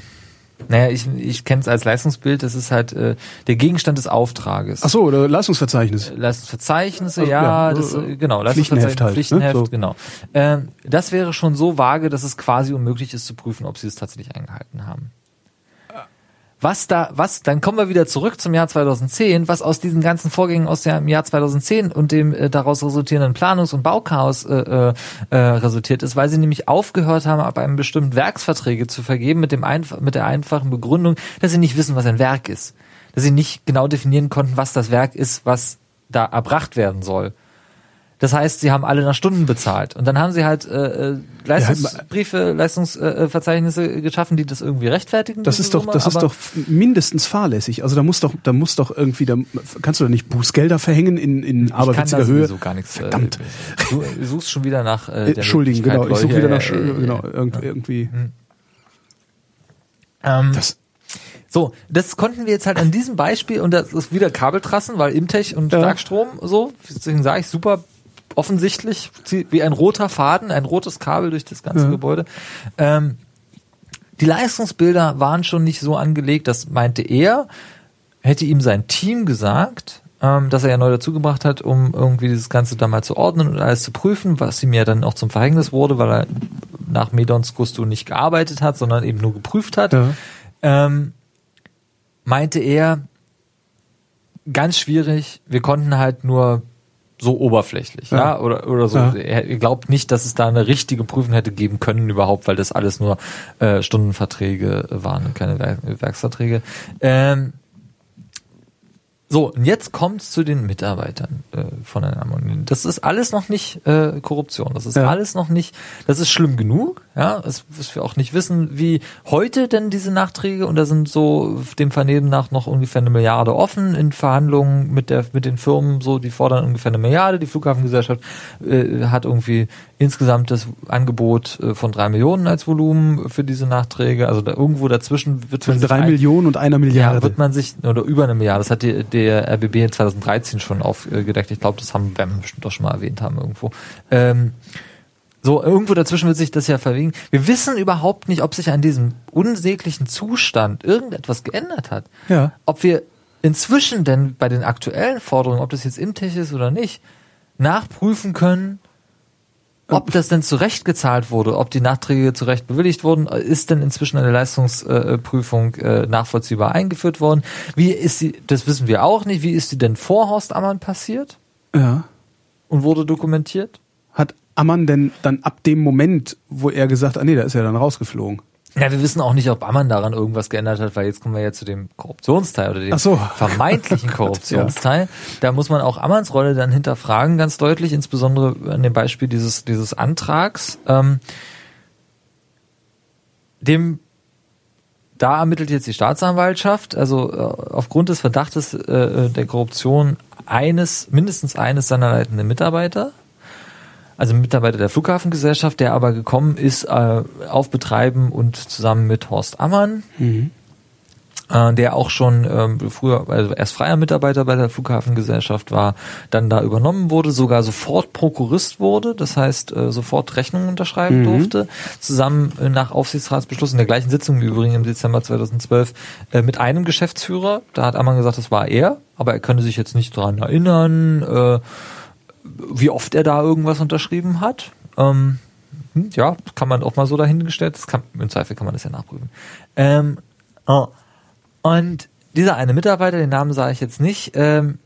naja, ich, ich kenne es als Leistungsbild, das ist halt äh, der Gegenstand des Auftrages. Ach so, oder Leistungsverzeichnis. Leistungsverzeichnisse, Ach, ja, ja, das, äh, äh, genau, Leistungsverzeichnis, halt, ne? Pflichtenheft, So. genau. Ähm, das wäre schon so vage, dass es quasi unmöglich ist zu prüfen, ob sie es tatsächlich eingehalten haben. Was da, was, dann kommen wir wieder zurück zum Jahr 2010, was aus diesen ganzen Vorgängen aus dem Jahr 2010 und dem äh, daraus resultierenden Planungs- und Bauchaos äh, äh, äh, resultiert ist, weil sie nämlich aufgehört haben, ab einem bestimmten Werksverträge zu vergeben mit dem einf mit der einfachen Begründung, dass sie nicht wissen, was ein Werk ist. Dass sie nicht genau definieren konnten, was das Werk ist, was da erbracht werden soll. Das heißt, sie haben alle nach Stunden bezahlt. Und dann haben sie halt äh, äh, Leistungsbriefe, Leistungsverzeichnisse geschaffen, die das irgendwie rechtfertigen. Das ist doch, Summe, das ist doch mindestens fahrlässig. Also da muss doch, da muss doch irgendwie, da kannst du doch nicht Bußgelder verhängen in, in ich kann aberwitziger da Höhe. sowieso gar nichts. äh, Verdammt. Du suchst schon wieder nach. Äh, Äh, Entschuldigen, genau. Ich suche wieder nach, äh, genau, äh, irgendwie. irgendwie. Ähm, Das, So, das konnten wir jetzt halt an diesem Beispiel, und das ist wieder Kabeltrassen, weil Imtech und Ja. Starkstrom so, deswegen sage ich super offensichtlich, wie ein roter Faden, ein rotes Kabel durch das ganze Ja. Gebäude. Ähm, die Leistungsbilder waren schon nicht so angelegt, das meinte er, hätte ihm sein Team gesagt, ähm, das er ja neu dazugebracht hat, um irgendwie dieses Ganze da mal zu ordnen und alles zu prüfen, was ihm ja dann auch zum Verhängnis wurde, weil er nach Medons Gusto nicht gearbeitet hat, sondern eben nur geprüft hat, Ja. ähm, meinte er, ganz schwierig, wir konnten halt nur so oberflächlich, ja, Ja. oder, oder so. Ja. Er glaubt nicht, dass es da eine richtige Prüfung hätte geben können überhaupt, weil das alles nur äh, Stundenverträge waren und keine Werk Werksverträge. Ähm, so, und jetzt kommt's zu den Mitarbeitern äh, von der Ammonin. Das ist alles noch nicht äh, Korruption. Das ist Ja. alles noch nicht, das ist schlimm genug, ja, es, was wir auch nicht wissen, wie heute denn diese Nachträge, und da sind so dem Vernehmen nach noch ungefähr eine Milliarde offen in Verhandlungen mit der mit den Firmen, so die fordern ungefähr eine Milliarde. Die Flughafengesellschaft äh, hat irgendwie insgesamt das Angebot äh, von drei Millionen als Volumen für diese Nachträge. Also da irgendwo dazwischen wird man Zwischen drei ein- Millionen und einer ja, Milliarde. wird man sich, oder über eine Milliarde, das hat die, der RBB 2013 schon aufgedeckt. Ich glaube, das haben wir bestimmt doch schon mal erwähnt haben irgendwo. Ähm, so, irgendwo dazwischen wird sich das ja verwegen. Wir wissen überhaupt nicht, ob sich an diesem unsäglichen Zustand irgendetwas geändert hat. Ja. Ob wir inzwischen denn bei den aktuellen Forderungen, ob das jetzt Imtech ist oder nicht, nachprüfen können, ob das denn zurecht gezahlt wurde, ob die Nachträge zurecht bewilligt wurden, ist denn inzwischen eine Leistungsprüfung äh, nachvollziehbar eingeführt worden? Wie ist sie, das wissen wir auch nicht, wie ist sie denn vor Horst Ammann passiert ja. und wurde dokumentiert? Hat Ammann denn dann ab dem Moment, wo er gesagt hat, ah nee, da ist er dann rausgeflogen. Ja, wir wissen auch nicht, ob Ammann daran irgendwas geändert hat, weil jetzt kommen wir ja zu dem Korruptionsteil oder dem so. vermeintlichen [laughs] Oh Korruptionsteil. Da muss man auch Ammanns Rolle dann hinterfragen, ganz deutlich, insbesondere an dem Beispiel dieses, dieses Antrags. Ähm, dem da ermittelt jetzt die Staatsanwaltschaft, also äh, aufgrund des Verdachtes äh, der Korruption eines, mindestens eines seiner leitenden Mitarbeiter, also Mitarbeiter der Flughafengesellschaft, der aber gekommen ist äh, auf Betreiben und zusammen mit Horst Ammann, äh, der auch schon ähm, früher, also erst freier Mitarbeiter bei der Flughafengesellschaft war, dann da übernommen wurde, sogar sofort Prokurist wurde, das heißt äh, sofort Rechnungen unterschreiben durfte, zusammen äh, nach Aufsichtsratsbeschluss in der gleichen Sitzung im Übrigen im Dezember 2012 äh, mit einem Geschäftsführer. Da hat Ammann gesagt, das war er, aber er könne sich jetzt nicht dran erinnern, äh, wie oft er da irgendwas unterschrieben hat. Ähm, hm, ja, kann man auch mal so dahingestellt. Das kann, Im Zweifel kann man das ja nachprüfen. Ähm, oh. Und dieser eine Mitarbeiter, den Namen sage ich jetzt nicht, ähm,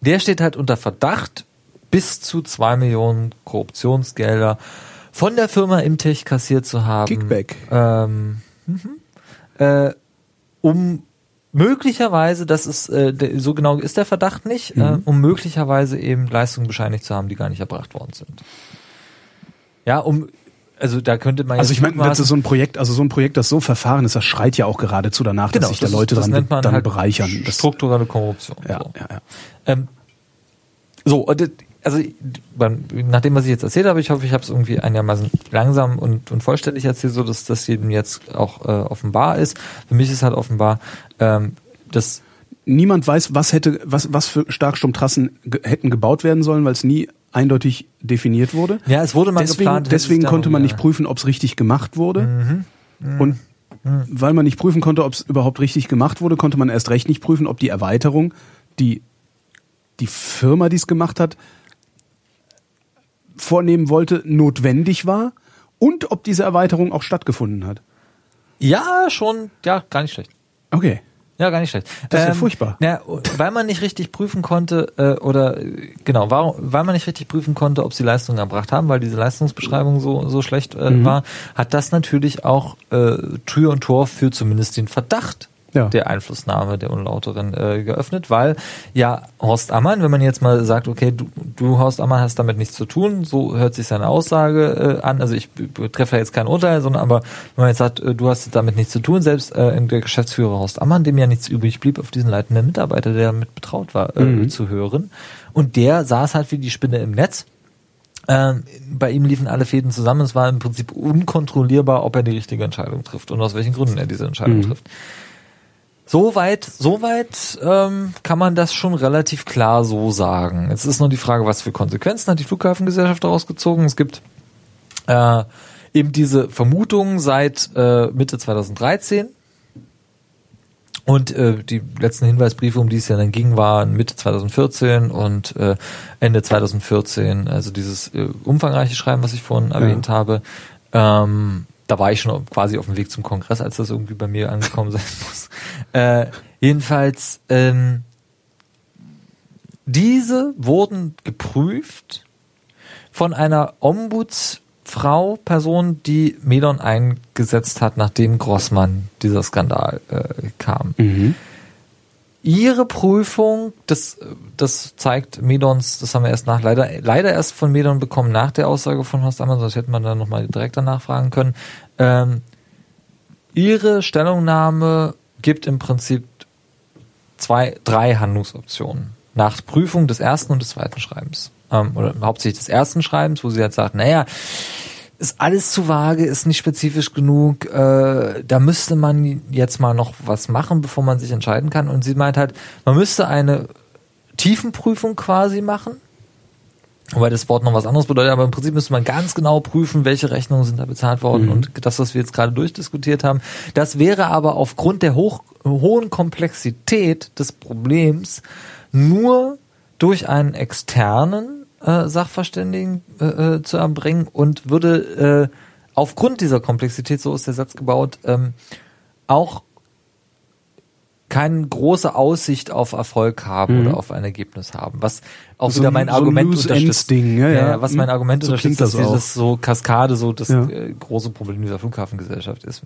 der steht halt unter Verdacht, bis zu zwei Millionen Korruptionsgelder von der Firma Imtech kassiert zu haben. Kickback. Ähm, mhm. äh, um möglicherweise, das ist äh, so genau ist der Verdacht nicht, äh, um möglicherweise eben Leistungen bescheinigt zu haben, die gar nicht erbracht worden sind. Ja, um also da könnte man Also ich meine, das ist so ein Projekt, also so ein Projekt, das so verfahren ist, das schreit ja auch geradezu danach, dass sich da Genau, das ist- Leute das dran dann halt bereichern. Strukturelle Korruption. ja, so. ja, ja. Ähm, so, und, äh, also beim, nach dem, was ich jetzt erzählt habe, ich hoffe, ich habe es irgendwie einigermaßen langsam und, und vollständig erzählt, so dass das jedem jetzt auch äh, offenbar ist. Für mich ist halt offenbar, ähm, dass Niemand weiß, was hätte, was, was für Starkstromtrassen ge hätten gebaut werden sollen, weil es nie eindeutig definiert wurde. ja, es wurde mal deswegen geplant. deswegen konnte man nicht prüfen, ob es richtig gemacht wurde. Mhm. Und weil man nicht prüfen konnte, ob es überhaupt richtig gemacht wurde, konnte man erst recht nicht prüfen, ob die Erweiterung, die die Firma, die es gemacht hat, vornehmen wollte, notwendig war und ob diese Erweiterung auch stattgefunden hat. Ja, schon, ja, gar nicht schlecht. Okay. Ja, gar nicht schlecht. Das ist ja furchtbar. Ja, weil man nicht richtig prüfen konnte, äh, oder äh, genau, warum, weil man nicht richtig prüfen konnte, ob sie Leistungen erbracht haben, weil diese Leistungsbeschreibung so, so schlecht äh, Mhm. war, hat das natürlich auch äh, Tür und Tor für zumindest den Verdacht Ja. der Einflussnahme der Unlauteren äh, geöffnet, weil ja Horst Ammann, wenn man jetzt mal sagt, okay, du, du Horst Ammann hast damit nichts zu tun, so hört sich seine Aussage äh, an, also ich treffe jetzt kein Urteil, sondern aber wenn man jetzt sagt, äh, du hast damit nichts zu tun, selbst äh, der Geschäftsführer Horst Ammann, dem ja nichts übrig blieb, auf diesen leitenden Mitarbeiter, der damit betraut war, äh, Mhm. zu hören und der saß halt wie die Spinne im Netz ähm, bei ihm liefen alle Fäden zusammen. Es war im Prinzip unkontrollierbar, ob er die richtige Entscheidung trifft und aus welchen Gründen er diese Entscheidung Mhm. trifft. Soweit, soweit ähm, kann man das schon relativ klar so sagen. Jetzt ist nur die Frage, was für Konsequenzen hat die Flughafengesellschaft daraus gezogen. Es gibt äh, eben diese Vermutung seit äh, Mitte 2013 Und äh, die letzten Hinweisbriefe, um die es ja dann ging, waren Mitte 2014 und äh, Ende 2014, also dieses äh, umfangreiche Schreiben, was ich vorhin erwähnt habe. Ähm, da war ich schon quasi auf dem Weg zum Kongress, als das irgendwie bei mir angekommen [laughs] sein muss. Äh, jedenfalls, ähm, diese wurden geprüft von einer Ombudsfrau, Person, die Medon eingesetzt hat, nachdem Grossmann dieser Skandal äh, kam. Mhm. Ihre Prüfung, das, das zeigt Medons, das haben wir erst nach, leider, leider erst von Medon bekommen nach der Aussage von Horst Ammer, sonst hätte man dann nochmal direkt danach fragen können. Ähm, ihre Stellungnahme gibt im Prinzip zwei, drei Handlungsoptionen. Nach Prüfung des ersten und des zweiten Schreibens. Ähm, oder hauptsächlich des ersten Schreibens, wo sie jetzt sagt, naja, ist alles zu vage, ist nicht spezifisch genug, äh, da müsste man jetzt mal noch was machen, bevor man sich entscheiden kann. Und sie meint halt, man müsste eine Tiefenprüfung quasi machen, wobei das Wort noch was anderes bedeutet, aber im Prinzip müsste man ganz genau prüfen, welche Rechnungen sind da bezahlt worden Mhm. und das, was wir jetzt gerade durchdiskutiert haben. Das wäre aber aufgrund der hoch, hohen Komplexität des Problems nur durch einen externen äh, Sachverständigen äh, äh, zu erbringen und würde äh, aufgrund dieser Komplexität, so ist der Satz gebaut, ähm, auch keine große Aussicht auf Erfolg haben Mhm. oder auf ein Ergebnis haben. Was auch So wieder ein- mein so ein Argument Lose-Ends unterstützt. Ding, ja, ja. was mein Mhm. Argument So unterstützt, das dass dieses so Kaskade so das Ja. äh, große Problem dieser Flughafengesellschaft ist.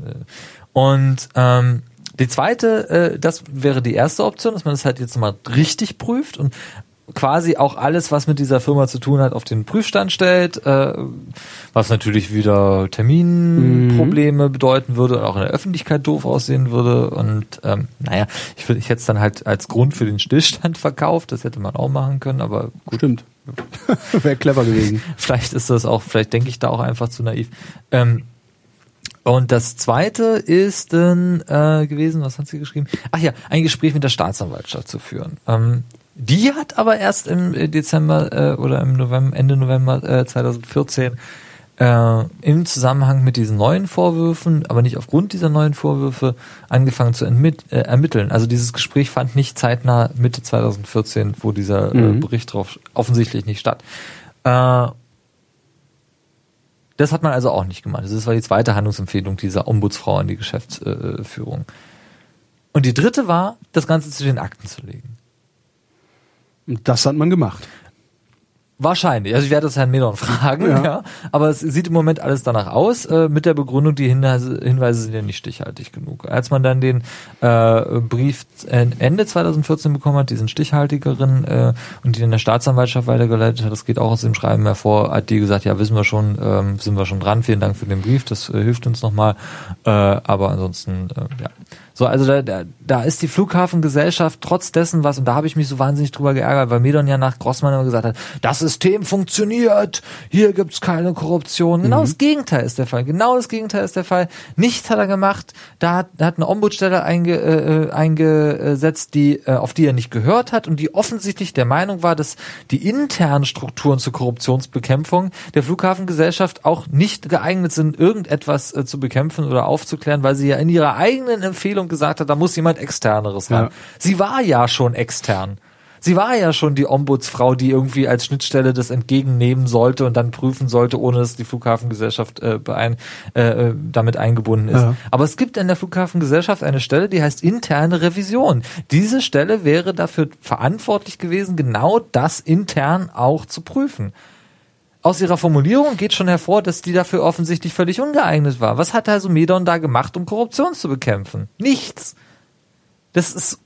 Und ähm, die zweite, äh, das wäre die erste Option, dass man das halt jetzt mal richtig prüft und quasi auch alles, was mit dieser Firma zu tun hat, auf den Prüfstand stellt, äh, was natürlich wieder Terminprobleme bedeuten würde und auch in der Öffentlichkeit doof aussehen würde. Und ähm, naja, ich, ich hätte es dann halt als Grund für den Stillstand [laughs] verkauft, das hätte man auch machen können, aber gut, Stimmt. [laughs] Wäre clever gewesen. vielleicht ist das auch, vielleicht denke ich da auch einfach zu naiv. Ähm, und das zweite ist dann äh, gewesen, was hat sie geschrieben? Ach ja, ein Gespräch mit der Staatsanwaltschaft zu führen. Ähm, die hat aber erst im äh, Dezember äh, oder im November, Ende November äh, 2014 äh, im Zusammenhang mit diesen neuen Vorwürfen, aber nicht aufgrund dieser neuen Vorwürfe, angefangen zu äh, ermitteln. Also dieses Gespräch fand nicht zeitnah Mitte 2014, wo dieser äh, Mhm. Bericht drauf offensichtlich nicht statt. Äh, das hat man also auch nicht gemacht. Das war die zweite Handlungsempfehlung dieser Ombudsfrau an die Geschäftsführung. Und die dritte war, das Ganze zu den Akten zu legen. Das hat man gemacht. Wahrscheinlich. Also ich werde das Herrn Medon fragen, ja. Ja. Aber es sieht im Moment alles danach aus, äh, mit der Begründung, die Hinweise, Hinweise sind ja nicht stichhaltig genug. Als man dann den äh, Brief Ende 2014 bekommen hat, diesen stichhaltigeren, äh, und die in der Staatsanwaltschaft weitergeleitet hat, das geht auch aus dem Schreiben hervor, hat die gesagt, ja, wissen wir schon, ähm, sind wir schon dran, vielen Dank für den Brief, das äh, hilft uns nochmal. Äh, aber ansonsten, äh, ja. So, also da, da, da ist die Flughafengesellschaft trotz dessen was, und da habe ich mich so wahnsinnig drüber geärgert, weil Medon ja nach Grossmann immer gesagt hat, das System funktioniert, hier gibt's keine Korruption. Genau das Gegenteil ist der Fall. Genau das Gegenteil ist der Fall. Nichts hat er gemacht. Da hat, da hat eine Ombudsstelle einge, äh, eingesetzt, die, äh, auf die er nicht gehört hat und die offensichtlich der Meinung war, dass die internen Strukturen zur Korruptionsbekämpfung der Flughafengesellschaft auch nicht geeignet sind, irgendetwas äh, zu bekämpfen oder aufzuklären, weil sie ja in ihrer eigenen Empfehlung gesagt hat, da muss jemand externeres ran. Ja. Sie war ja schon extern. Sie war ja schon die Ombudsfrau, die irgendwie als Schnittstelle das entgegennehmen sollte und dann prüfen sollte, ohne dass die Flughafengesellschaft äh, beein, äh, äh, damit eingebunden ist. Ja. Aber es gibt in der Flughafengesellschaft eine Stelle, die heißt interne Revision. Diese Stelle wäre dafür verantwortlich gewesen, genau das intern auch zu prüfen. Aus ihrer Formulierung geht schon hervor, dass die dafür offensichtlich völlig ungeeignet war. Was hat also Medon da gemacht, um Korruption zu bekämpfen? Nichts. Das ist,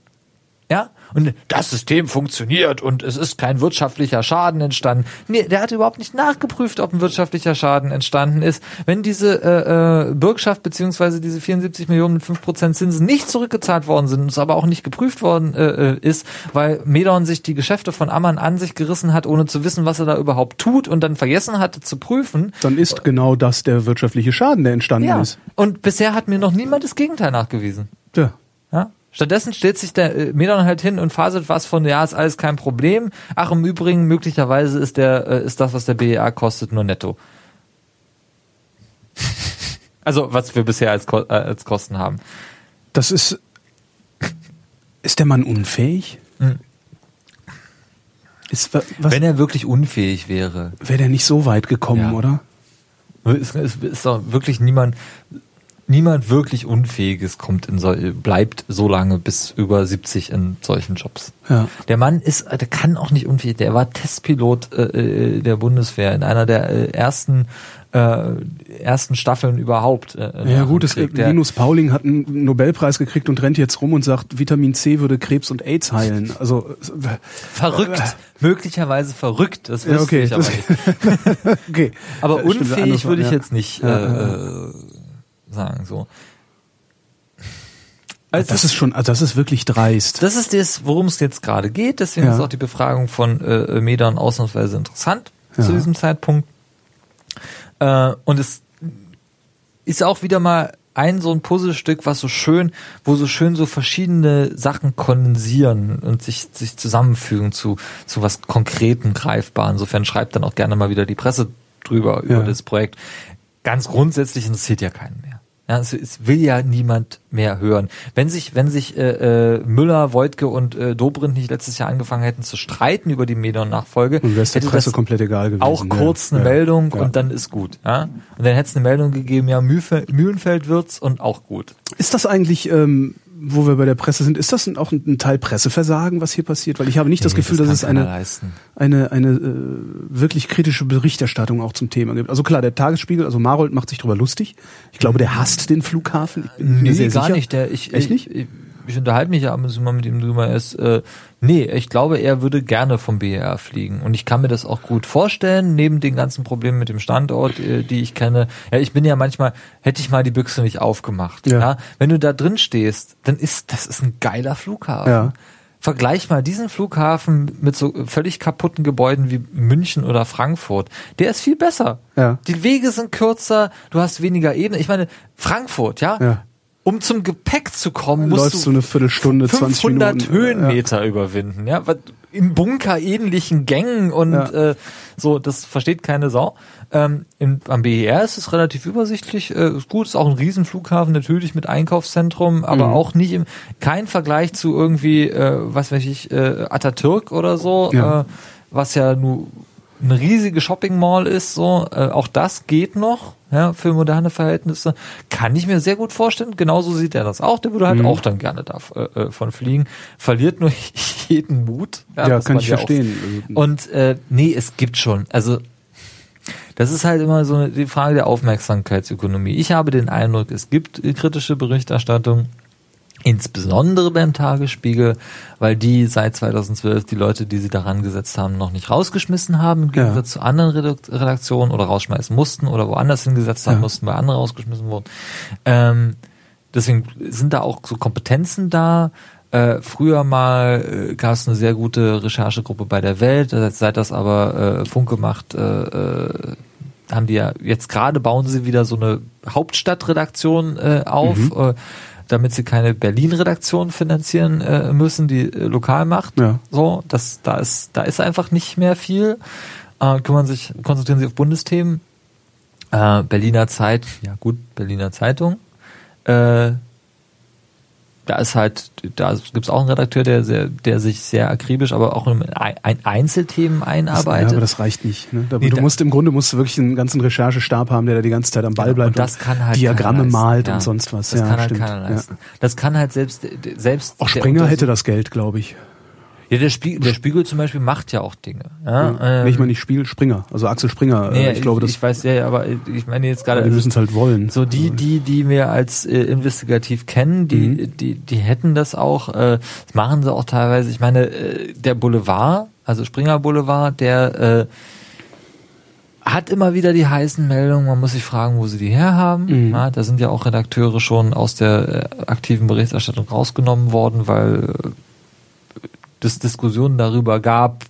ja, und das System funktioniert und es ist kein wirtschaftlicher Schaden entstanden. Nee, der hat überhaupt nicht nachgeprüft, ob ein wirtschaftlicher Schaden entstanden ist. Wenn diese äh, äh, Bürgschaft beziehungsweise diese 74 Millionen mit 5% Zinsen nicht zurückgezahlt worden sind es aber auch nicht geprüft worden äh, äh, ist, weil Medon sich die Geschäfte von Ammann an sich gerissen hat, ohne zu wissen, was er da überhaupt tut und dann vergessen hatte zu prüfen, Dann ist genau das der wirtschaftliche Schaden, der entstanden ja. ist. Und bisher hat mir noch niemand das Gegenteil nachgewiesen. Ja. Ja? Stattdessen stellt sich der äh, Medon halt hin und faselt was von, ja, ist alles kein Problem. Ach, im Übrigen, möglicherweise ist der, äh, ist das, was der BEA kostet, nur netto. [laughs] Also, was wir bisher als, äh, als Kosten haben. Das ist Ist der Mann unfähig? Hm. Ist, wa- was, Wenn er wirklich unfähig wäre, wäre der nicht so weit gekommen, Ja. oder? Es ist, ist doch wirklich niemand, niemand wirklich Unfähiges kommt in so, bleibt so lange bis über 70 in solchen Jobs. Ja. Der Mann ist, der kann auch nicht unfähig. Der war Testpilot äh, äh, der Bundeswehr in einer der äh, ersten äh, ersten Staffeln überhaupt. Äh, Ja gut, es, Linus Pauling hat einen Nobelpreis gekriegt und rennt jetzt rum und sagt, Vitamin C würde Krebs und AIDS heilen. Also verrückt, möglicherweise verrückt. Das Ja, okay, ich aber das- [laughs] nicht. okay. Aber Äh, unfähig würde ich ja. jetzt nicht Ja, äh, ja, äh, sagen so. Das ist schon, also das ist wirklich dreist. Das ist das, worum es jetzt gerade geht. Deswegen Ja. ist auch die Befragung von äh, Medern ausnahmsweise interessant Ja. zu diesem Zeitpunkt. Äh, und es ist auch wieder mal ein so ein Puzzlestück, was so schön, wo so schön so verschiedene Sachen kondensieren und sich, sich zusammenfügen zu, zu was Konkreten, Greifbaren. Insofern schreibt dann auch gerne mal wieder die Presse drüber, über Ja. das Projekt. Ganz grundsätzlich interessiert ja keinen mehr. Ja, es, es will ja niemand mehr hören. Wenn sich, wenn sich äh, äh, Müller, Wojtke und äh, Dobrindt nicht letztes Jahr angefangen hätten zu streiten über die Medon-Nachfolge, hätte Presse das komplett egal gewesen. auch kurz eine Ja. Meldung Ja. und dann ist gut. Ja? Und dann hätte es eine Meldung gegeben, ja, Mühlfe Mühlenfeld wird's und auch gut. Ist das eigentlich, ähm, wo wir bei der Presse sind, ist das auch ein, Teil Presseversagen, was hier passiert? Weil ich habe nicht das Nee, Gefühl, das dass es eine, eine, eine äh, wirklich kritische Berichterstattung auch zum Thema gibt. Also klar, der Tagesspiegel, also Marold macht sich drüber lustig. Ich glaube, der hasst den Flughafen. Ich bin mir Nee, sehr gar sicher. nicht. Der, ich, Echt ich, nicht? Ich, ich unterhalte mich ja ab und zu mal mit ihm drüber. Er ist, äh, nee, ich glaube, er würde gerne vom BER fliegen. Und ich kann mir das auch gut vorstellen, neben den ganzen Problemen mit dem Standort, äh, die ich kenne. Ja, ich bin ja manchmal, hätte ich mal die Büchse nicht aufgemacht. Ja. Ja. Wenn du da drin stehst, dann ist, das ist ein geiler Flughafen. Ja. Vergleich mal diesen Flughafen mit so völlig kaputten Gebäuden wie München oder Frankfurt. Der ist viel besser. Ja. Die Wege sind kürzer, du hast weniger Ebene. Ich meine, Frankfurt, ja, Ja. Um zum Gepäck zu kommen, musst Läufst du eine Viertelstunde, 20 500 Minuten. Höhenmeter überwinden, ja, was- in bunkerähnlichen Gängen und Ja. äh, so, das versteht keine Sau. Ähm, im, am BER ist es relativ übersichtlich, äh, ist gut, ist auch ein Riesenflughafen, natürlich mit Einkaufszentrum, aber Mhm. auch nicht im, kein Vergleich zu irgendwie, äh, was weiß ich, äh, Atatürk oder so, Ja. äh, was ja nur eine riesige Shopping Mall ist, so, äh, auch das geht noch, ja, für moderne Verhältnisse. Kann ich mir sehr gut vorstellen. Genauso sieht er das auch. Der würde halt Mhm. auch dann gerne davon fliegen. Verliert nur [laughs] jeden Mut. Ja, was kann ich ja verstehen. Auch, und äh, nee, es gibt schon. Also das ist halt immer so die Frage der Aufmerksamkeitsökonomie. Ich habe den Eindruck, es gibt äh, kritische Berichterstattung, insbesondere beim Tagesspiegel, weil die seit 2012 die Leute, die sie daran gesetzt haben, noch nicht rausgeschmissen haben, im Ja. Gegensatz zu anderen Redak- Redaktionen oder rausschmeißen mussten oder woanders hingesetzt haben Ja. mussten, weil andere rausgeschmissen wurden. Ähm, deswegen sind da auch so Kompetenzen da. Äh, früher mal äh, gab es eine sehr gute Recherchegruppe bei der Welt, seit das aber äh, Funke macht, äh, äh, haben die ja jetzt gerade bauen sie wieder so eine Hauptstadtredaktion äh, auf, äh, damit sie keine Berlin-Redaktion finanzieren äh, müssen, die äh, lokal macht. Ja. So, das, da ist, da ist einfach nicht mehr viel. Äh, kümmern sich, konzentrieren sich auf Bundesthemen. Äh, Berliner Zeit, ja gut, Berliner Zeitung. Da ist halt, da gibt's auch einen Redakteur, der sehr, der sich sehr akribisch, aber auch in ein ein Einzelthemen einarbeitet. ja, aber das reicht nicht. Ne? Da, Nee, du musst im Grunde musst du wirklich einen ganzen Recherchestab haben, der da die ganze Zeit am Ball Genau, bleibt und das kann halt Diagramme malt ja. und sonst was. Das ja, kann halt stimmt. keiner Ja. leisten. Das kann halt selbst selbst Auch der Springer hätte das Geld, glaube ich. Ja, der Spiegel, der Spiegel zum Beispiel macht ja auch Dinge. Ja, Ja. ähm, nee, ich meine nicht Spiegel, Springer. Also Axel Springer. nee, äh, ich glaube, das, ich weiß ja, aber ich meine jetzt gerade die müssen es halt wollen. so die die die wir als äh, investigativ kennen, die Mhm. die die hätten das auch. Äh, das machen sie auch teilweise. Ich meine, äh, der Boulevard, also Springer Boulevard, der äh, hat immer wieder die heißen Meldungen. Man muss sich fragen, wo sie die herhaben. Mhm. Ja, da sind ja auch Redakteure schon aus der äh, aktiven Berichterstattung rausgenommen worden, weil äh, es Diskussionen darüber gab,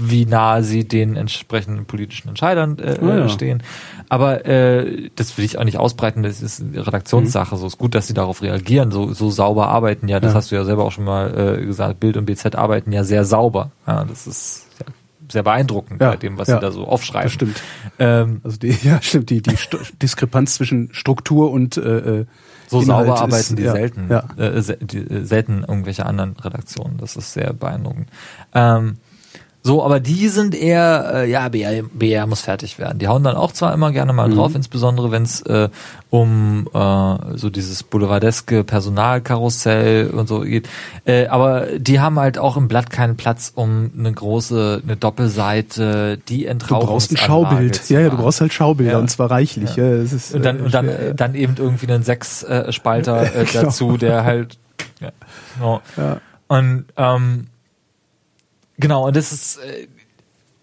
wie nahe sie den entsprechenden politischen Entscheidern äh, Ah, ja. stehen. Aber äh, das will ich auch nicht ausbreiten, das ist eine Redaktionssache. So ist gut, dass sie darauf reagieren, so, so sauber arbeiten ja. Das Ja. hast du ja selber auch schon mal äh, gesagt. Bild und BZ arbeiten ja sehr sauber. Ja, das ist ja, sehr beeindruckend Ja, bei dem, was ja, sie da so aufschreiben. das stimmt. Ähm, Also die, [laughs] ja, stimmt, die, die St Diskrepanz zwischen Struktur und äh, äh, so Inhalt sauber ist- arbeiten die ja, selten, Ja. Äh, se die, äh, selten irgendwelche anderen Redaktionen. Das ist sehr beeindruckend. Ähm, so, aber die sind eher, äh, ja, BR, BR muss fertig werden. Die hauen dann auch zwar immer gerne Mhm. mal drauf, insbesondere wenn es äh, um äh, so dieses boulevardeske Personalkarussell und so geht. Äh, aber die haben halt auch im Blatt keinen Platz, um eine große, eine Doppelseite, die du Entrauchungsanlage brauchst ein Schaubild. Ja, ja, du brauchst halt Schaubilder Ja. und zwar reichlich. Ja. es ist, Und dann, äh, und dann, schwer, äh, ja. dann eben irgendwie einen Sechs-Spalter [laughs] äh, Genau. dazu, der halt. Ja, genau. Ja. Und ähm, genau, und das ist äh,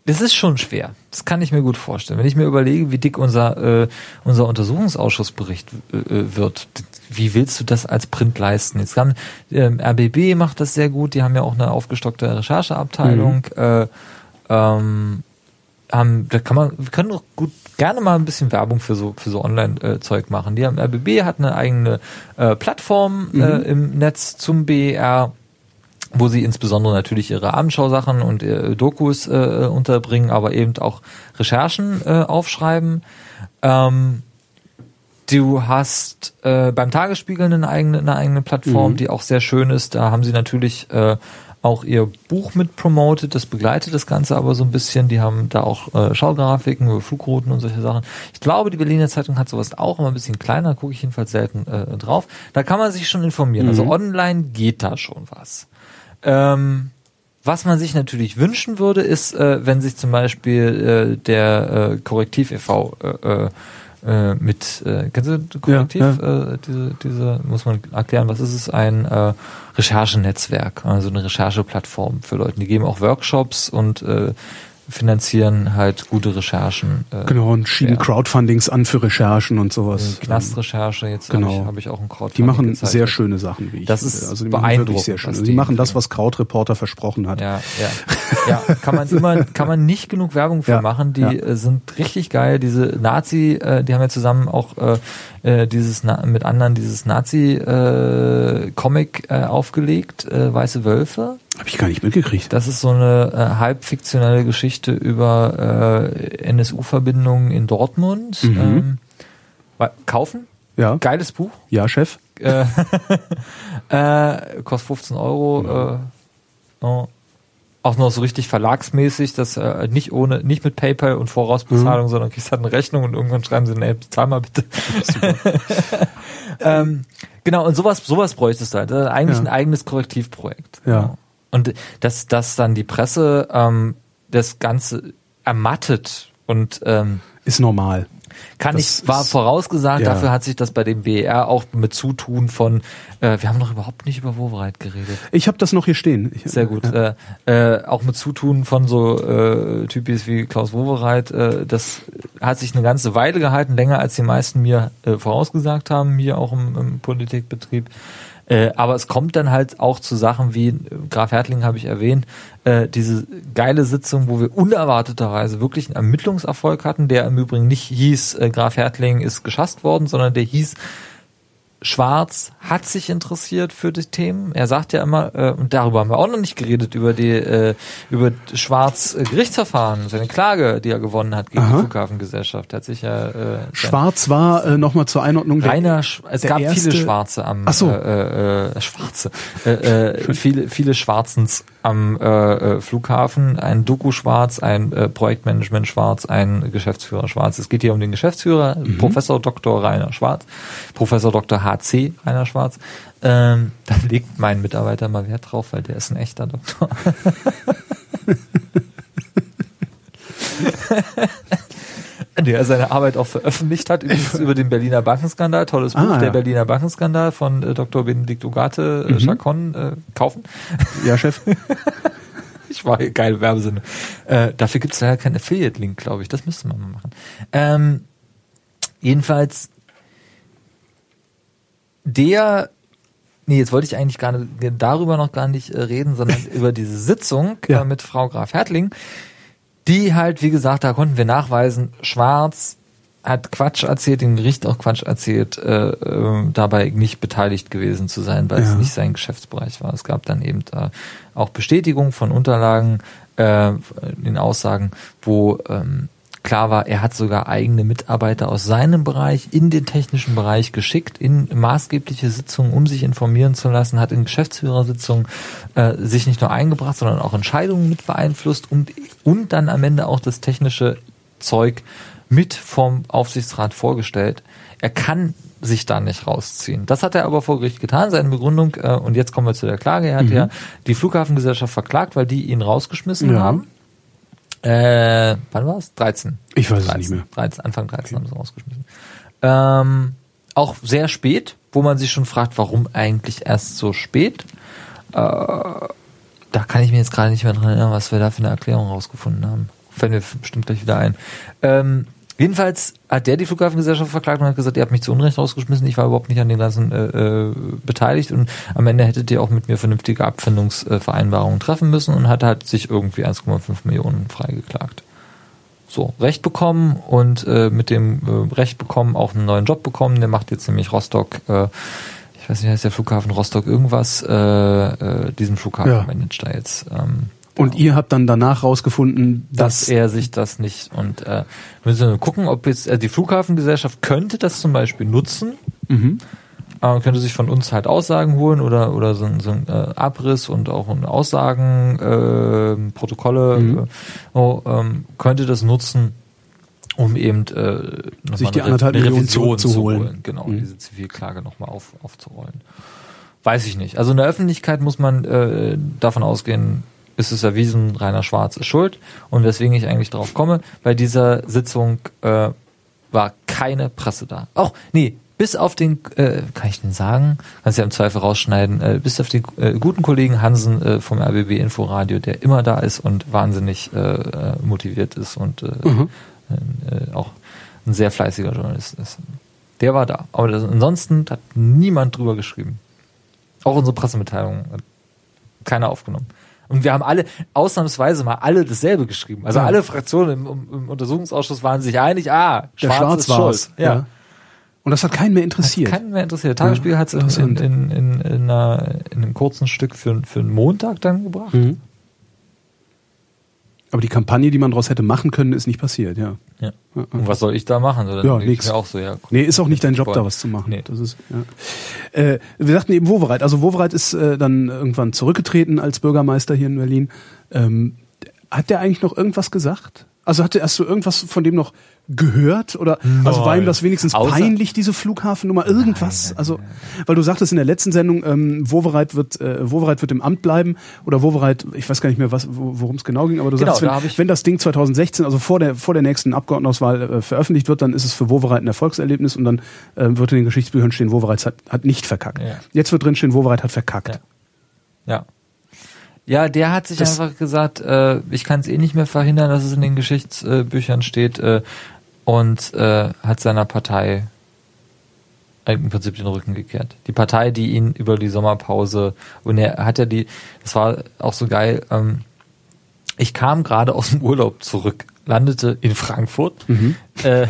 das ist schon schwer. Das kann ich mir gut vorstellen. Wenn ich mir überlege, wie dick unser äh, unser Untersuchungsausschussbericht äh, äh, wird, wie willst du das als Print leisten? Jetzt haben ähm, RBB macht das sehr gut. Die haben ja auch eine aufgestockte Rechercheabteilung. Äh, ähm, haben, da kann man, wir können doch gut gerne mal ein bisschen Werbung für so für so Online-Zeug machen. Die haben RBB hat eine eigene äh, Plattform äh, im Netz zum BER, wo sie insbesondere natürlich ihre Abendschau-Sachen und äh, Dokus äh, unterbringen, aber eben auch Recherchen äh, aufschreiben. Ähm, Du hast äh, beim Tagesspiegel eine eigene, eine eigene Plattform, die auch sehr schön ist. Da haben sie natürlich äh, auch ihr Buch mit promoted. Das begleitet das Ganze aber so ein bisschen. Die haben da auch äh, Schaugrafiken über Flugrouten und solche Sachen. Ich glaube, die Berliner Zeitung hat sowas auch, immer ein bisschen kleiner. Gucke ich jedenfalls selten äh, drauf. Da kann man sich schon informieren. Also online geht da schon was. Ähm, was man sich natürlich wünschen würde, ist, äh, wenn sich zum Beispiel äh, der äh, Korrektiv e.V. Äh, äh, mit, äh, kennst du Korrektiv? Ja, Äh, diese, diese, muss man erklären, was ist es? Ein äh, Recherchenetzwerk, also eine Rechercheplattform für Leute. Die geben auch Workshops und äh, finanzieren halt gute Recherchen. Äh, Genau, und schieben ja. Crowdfundings an für Recherchen und sowas. Knastrecherche, jetzt Genau. habe ich, hab ich auch ein Crowdfunding Die machen gezeichnet. sehr schöne Sachen, wie ich Das ist also die machen wirklich beeindruckend, sehr schön. Also die- die machen das, was Krautreporter versprochen hat. Ja, ja. Ja, kann man immer, kann man nicht genug Werbung für Ja, machen. Die ja. äh, sind richtig geil. Diese Nazi, äh, die haben ja zusammen auch äh, äh, dieses Na mit anderen dieses Nazi äh, Comic äh, aufgelegt, äh, Weiße Wölfe. Habe ich gar nicht mitgekriegt. Das ist so eine äh, halbfiktionelle Geschichte über äh, NSU-Verbindungen in Dortmund. Mhm. Ähm, kaufen? Ja, Geiles Buch. ja, Chef. Äh, [laughs] äh, kostet 15 Euro. Äh, oh. Auch noch so richtig verlagsmäßig, das äh, nicht ohne, nicht mit PayPal und Vorausbezahlung, sondern kriegst halt eine Rechnung und irgendwann schreiben sie, nee, bezahl mal bitte. [laughs] [laughs] ähm, genau, und sowas, sowas bräuchtest du halt. Eigentlich Ja. ein eigenes Korrektivprojekt. Ja. Genau. Und dass, dass dann die Presse ähm, das Ganze ermattet und ähm, Ist normal. Kann Das ich, war ist- vorausgesagt, ja. dafür hat sich das bei dem BER auch mit Zutun von, äh, wir haben noch überhaupt nicht über Wovereit geredet. Ich habe das noch hier stehen. Ich, Sehr gut. Ja. Äh, äh, auch mit Zutun von so äh, Typis wie Klaus Wowereit, äh, das hat sich eine ganze Weile gehalten, länger als die meisten mir äh, vorausgesagt haben, hier auch im, im Politikbetrieb. Äh, aber es kommt dann halt auch zu Sachen wie, Graf Hertling habe ich erwähnt, äh, diese geile Sitzung, wo wir unerwarteterweise wirklich einen Ermittlungserfolg hatten, der im Übrigen nicht hieß, äh, Graf Hertling ist geschasst worden, sondern der hieß, Schwarz hat sich interessiert für die Themen. Er sagt ja immer, äh, und darüber haben wir auch noch nicht geredet, über die äh, über Schwarz äh, Gerichtsverfahren, seine Klage, die er gewonnen hat gegen Aha. die Flughafengesellschaft. Hat sich ja äh, Schwarz war äh, nochmal zur Einordnung. der- Reiner, Sch- es der gab erste- viele Schwarze am Ach so. äh, äh, Schwarze, äh, äh, viele viele Schwarzens am äh, äh, Flughafen, ein Doku Schwarz, ein äh, Projektmanagement Schwarz, ein Geschäftsführer Schwarz. Es geht hier um den Geschäftsführer, Mhm. Professor Dr. Rainer Schwarz, Professor Dr. HC Rainer Schwarz. Ähm, da legt mein Mitarbeiter mal Wert drauf, weil der ist ein echter Doktor. [laughs] der seine Arbeit auch veröffentlicht hat, übrigens über den Berliner Bankenskandal, tolles Buch, Ah, der ja. Berliner Bankenskandal von äh, Dr. Benedikt Ugarte, äh, Chacon, äh, kaufen. Ja, Chef. [laughs] Ich war hier geile Werbesinne. Äh, dafür gibt es leider keinen Affiliate-Link, glaube ich. Das müsste man mal machen. Ähm, jedenfalls, der, nee, jetzt wollte ich eigentlich gar nicht, darüber noch gar nicht äh, reden, sondern [laughs] über diese Sitzung Ja. äh, mit Frau Graf Hertling, die halt, wie gesagt, da konnten wir nachweisen, Schwarz hat Quatsch erzählt, dem Gericht auch Quatsch erzählt, äh, äh, dabei nicht beteiligt gewesen zu sein, weil Ja. es nicht sein Geschäftsbereich war. Es gab dann eben äh, auch Bestätigung von Unterlagen, äh, den Aussagen, wo ähm, klar war, er hat sogar eigene Mitarbeiter aus seinem Bereich in den technischen Bereich geschickt, in maßgebliche Sitzungen, um sich informieren zu lassen, hat in Geschäftsführersitzungen äh, sich nicht nur eingebracht, sondern auch Entscheidungen mit beeinflusst und, und dann am Ende auch das technische Zeug mit vom Aufsichtsrat vorgestellt. Er kann sich da nicht rausziehen. Das hat er aber vor Gericht getan. Seine Begründung, äh, und jetzt kommen wir zu der Klage, er hat ja die Flughafengesellschaft verklagt, weil die ihn rausgeschmissen Ja. haben. Äh, wann war es? 13. Ich weiß es 13, nicht mehr. 13, Anfang 13 haben sie rausgeschmissen. Ähm, auch sehr spät, wo man sich schon fragt, warum eigentlich erst so spät. Äh, da kann ich mir jetzt gerade nicht mehr dran erinnern, was wir da für eine Erklärung rausgefunden haben. Fällt mir bestimmt gleich wieder ein. Ähm, jedenfalls hat der die Flughafengesellschaft verklagt und hat gesagt, ihr habt mich zu Unrecht rausgeschmissen, ich war überhaupt nicht an dem Ganzen äh, äh, beteiligt und am Ende hättet ihr auch mit mir vernünftige Abfindungsvereinbarungen treffen müssen und hat halt sich irgendwie 1,5 Millionen freigeklagt. So, Recht bekommen und äh, mit dem äh, Recht bekommen auch einen neuen Job bekommen. Der macht jetzt nämlich Rostock, äh, ich weiß nicht, heißt der Flughafen Rostock irgendwas, äh, äh, diesen Flughafen Ja. managt da jetzt. Ähm, Und ihr habt dann danach rausgefunden, dass dass, er sich das nicht und äh, müssen wir gucken, ob jetzt äh, die Flughafengesellschaft könnte das zum Beispiel nutzen, Mhm. äh, könnte sich von uns halt Aussagen holen oder oder so, ein- so ein äh, Abriss und auch ein Aussagen, äh, Protokolle, Mhm. äh, oh, ähm, könnte das nutzen, um eben äh, Sich die eine, anderthalb eine Revision zu holen, genau, Mhm. diese Zivilklage nochmal auf, aufzurollen. Weiß ich nicht. Also in der Öffentlichkeit muss man äh, davon ausgehen, ist es erwiesen, Rainer Schwarz ist schuld. Und weswegen ich eigentlich drauf komme, bei dieser Sitzung äh, war keine Presse da. Auch, nee, bis auf den, äh, kann ich den sagen? Kannst ja im Zweifel rausschneiden, äh, bis auf den äh, guten Kollegen Hansen äh, vom RBB Inforadio, der immer da ist und wahnsinnig äh, äh, motiviert ist und äh, Mhm. äh, auch ein sehr fleißiger Journalist ist. Der war da. Aber das, ansonsten hat niemand drüber geschrieben. Auch unsere Pressemitteilung hat keiner aufgenommen. Und wir haben alle, ausnahmsweise mal alle dasselbe geschrieben. Also Ja. alle Fraktionen im, im, Untersuchungsausschuss waren sich einig, ah, der Schwarz, Schwarz ist war's. schuld. Ja. Und das hat keinen mehr interessiert. Keinen mehr interessiert. Der Tagesspiegel Ja, hat es in, in, in, in, in, einer, in einem kurzen Stück für, für einen Montag dann gebracht. Mhm. Aber die Kampagne, die man daraus hätte machen können, ist nicht passiert, ja. Ja. Und was soll ich da machen? Dann Ja, mir auch so, ja. Nee, ist auch nicht dein Job, Sport. da was zu machen. Nee. Das ist, ja. äh, wir sagten eben Wowereit. Also Wowereit ist äh, dann irgendwann zurückgetreten als Bürgermeister hier in Berlin. Ähm, hat der eigentlich noch irgendwas gesagt? Also hatte, hast du irgendwas von dem noch gehört? Oder also war ihm das wenigstens Außer- peinlich, diese Flughafennummer? Irgendwas? also, weil du sagtest in der letzten Sendung, ähm, Wowereit wird, äh, Wowereit wird im Amt bleiben oder Wowereit, ich weiß gar nicht mehr, was, wo- worum es genau ging, aber du Genau, sagst, da wenn, das Ding 2016, also vor der, vor der nächsten Abgeordnetenauswahl äh, veröffentlicht wird, dann ist es für Wowereit ein Erfolgserlebnis und dann äh, wird in den Geschichtsbüchern stehen, Wowereit hat, hat nicht verkackt. Ja. Jetzt wird drin stehen, Wowereit hat verkackt. Ja. Ja. Ja, der hat sich Das- einfach gesagt, äh, ich kann es eh nicht mehr verhindern, dass es in den Geschichtsbüchern steht äh, und äh, hat seiner Partei im Prinzip den Rücken gekehrt. Die Partei, die ihn über die Sommerpause und er hat ja die, das war auch so geil. Ähm, ich kam gerade aus dem Urlaub zurück, landete in Frankfurt, äh,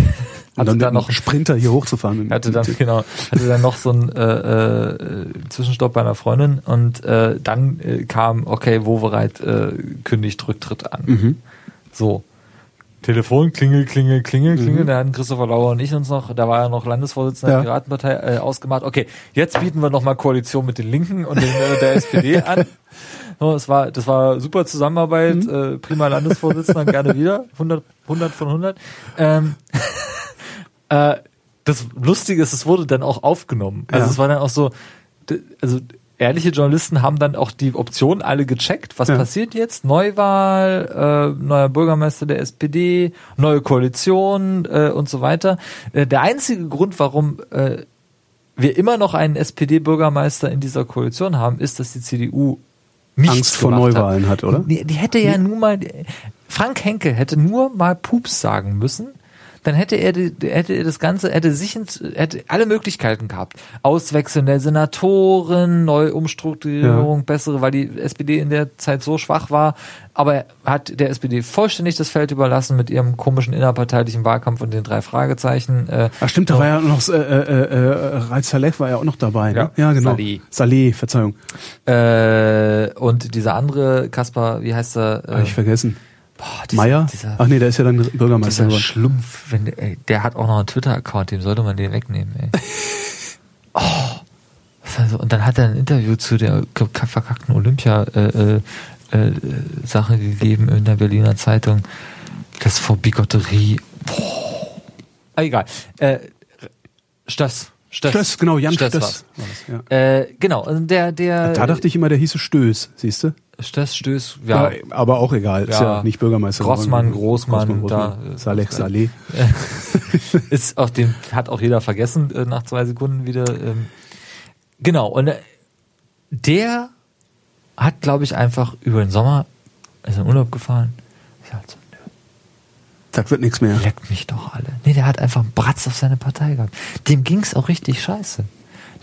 Und hatte dann dann noch noch einen Sprinter hier hochzufahren. hatte dann genau hatte dann noch so einen äh, äh, Zwischenstopp bei einer Freundin und äh, dann äh, kam okay Wovereit äh, kündigt Rücktritt an Mhm. so Telefon klingel klingel klingel klingel da hatten Christopher Lauer und ich uns noch da war er noch Landesvorsitzender Ja. der Piratenpartei äh, ausgemacht okay jetzt bieten wir noch mal Koalition mit den Linken und den, äh, der SPD [laughs] an so, es war das war super Zusammenarbeit Mhm. äh, prima Landesvorsitzender gerne wieder 100 100 von 100 ähm, [laughs] äh, das Lustige ist, es wurde dann auch aufgenommen. Also Ja. es war dann auch so, also ehrliche Journalisten haben dann auch die Optionen alle gecheckt. Was Ja. passiert jetzt? Neuwahl, äh, neuer Bürgermeister der SPD, neue Koalition äh, und so weiter. Äh, der einzige Grund, warum äh, wir immer noch einen SPD-Bürgermeister in dieser Koalition haben, ist, dass die CDU nichts Angst vor Neuwahlen hat, oder? Die, die hätte ja nur mal, Frank Henkel hätte nur mal Pups sagen müssen, dann hätte er, die, hätte er das Ganze, hätte sich, hätte alle Möglichkeiten gehabt. Auswechseln der Senatoren, Neuumstrukturierung, bessere, weil die SPD in der Zeit so schwach war. Aber er hat der SPD vollständig das Feld überlassen mit ihrem komischen innerparteilichen Wahlkampf und den drei Fragezeichen. Äh, Ach stimmt, da war ja noch äh, äh, äh, Raid Saleh war ja auch noch dabei. Ne? Ja, ja genau. Saleh. Saleh, Verzeihung. äh, und dieser andere, Kaspar, wie heißt er? Hab ich vergessen. Boah, dieser, Meier? Dieser, Ach nee, der ist ja dann Bürgermeister geworden. Schlumpf, wenn der, ey, der hat auch noch einen Twitter-Account, dem sollte man den wegnehmen, ey. [laughs] oh, also, und dann hat er ein Interview zu der verkackten Olympia äh, äh, äh, gegeben in der Berliner Zeitung. Das vor Bigotterie. Boah. Ah, egal. Äh, Stöss. Stöss. Stöss, genau, Jan Stöss Stöss. war's. ja. Äh, genau, also der, der Da dachte ich immer, der hieße Stöß, siehst du? Stöss, Stöß, ja. Aber auch egal, ist Ja. ja nicht Bürgermeister. Grossmann, geworden. Großmann, Grossmann, da, äh, Saleh, Saleh. [laughs] ist auf dem hat auch jeder vergessen äh, nach zwei Sekunden wieder. Ähm, genau und äh, der hat, glaube ich, einfach über den Sommer ist in Urlaub gefahren. Ich halt so, nö, Da wird nichts mehr. leckt mich doch alle. Nee, der hat einfach einen Bratz auf seine Partei gehabt. Dem ging's auch richtig scheiße.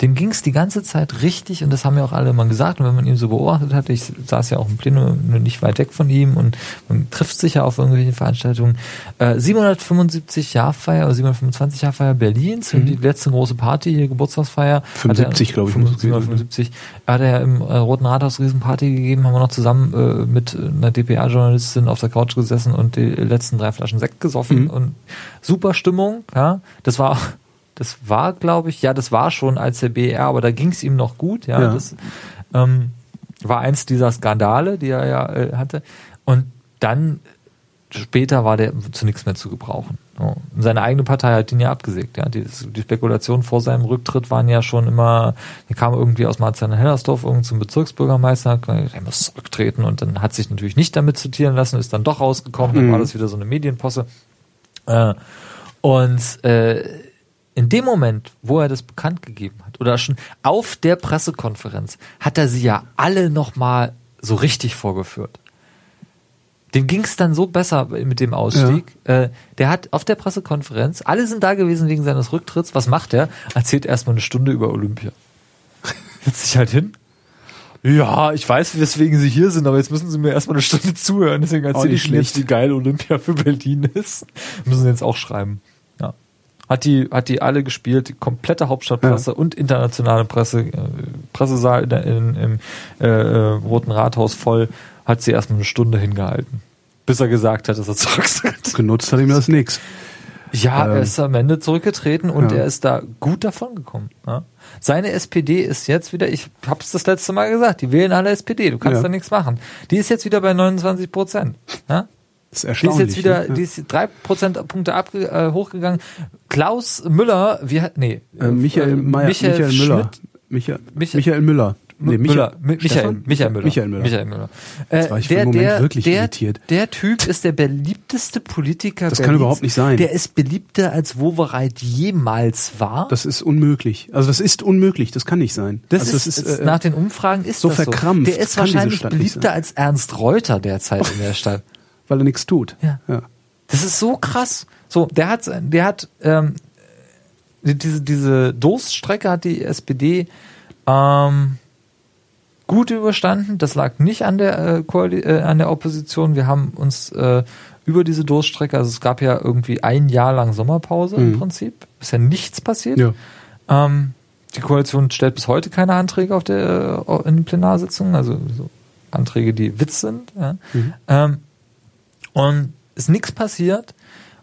Dem ging's die ganze Zeit richtig und das haben ja auch alle mal gesagt. Und wenn man ihn so beobachtet hat, ich saß ja auch im Plenum nicht weit weg von ihm und man trifft sich ja auf irgendwelchen Veranstaltungen. Äh, 775 Jahrfeier oder 725 Jahrfeier Berlins und die letzte große Party, hier Geburtstagsfeier. 75, hat er- glaube ich, 75, muss es 775. Hat er ja im äh, Roten Rathaus Riesenparty gegeben, haben wir noch zusammen äh, mit einer DPA-Journalistin auf der Couch gesessen und die letzten drei Flaschen Sekt gesoffen Mhm. und super Stimmung, ja. Das war, das war, glaube ich, ja, das war schon als der BR, aber da ging es ihm noch gut, ja. Ja. Das ähm, war eins dieser Skandale, die er ja äh, hatte. Und dann später war der zu nichts mehr zu gebrauchen. So. Seine eigene Partei hat ihn ja abgesägt. Ja. Die, die Spekulationen vor seinem Rücktritt waren ja schon immer, er kam irgendwie aus Marzahn-Hellersdorf zum Bezirksbürgermeister, hat gesagt, er muss zurücktreten und dann hat sich natürlich nicht damit zitieren lassen, ist dann doch rausgekommen, dann Mhm. war das wieder so eine Medienposse. Äh, und äh, in dem Moment, wo er das bekannt gegeben hat, oder schon auf der Pressekonferenz, hat er sie ja alle nochmal so richtig vorgeführt. Dem ging es dann so besser mit dem Ausstieg. Äh, der hat auf der Pressekonferenz, alle sind da gewesen wegen seines Rücktritts. Was macht er? Erzählt erstmal eine Stunde über Olympia. [laughs] Setzt sich halt hin. Ja, ich weiß, weswegen Sie hier sind, aber jetzt müssen Sie mir erstmal eine Stunde zuhören. Deswegen erzähle nicht ich jetzt, schlecht. wie geil Olympia für Berlin ist. Müssen Sie jetzt auch schreiben. Ja. Hat die, hat die alle gespielt, die komplette Hauptstadtpresse und internationale Presse, äh, Pressesaal in, in, im äh, äh, Roten Rathaus voll, hat sie erstmal eine Stunde hingehalten. Bis er gesagt hat, dass er [laughs] zurücktritt. Genutzt hat ihm das nix. Ja, er Ähm, ist am Ende zurückgetreten und ja. er ist da gut davon gekommen. Ja. Seine SPD ist jetzt wieder, ich hab's das letzte Mal gesagt, die wählen alle SPD, du kannst Ja. da nichts machen. Die ist jetzt wieder bei 29 Prozent. Ja? Das ist Die ist jetzt wieder, ne? die ist drei Prozentpunkte abge, äh, hochgegangen. Klaus Müller, wie hat, nee. äh, Michael, äh, Meyer, Michael, Müller. Schmidt, Michael, Michael- Michael Müller. Nee, Müller, Mi- Michael, Stefan? Michael Müller. Michael Müller. Michael Müller. Äh, war ich für einen Moment wirklich der, irritiert. Der Typ ist der beliebteste Politiker Das kann Berlins. überhaupt nicht sein. Der ist beliebter als Wowereit jemals war. Das ist unmöglich. Also das ist unmöglich. Das kann nicht sein. Das, also ist, ist nach den Umfragen ist so das verkrampft So. Der ist kann wahrscheinlich beliebter als Ernst Reuter derzeit in der Stadt. Weil er nichts tut. Ja. ja. Das ist so krass. So, der hat, der hat ähm, die- diese diese Durststrecke hat die SPD ähm, gut überstanden. Das lag nicht an der äh, Koali äh, an der Opposition. Wir haben uns äh, über diese Durststrecke, also es gab ja irgendwie ein Jahr lang Sommerpause im Mhm. Prinzip, ist ja nichts passiert. Ja. Ähm, die Koalition stellt bis heute keine Anträge auf der äh, in den Plenarsitzungen, also so Anträge, die Witz sind. Ja. Mhm. Ähm, und ist nichts passiert.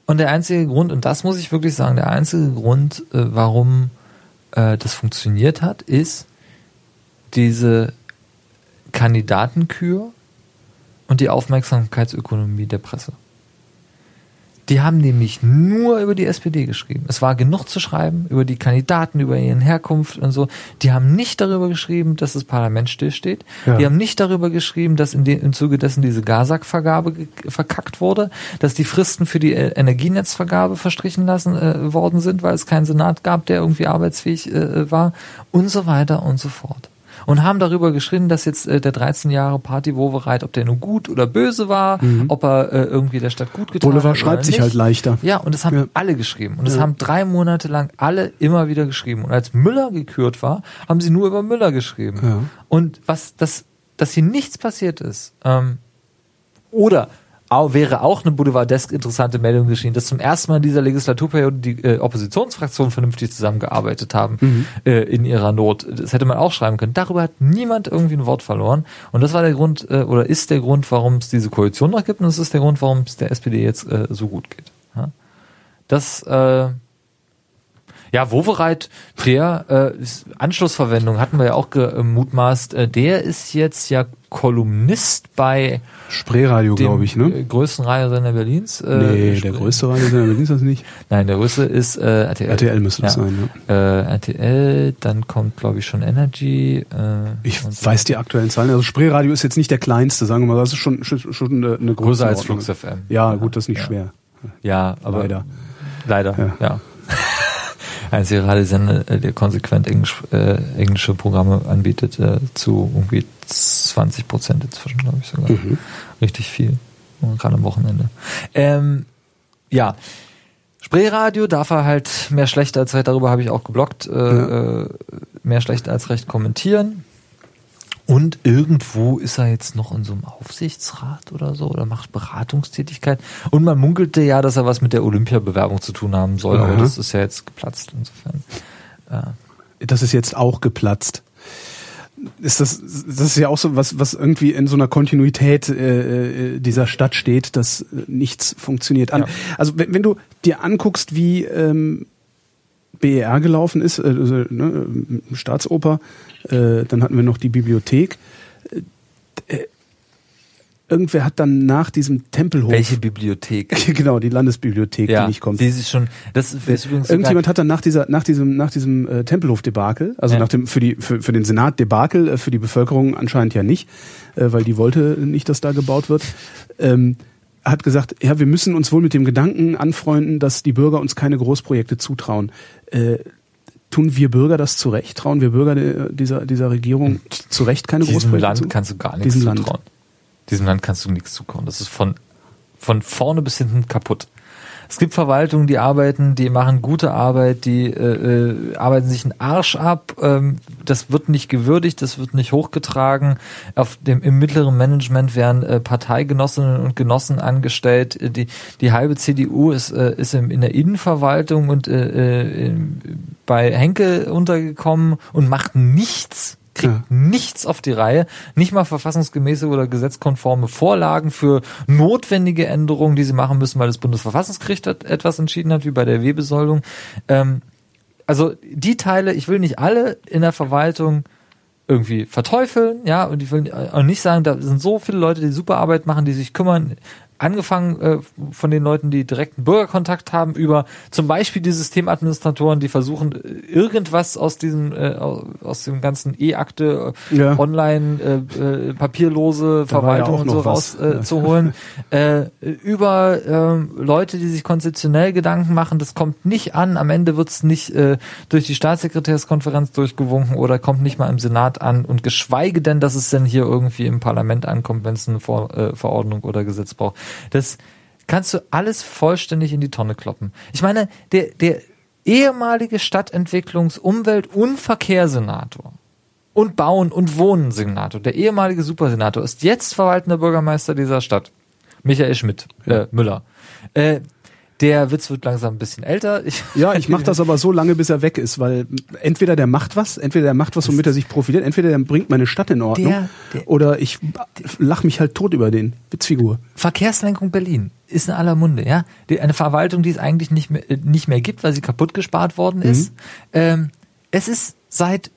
Und der einzige Grund, und das muss ich wirklich sagen, der einzige Grund, äh, warum äh, das funktioniert hat, ist diese Kandidatenkür und die Aufmerksamkeitsökonomie der Presse. Die haben nämlich nur über die SPD geschrieben. Es war genug zu schreiben über die Kandidaten, über ihren Herkunft und so. Die haben nicht darüber geschrieben, dass das Parlament stillsteht. Ja. Die haben nicht darüber geschrieben, dass in de, im Zuge dessen diese Gasak-Vergabe verkackt wurde, dass die Fristen für die äh, Energienetzvergabe verstrichen lassen äh, worden sind, weil es keinen Senat gab, der irgendwie arbeitsfähig äh, war und so weiter und so fort. Und haben darüber geschrieben, dass jetzt äh, der 13 Jahre Party Wovereit, ob der nun gut oder böse war, ob er äh, irgendwie der Stadt gut getan Boulevard hat. schreibt oder sich halt leichter. Ja, und das haben Ja. alle geschrieben. Und das Ja. haben drei Monate lang alle immer wieder geschrieben. Und als Müller gekürt war, haben sie nur über Müller geschrieben. Ja. Und was, das, dass hier nichts passiert ist, ähm, oder au- wäre auch eine Boulevardesk interessante Meldung geschehen, dass zum ersten Mal in dieser Legislaturperiode die äh, Oppositionsfraktionen vernünftig zusammengearbeitet haben Mhm. äh, in ihrer Not. Das hätte man auch schreiben können. Darüber hat niemand irgendwie ein Wort verloren. Und das war der Grund, äh, oder ist der Grund, warum es diese Koalition noch gibt. Und das ist der Grund, warum es der SPD jetzt äh, so gut geht. Ja? Das, äh, ja, Wovereit, der äh, Anschlussverwendung hatten wir ja auch gemutmaßt, äh, der ist jetzt ja Kolumnist bei Spreeradio, glaube ich, äh, ne? größten Radiosender Berlins. Äh, Nee, der größte Radiosender Berlins ist das nicht. [laughs] Nein, der größte ist äh, RTL. RTL müsste das sein, Äh, RTL, dann kommt, glaube ich, schon Energy. Äh, Ich und so. weiß die aktuellen Zahlen. Also Spreeradio ist jetzt nicht der kleinste, sagen wir mal. Das ist schon, schon, schon eine, eine Größer als. Flux FM. Ja, gut, das ist nicht Ja. schwer. Ja, aber Leider. Leider, ja. Einzige Radiosender, äh, der konsequent Englisch, äh, englische Programme anbietet, äh, zu irgendwie 20 Prozent inzwischen, glaube ich sogar. Mhm. Richtig viel. Gerade am Wochenende. Ähm, ja. Spreeradio darf er halt mehr schlecht als recht, darüber habe ich auch geblockt, äh, Ja. äh, mehr schlecht als recht kommentieren. Und irgendwo ist er jetzt noch in so einem Aufsichtsrat oder so oder macht Beratungstätigkeit. Und man munkelte ja, dass er was mit der Olympiabewerbung zu tun haben soll, aber Aha. das ist ja jetzt geplatzt insofern. Äh, Das ist jetzt auch geplatzt. Ist das, das ist ja auch so was, was irgendwie in so einer Kontinuität äh, äh, dieser Stadt steht, dass nichts funktioniert. An, Ja. Also wenn, wenn du dir anguckst, wie ähm, BER gelaufen ist, äh, also, ne, äh, Staatsoper, äh, dann hatten wir noch die Bibliothek. Äh, äh, irgendwer hat dann nach diesem Tempelhof welche Bibliothek? [laughs] genau die Landesbibliothek, die nicht kommt. Die ist schon, das ist übrigens sogar- Irgendjemand hat dann nach dieser, nach diesem, nach diesem äh, Tempelhof-Debakel, also Ja. nach dem für die für, für den Senat Debakel, äh, für die Bevölkerung anscheinend ja nicht, äh, weil die wollte nicht, dass da gebaut wird, ähm, hat gesagt, ja, wir müssen uns wohl mit dem Gedanken anfreunden, dass die Bürger uns keine Großprojekte zutrauen. Äh, tun wir Bürger das zu Recht? Trauen wir Bürger de, dieser dieser Regierung zu Recht keine diesem Großprojekte Land zu? kannst du gar nichts Diesem Land. zutrauen. Diesem Land kannst du nichts zutrauen. Das ist von, von vorne bis hinten kaputt. Es gibt Verwaltungen, die arbeiten, die machen gute Arbeit, die äh, äh, arbeiten sich einen Arsch ab. Ähm, das wird nicht gewürdigt, das wird nicht hochgetragen. Auf dem im mittleren Management werden äh, Parteigenossinnen und Genossen angestellt. Äh, Die die halbe CDU ist äh, ist im, in der Innenverwaltung und äh, äh, bei Henkel untergekommen und macht nichts kriegt Ja. nichts auf die Reihe, nicht mal verfassungsgemäße oder gesetzkonforme Vorlagen für notwendige Änderungen, die sie machen müssen, weil das Bundesverfassungsgericht etwas entschieden hat, wie bei der Wehbesoldung. Ähm, also die Teile, ich will nicht alle in der Verwaltung irgendwie verteufeln, ja, und ich will auch nicht sagen, da sind so viele Leute, die super Arbeit machen, die sich kümmern, angefangen äh, von den Leuten, die direkten Bürgerkontakt haben, über zum Beispiel die Systemadministratoren, die versuchen, äh, irgendwas aus diesem, äh, aus dem ganzen E-Akte, äh, Ja. online, äh, äh, papierlose Da ja Verwaltung auch und so noch was. raus äh, [laughs] äh, über ähm, Leute, die sich konzeptionell Gedanken machen, das kommt nicht an, am Ende wird's nicht äh, durch die Staatssekretärskonferenz durchgewunken oder kommt nicht mal im Senat an und geschweige denn, dass es denn hier irgendwie im Parlament ankommt, wenn es eine Vor äh, Verordnung oder Gesetz braucht. Das kannst du alles vollständig in die Tonne kloppen. Ich meine, der, der ehemalige Stadtentwicklungs-, Umwelt- und Verkehrssenator und Bauen- und Wohnen-Senator, der ehemalige Supersenator, ist jetzt verwaltender Bürgermeister dieser Stadt. Michael Schmidt, äh, Müller. Äh, der Witz wird langsam ein bisschen älter. Ich, [laughs] Ja, ich mache das aber so lange, bis er weg ist, weil entweder der macht was, entweder der macht was, womit er sich profiliert, entweder der bringt meine Stadt in Ordnung, Der- der- oder ich lach mich halt tot über den. Witzfigur. Verkehrslenkung Berlin ist in aller Munde, ja. Eine Verwaltung, die es eigentlich nicht mehr, äh, nicht mehr gibt, weil sie kaputt gespart worden ist. Ähm, es ist seit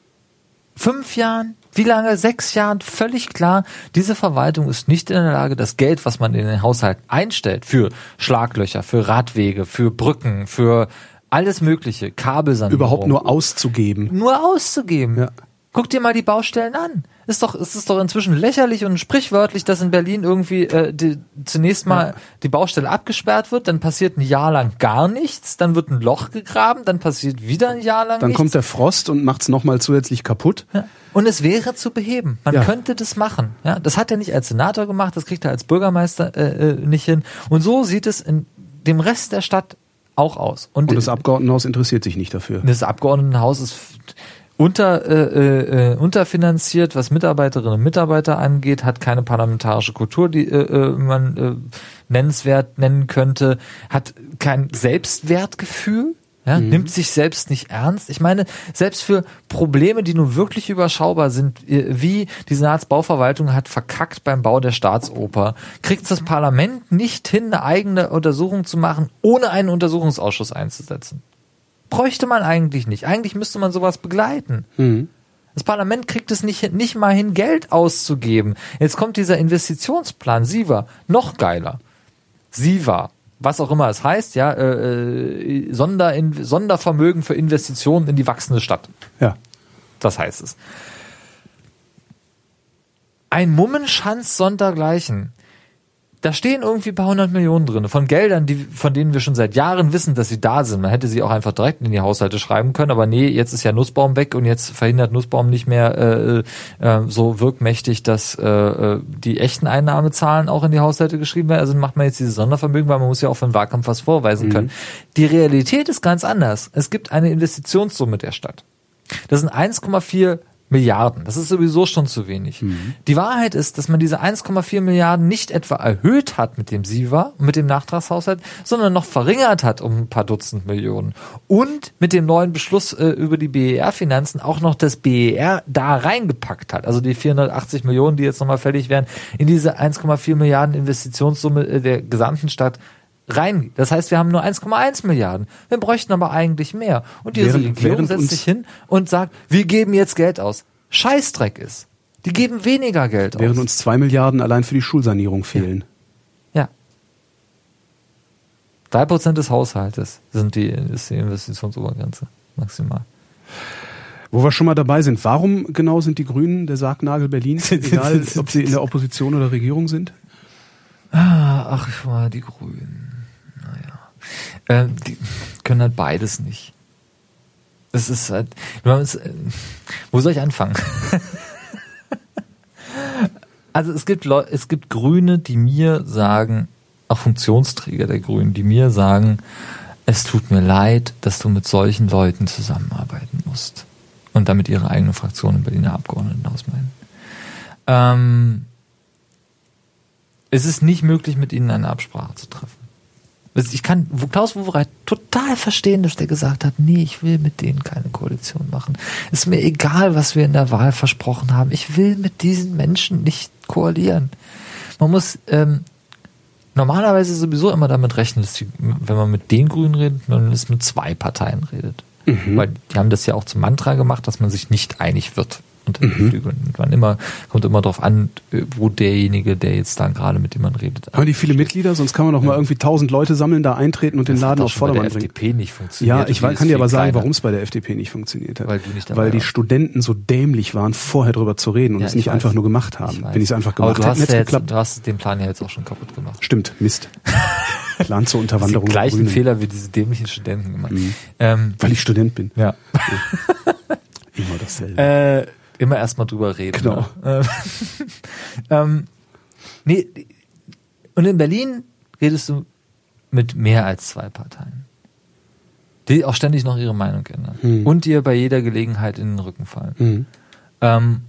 fünf Jahren, wie lange? Sechs Jahren völlig klar, diese Verwaltung ist nicht in der Lage, das Geld, was man in den Haushalt einstellt, für Schlaglöcher, für Radwege, für Brücken, für alles Mögliche, Kabelsanierung, Überhaupt nur auszugeben. nur auszugeben. Ja. Guck dir mal die Baustellen an. Ist doch, es ist doch inzwischen lächerlich und sprichwörtlich, dass in Berlin irgendwie äh, die, zunächst mal ja. die Baustelle abgesperrt wird, dann passiert ein Jahr lang gar nichts, dann wird ein Loch gegraben, dann passiert wieder ein Jahr lang dann nichts. Dann kommt der Frost und macht's nochmal zusätzlich kaputt. Ja. Und es wäre zu beheben. Man ja. könnte das machen. Ja, das hat er nicht als Senator gemacht, das kriegt er als Bürgermeister äh, äh nicht hin. Und so sieht es in dem Rest der Stadt auch aus. Und, und das Abgeordnetenhaus interessiert sich nicht dafür. Das Abgeordnetenhaus ist unter, äh, äh, unterfinanziert, was Mitarbeiterinnen und Mitarbeiter angeht, hat keine parlamentarische Kultur, die äh, äh, man äh, nennenswert nennen könnte, hat kein Selbstwertgefühl, ja, mhm. nimmt sich selbst nicht ernst. Ich meine, selbst für Probleme, die nun wirklich überschaubar sind, äh, wie die Senatsbauverwaltung hat verkackt beim Bau der Staatsoper, kriegt das Parlament nicht hin, eine eigene Untersuchung zu machen, ohne einen Untersuchungsausschuss einzusetzen bräuchte man eigentlich nicht. Eigentlich müsste man sowas begleiten. Mhm. Das Parlament kriegt es nicht, nicht mal hin, Geld auszugeben. Jetzt kommt dieser Investitionsplan, SIVA, noch geiler. SIVA, was auch immer es heißt, ja, äh, äh Sonder, Sondervermögen für Investitionen in die wachsende Stadt. Ja. Das heißt es. Ein Mummenschanz sondergleichen da stehen irgendwie ein paar hundert Millionen drin von Geldern, die, von denen wir schon seit Jahren wissen, dass sie da sind. Man hätte sie auch einfach direkt in die Haushalte schreiben können, aber nee, jetzt ist ja Nussbaum weg und jetzt verhindert Nussbaum nicht mehr äh, äh, so wirkmächtig, dass äh, äh, die echten Einnahmezahlen auch in die Haushalte geschrieben werden. Also macht man jetzt dieses Sondervermögen, weil man muss ja auch für den Wahlkampf was vorweisen mhm. können. Die Realität ist ganz anders. Es gibt eine Investitionssumme der Stadt. Das sind 1,4 Milliarden. Das ist sowieso schon zu wenig. Mhm. Die Wahrheit ist, dass man diese 1,4 Milliarden nicht etwa erhöht hat mit dem SIVA, mit dem Nachtragshaushalt, sondern noch verringert hat um ein paar Dutzend Millionen. Und mit dem neuen Beschluss äh, über die BER-Finanzen auch noch das BER da reingepackt hat. Also die 480 Millionen, die jetzt nochmal fällig wären, in diese 1,4 Milliarden Investitionssumme äh, der gesamten Stadt rein. Das heißt, wir haben nur 1,1 Milliarden. Wir bräuchten aber eigentlich mehr. Und diese während, Regierung setzt sich hin und sagt, wir geben jetzt Geld aus. Scheißdreck ist. Die geben weniger Geld während aus. Während uns zwei Milliarden allein für die Schulsanierung fehlen. Ja. Drei Prozent des Haushaltes sind die, ist die Investitionsobergrenze maximal. Wo wir schon mal dabei sind, warum genau sind die Grünen der Sargnagel Berlins, [laughs] egal ob sie in der Opposition oder Regierung sind? Ah, ach, ich war die Grünen. Äh, die können halt beides nicht. Das ist halt, wo soll ich anfangen? [laughs] also es gibt Leute, es gibt Grüne, die mir sagen, auch Funktionsträger der Grünen, die mir sagen, es tut mir leid, dass du mit solchen Leuten zusammenarbeiten musst. Und damit ihre eigene Fraktion im Berliner Abgeordnetenhaus meinen. Ähm, es ist nicht möglich, mit ihnen eine Absprache zu treffen. Ich kann Klaus Wowereit total verstehen, dass der gesagt hat, nee, ich will mit denen keine Koalition machen. Ist mir egal, was wir in der Wahl versprochen haben. Ich will mit diesen Menschen nicht koalieren. Man muss ähm, normalerweise sowieso immer damit rechnen, dass die, wenn man mit den Grünen redet, man ist mit zwei Parteien redet. Mhm. Weil die haben das ja auch zum Mantra gemacht, dass man sich nicht einig wird unter den mhm. Flügeln. Und man immer, kommt immer darauf an, wo derjenige, der jetzt da gerade mit dem man redet. Haben die viele Mitglieder? Sonst kann man doch ja. mal irgendwie tausend Leute sammeln, da eintreten und das den Laden auf Vordermann bringen. Weil der FDP nicht funktioniert. Ja, ich kann dir aber sagen, warum es bei der FDP nicht funktioniert hat. Weil, du nicht Weil die. Studenten so dämlich waren, vorher drüber zu reden und ja, es nicht weiß. einfach nur gemacht haben. Ich Wenn ich es einfach gemacht aber du hast, ja jetzt, du hast den Plan ja jetzt auch schon kaputt gemacht. Stimmt, Mist. [laughs] Plan zur Unterwanderung. Die gleichen Fehler wie diese dämlichen Studenten gemacht. Mhm. Ähm, Weil ich Student bin. Ja. [laughs] Immer dasselbe. Äh, immer erstmal drüber reden. Genau. Ne? [laughs] ähm, nee, und in Berlin redest du mit mehr als zwei Parteien. Die auch ständig noch ihre Meinung ändern. Hm. Und dir bei jeder Gelegenheit in den Rücken fallen. Hm. Ähm,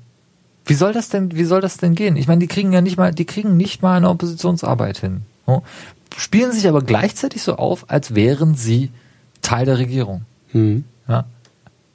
wie soll das denn, wie soll das denn gehen? Ich meine, die kriegen ja nicht mal, die kriegen nicht mal eine Oppositionsarbeit hin. Spielen sich aber gleichzeitig so auf, als wären sie Teil der Regierung. Hm. Ja.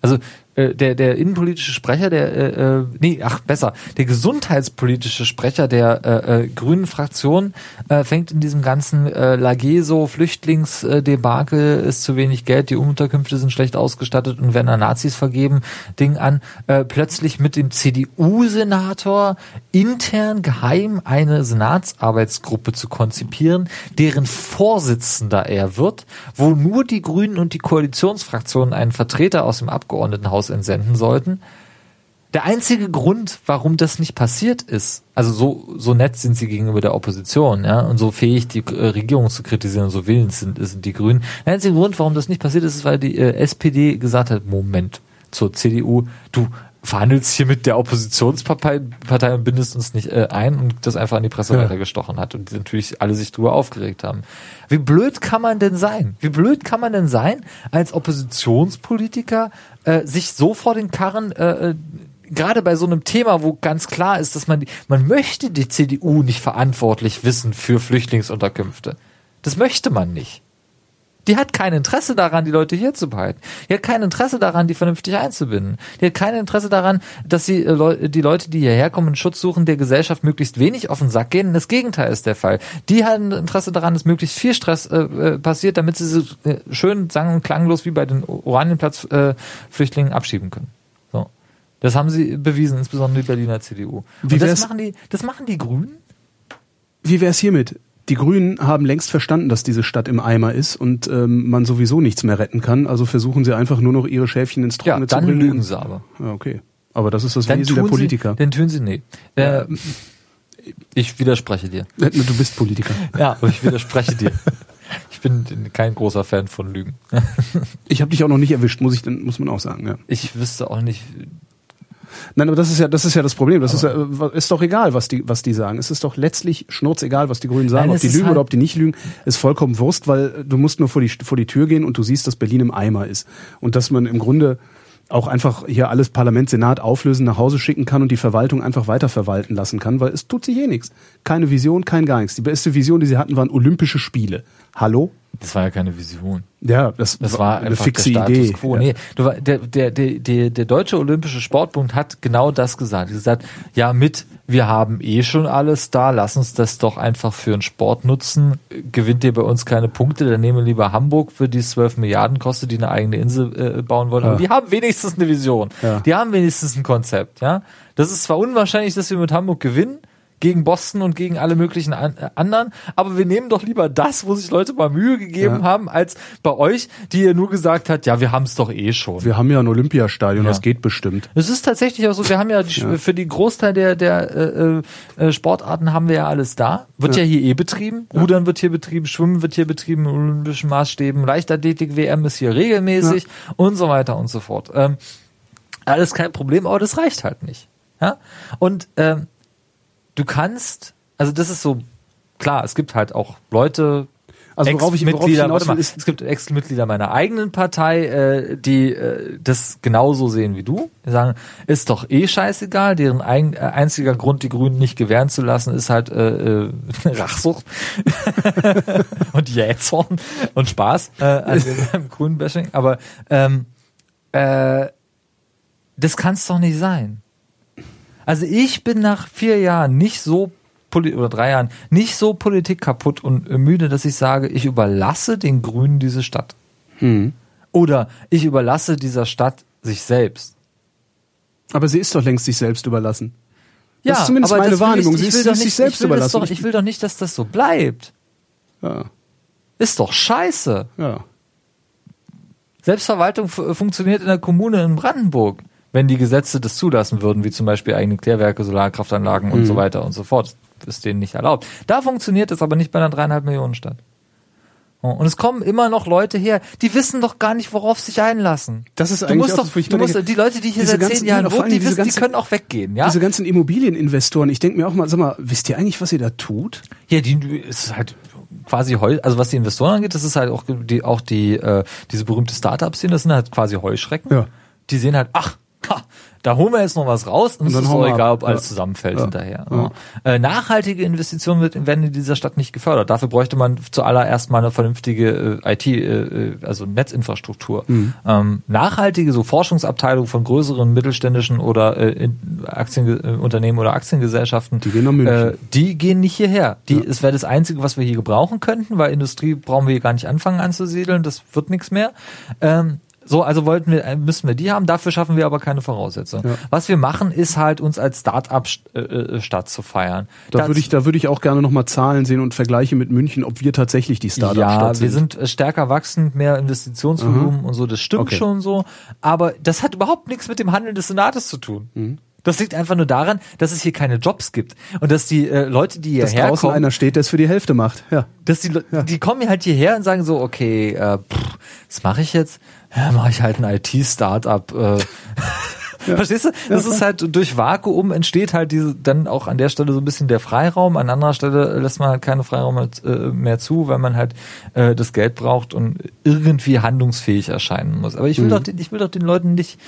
Also äh, der, der innenpolitische Sprecher der, äh, äh, nee, ach besser, der gesundheitspolitische Sprecher der äh, äh, grünen Fraktion äh, fängt in diesem ganzen äh, Lageso Flüchtlingsdebakel ist zu wenig Geld, die Unterkünfte sind schlecht ausgestattet und werden an Nazis vergeben, Ding an, äh, plötzlich mit dem CDU-Senator intern geheim eine Senatsarbeitsgruppe zu konzipieren, deren Vorsitzender er wird, wo nur die Grünen und die Koalitionsfraktionen einen Vertreter aus dem Abgeordnetenhaus entsenden sollten. Der einzige Grund, warum das nicht passiert ist, also so, so nett sind sie gegenüber der Opposition, ja, und so fähig die äh, Regierung zu kritisieren so willens sind, sind die Grünen. Der einzige Grund, warum das nicht passiert ist, ist, weil die äh, SPD gesagt hat, Moment, zur CDU, du verhandelst hier mit der Oppositionspartei Partei und bindest uns nicht äh, ein und das einfach an die Presse Ja. weitergestochen hat und die natürlich alle sich drüber aufgeregt haben. Wie blöd kann man denn sein? Wie blöd kann man denn sein, als Oppositionspolitiker äh, sich so vor den Karren äh, äh, gerade bei so einem Thema, wo ganz klar ist, dass man die, man möchte die CDU nicht verantwortlich wissen für Flüchtlingsunterkünfte. Das möchte man nicht. Die hat kein Interesse daran, die Leute hier zu behalten. Die hat kein Interesse daran, die vernünftig einzubinden. Die hat kein Interesse daran, dass sie äh, die Leute, die hierher kommen und Schutz suchen, der Gesellschaft möglichst wenig auf den Sack gehen. Das Gegenteil ist der Fall. Die haben Interesse daran, dass möglichst viel Stress äh, äh, passiert, damit sie so äh, schön sang- und klanglos wie bei den Oranienplatz-Flüchtlingen äh, Flüchtlingen abschieben können. So. Das haben sie bewiesen, insbesondere die Berliner CDU. Wie Und das wär's- machen die, das machen die Grünen? Wie wäre es hiermit? Die Grünen haben längst verstanden, dass diese Stadt im Eimer ist und ähm, man sowieso nichts mehr retten kann. Also versuchen sie einfach nur noch ihre Schäfchen ins Ja, Trockene zu dann bringen. lügen sie aber. Ja, okay. Aber das ist das Dann Wesen der Politiker. Sie, dann tun sie, nee. Äh, ich widerspreche dir. du bist Politiker. Ja, aber ich widerspreche dir. Ich bin kein großer Fan von Lügen. Ich habe dich auch noch nicht erwischt, muss ich dann muss man auch sagen. Ja. Ich wüsste auch nicht. Nein, aber das ist ja das ist ja das Problem. Das ist ja äh, ist doch egal, was die was die sagen. Es ist doch letztlich schnurzegal, was die Grünen sagen, Nein, ob die lügen halt- oder ob die nicht lügen, ist vollkommen Wurst, weil äh, du musst nur vor die vor die Tür gehen und du siehst, dass Berlin im Eimer ist und dass man im Grunde auch einfach hier alles Parlament, Senat auflösen, nach Hause schicken kann und die Verwaltung einfach weiter verwalten lassen kann, weil es tut sich eh nichts. Keine Vision, kein gar nichts. Die beste Vision, die sie hatten, waren Olympische Spiele. Hallo? Das war ja keine Vision. Ja, das, Das war eine fixe Idee. quo. Ja. Nee, der, der, der, der, Deutsche Olympische Sportbund hat genau das gesagt. Er hat gesagt, ja, mit, wir haben eh schon alles da, lass uns das doch einfach für den Sport nutzen. Gewinnt ihr bei uns keine Punkte, dann nehmen wir lieber Hamburg für die 12 Milliarden kostet, die eine eigene Insel äh, bauen wollen. Aber Ja. die haben wenigstens eine Vision. Ja. Die haben wenigstens ein Konzept, ja. Das ist zwar unwahrscheinlich, dass wir mit Hamburg gewinnen, gegen Boston und gegen alle möglichen an, äh, anderen. Aber wir nehmen doch lieber das, wo sich Leute mal Mühe gegeben Ja. haben, als bei euch, die ihr nur gesagt hat, ja, wir haben es doch eh schon. Wir haben ja ein Olympiastadion, Ja. das geht bestimmt. Es ist tatsächlich auch so, wir haben ja, die, für die Großteil der, der äh, äh, Sportarten haben wir ja alles da. Wird ja, hier eh betrieben. Rudern wird hier betrieben, Schwimmen wird hier betrieben, in olympischen Maßstäben, Leichtathletik, WM ist hier regelmäßig und so weiter und so fort. Ähm, alles kein Problem, aber das reicht halt nicht. Ja? Und ähm, du kannst, also das ist so, klar, es gibt halt auch Leute, Also worauf ich, worauf ich warte mal, will, es gibt Ex-Mitglieder meiner eigenen Partei, äh, die äh, das genauso sehen wie du. Die sagen, ist doch eh scheißegal, deren ein, äh, einziger Grund, die Grünen nicht gewähren zu lassen, ist halt äh, äh, [laughs] Rachsucht [laughs] und Jähzorn und Spaß äh, an dem [laughs] grünen Bashing. Aber ähm, äh, das kann es doch nicht sein. Also ich bin nach vier Jahren nicht so Poli oder drei Jahren nicht so Politik kaputt und müde, dass ich sage, ich überlasse den Grünen diese Stadt. hm. Oder ich überlasse dieser Stadt sich selbst. aber sie ist doch längst sich selbst überlassen. Ja, Das ist zumindest aber meine Wahrnehmung. Ich, Sie ich ist will doch sich nicht, selbst überlassen. Doch, ich will doch nicht, dass das so bleibt. Ja, Ist doch scheiße. ja. Selbstverwaltung fu- funktioniert in der Kommune in Brandenburg, wenn die Gesetze das zulassen würden, wie zum Beispiel eigene Klärwerke, Solarkraftanlagen und so weiter und so fort. Ist denen nicht erlaubt. Da funktioniert es aber nicht bei einer dreieinhalb Millionen Stadt. Oh, Und es kommen immer noch Leute her, die wissen doch gar nicht, worauf sich einlassen. Das ist eigentlich doch, du musst, denke, die Leute, die hier seit zehn Jahren wohnen, die, wissen, die ganzen- können auch weggehen, ja? Diese ganzen Immobilieninvestoren, ich denke mir auch mal, sag mal, wisst ihr eigentlich, was ihr da tut? Ja, die ist halt quasi heu, also was die Investoren angeht, das ist halt auch die auch die äh, diese berühmte Startup-Szene, das sind halt quasi Heuschrecken. Ja. Die sehen halt, ach, ha, da holen wir jetzt noch was raus und, Und es ist wir egal, ob alles Ja. zusammenfällt Ja. hinterher. Ja. Äh, nachhaltige Investitionen werden in dieser Stadt nicht gefördert. Dafür bräuchte man zuallererst mal eine vernünftige äh, IT, äh, also Netzinfrastruktur. Mhm. Ähm, nachhaltige so Forschungsabteilungen von größeren mittelständischen oder äh, Aktienunternehmen oder Aktiengesellschaften, Die gehen. Äh, die gehen nicht hierher. Die, Es wäre das Einzige, was wir hier gebrauchen könnten, weil Industrie brauchen wir hier gar nicht anfangen anzusiedeln, das wird nichts mehr. Ähm, So, also wollten wir, äh, müssen wir die haben, dafür schaffen wir aber keine Voraussetzungen. Ja. Was wir machen, ist halt uns als Start-up-Stadt äh, zu feiern. Da Das- würde ich, da würde ich auch gerne nochmal Zahlen sehen und Vergleiche mit München, ob wir tatsächlich die Startup-Stadt ja, wir sind äh, stärker wachsend, mehr Investitionsvolumen und so, das stimmt Okay. schon so. Aber das hat überhaupt nichts mit dem Handeln des Senates zu tun. Das liegt einfach nur daran, dass es hier keine Jobs gibt und dass die äh, Leute, die Dass hierher draußen kommen, einer steht, der es für die Hälfte macht. Ja. dass die, Le- die kommen halt hierher und sagen so, okay, äh, pff, was mache ich jetzt? Ja, mache ich halt ein IT-Startup. Äh. [laughs] Verstehst du? Das ist halt durch Vakuum entsteht halt diese dann auch an der Stelle so ein bisschen der Freiraum. An anderer Stelle lässt man halt keine Freiraum mehr, äh, mehr zu, weil man halt äh, das Geld braucht und irgendwie handlungsfähig erscheinen muss. Aber ich will Mhm. doch, den- ich will doch den Leuten nicht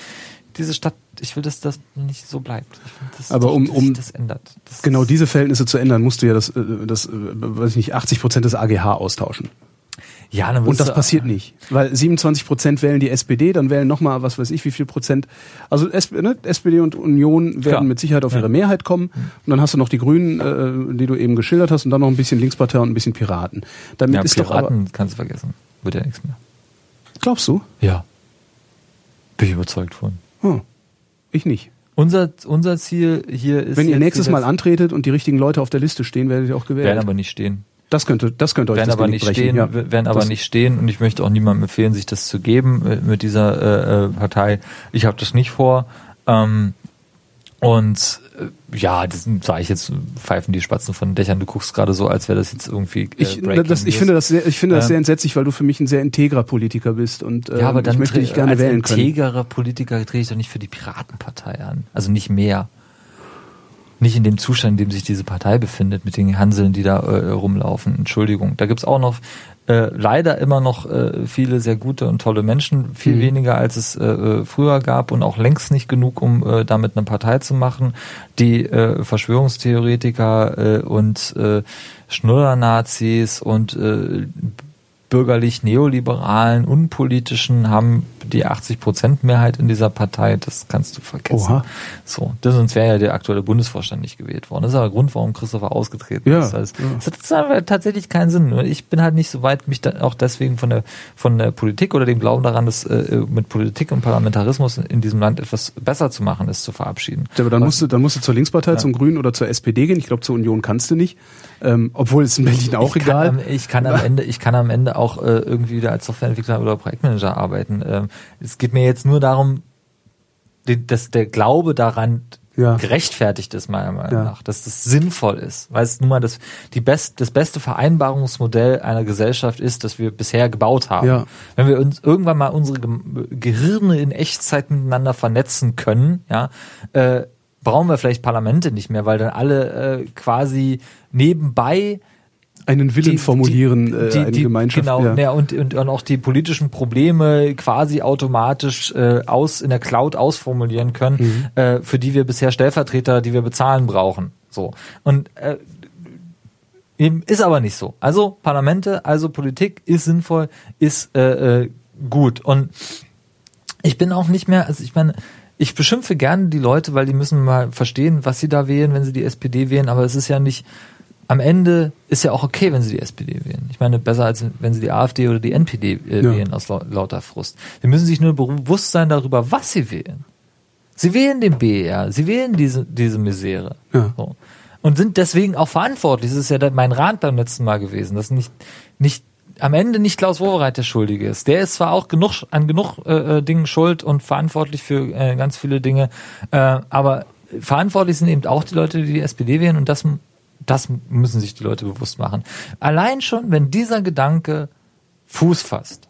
diese Stadt, ich will, dass das nicht so bleibt. Will, Aber um- um- das ändert. Das Genau diese Verhältnisse zu ändern, musst du ja das, äh, das äh, weiß ich nicht, 80 Prozent des AGH austauschen. Ja, dann Und das passiert nicht. Weil 27 Prozent wählen die SPD, dann wählen nochmal, was weiß ich, wie viel Prozent. Also S- ne, SPD und Union werden Klar. mit Sicherheit auf Ja. ihre Mehrheit kommen. Und dann hast du noch die Grünen, äh, die du eben geschildert hast, und dann noch ein bisschen Linkspartei und ein bisschen Piraten. Damit Ja, ist doch aber, Piraten kannst du vergessen. Wird ja nichts mehr. glaubst du? Ja. Bin ich überzeugt von. Hm. Ich nicht. Unser, unser Ziel hier ist. Wenn ihr nächstes Mal antretet und die richtigen Leute auf der Liste stehen, werdet ihr auch gewählt. Werden aber nicht stehen. Das könnte, das könnte euch Werden das aber nicht brechen. stehen, ja. werden aber nicht stehen und ich möchte auch niemandem empfehlen, sich das zu geben äh, mit dieser äh, äh, Partei. Ich habe das nicht vor. Ähm, und äh, ja, das sage ich jetzt, pfeifen die Spatzen von den Dächern. Du guckst gerade so, als wäre das jetzt irgendwie. Äh, Ich, das, ich finde das sehr, ich finde das Ähm, sehr entsetzlich, weil du für mich ein sehr integrer Politiker bist und äh, ja, aber dann ich möchte dich gerne als wählen können. integrer Politiker trete ich doch nicht für die Piratenpartei an. Also nicht mehr. Nicht in dem Zustand, in dem sich diese Partei befindet, mit den Hanseln, die da äh, rumlaufen. Entschuldigung. Da gibt's auch noch äh, leider immer noch äh, viele sehr gute und tolle Menschen, viel Mhm. weniger als es äh, äh, früher gab und auch längst nicht genug, um äh, damit eine Partei zu machen. Die äh, Verschwörungstheoretiker äh, und äh, Schnuller-Nazis und äh, bürgerlich neoliberalen, unpolitischen haben die 80 Prozent Mehrheit in dieser Partei. Das kannst du vergessen. Oha. So, das sonst wäre ja der aktuelle Bundesvorstand nicht gewählt worden. Das ist aber der Grund, warum Christopher ausgetreten Ja, ist. Also, ja. Das hat aber tatsächlich keinen Sinn. Ich bin halt nicht so weit, mich da auch deswegen von der von der Politik oder dem Glauben daran, dass äh, mit Politik und Parlamentarismus in diesem Land etwas besser zu machen ist, zu verabschieden. Ja, aber dann Was- musst du, dann musst du zur Linkspartei, zum Grünen oder zur SPD gehen. Ich glaube, zur Union kannst du nicht. Ähm, obwohl es in Berlin auch ich egal. Kann am, ich kann am [laughs] Ende, ich kann am Ende auch äh, irgendwie wieder als Softwareentwickler oder Projektmanager arbeiten. Ähm, es geht mir jetzt nur darum, dass der Glaube daran Ja. gerechtfertigt ist, meiner Meinung Ja. nach, dass das sinnvoll ist, weil es nun mal das, die best, das beste Vereinbarungsmodell einer Gesellschaft ist, das wir bisher gebaut haben. Ja. Wenn wir uns irgendwann mal unsere Ge Gehirne in Echtzeit miteinander vernetzen können, ja, äh, brauchen wir vielleicht Parlamente nicht mehr, weil dann alle äh, quasi nebenbei einen Willen formulieren, äh, eine Gemeinschaft. Genau, ja. ja. und, und, und auch die politischen Probleme quasi automatisch äh, aus in der Cloud ausformulieren können, Mhm. äh, für die wir bisher Stellvertreter, die wir bezahlen brauchen. So. Und äh, eben ist aber nicht so. Also Parlamente, also Politik ist sinnvoll, ist äh, äh, gut. Und ich bin auch nicht mehr, also ich meine, ich beschimpfe gerne die Leute, weil die müssen mal verstehen, was sie da wählen, wenn sie die SPD wählen, aber es ist ja nicht, am Ende ist ja auch okay, wenn sie die SPD wählen. Ich meine, besser als wenn sie die AfD oder die NPD äh, Ja. wählen aus lau lauter Frust. Sie müssen sich nur bewusst sein darüber, was sie wählen. Sie wählen den BER, sie wählen diese, diese Misere. Ja. So. Und sind deswegen auch verantwortlich. Das ist ja mein Rat beim letzten Mal gewesen, dass nicht, nicht am Ende nicht Klaus Wowereit der Schuldige ist. Der ist zwar auch genug an genug äh, äh, Dingen schuld und verantwortlich für äh, ganz viele Dinge, äh, aber verantwortlich sind eben auch die Leute, die die SPD wählen und das, das müssen sich die Leute bewusst machen. Allein schon, wenn dieser Gedanke Fuß fasst,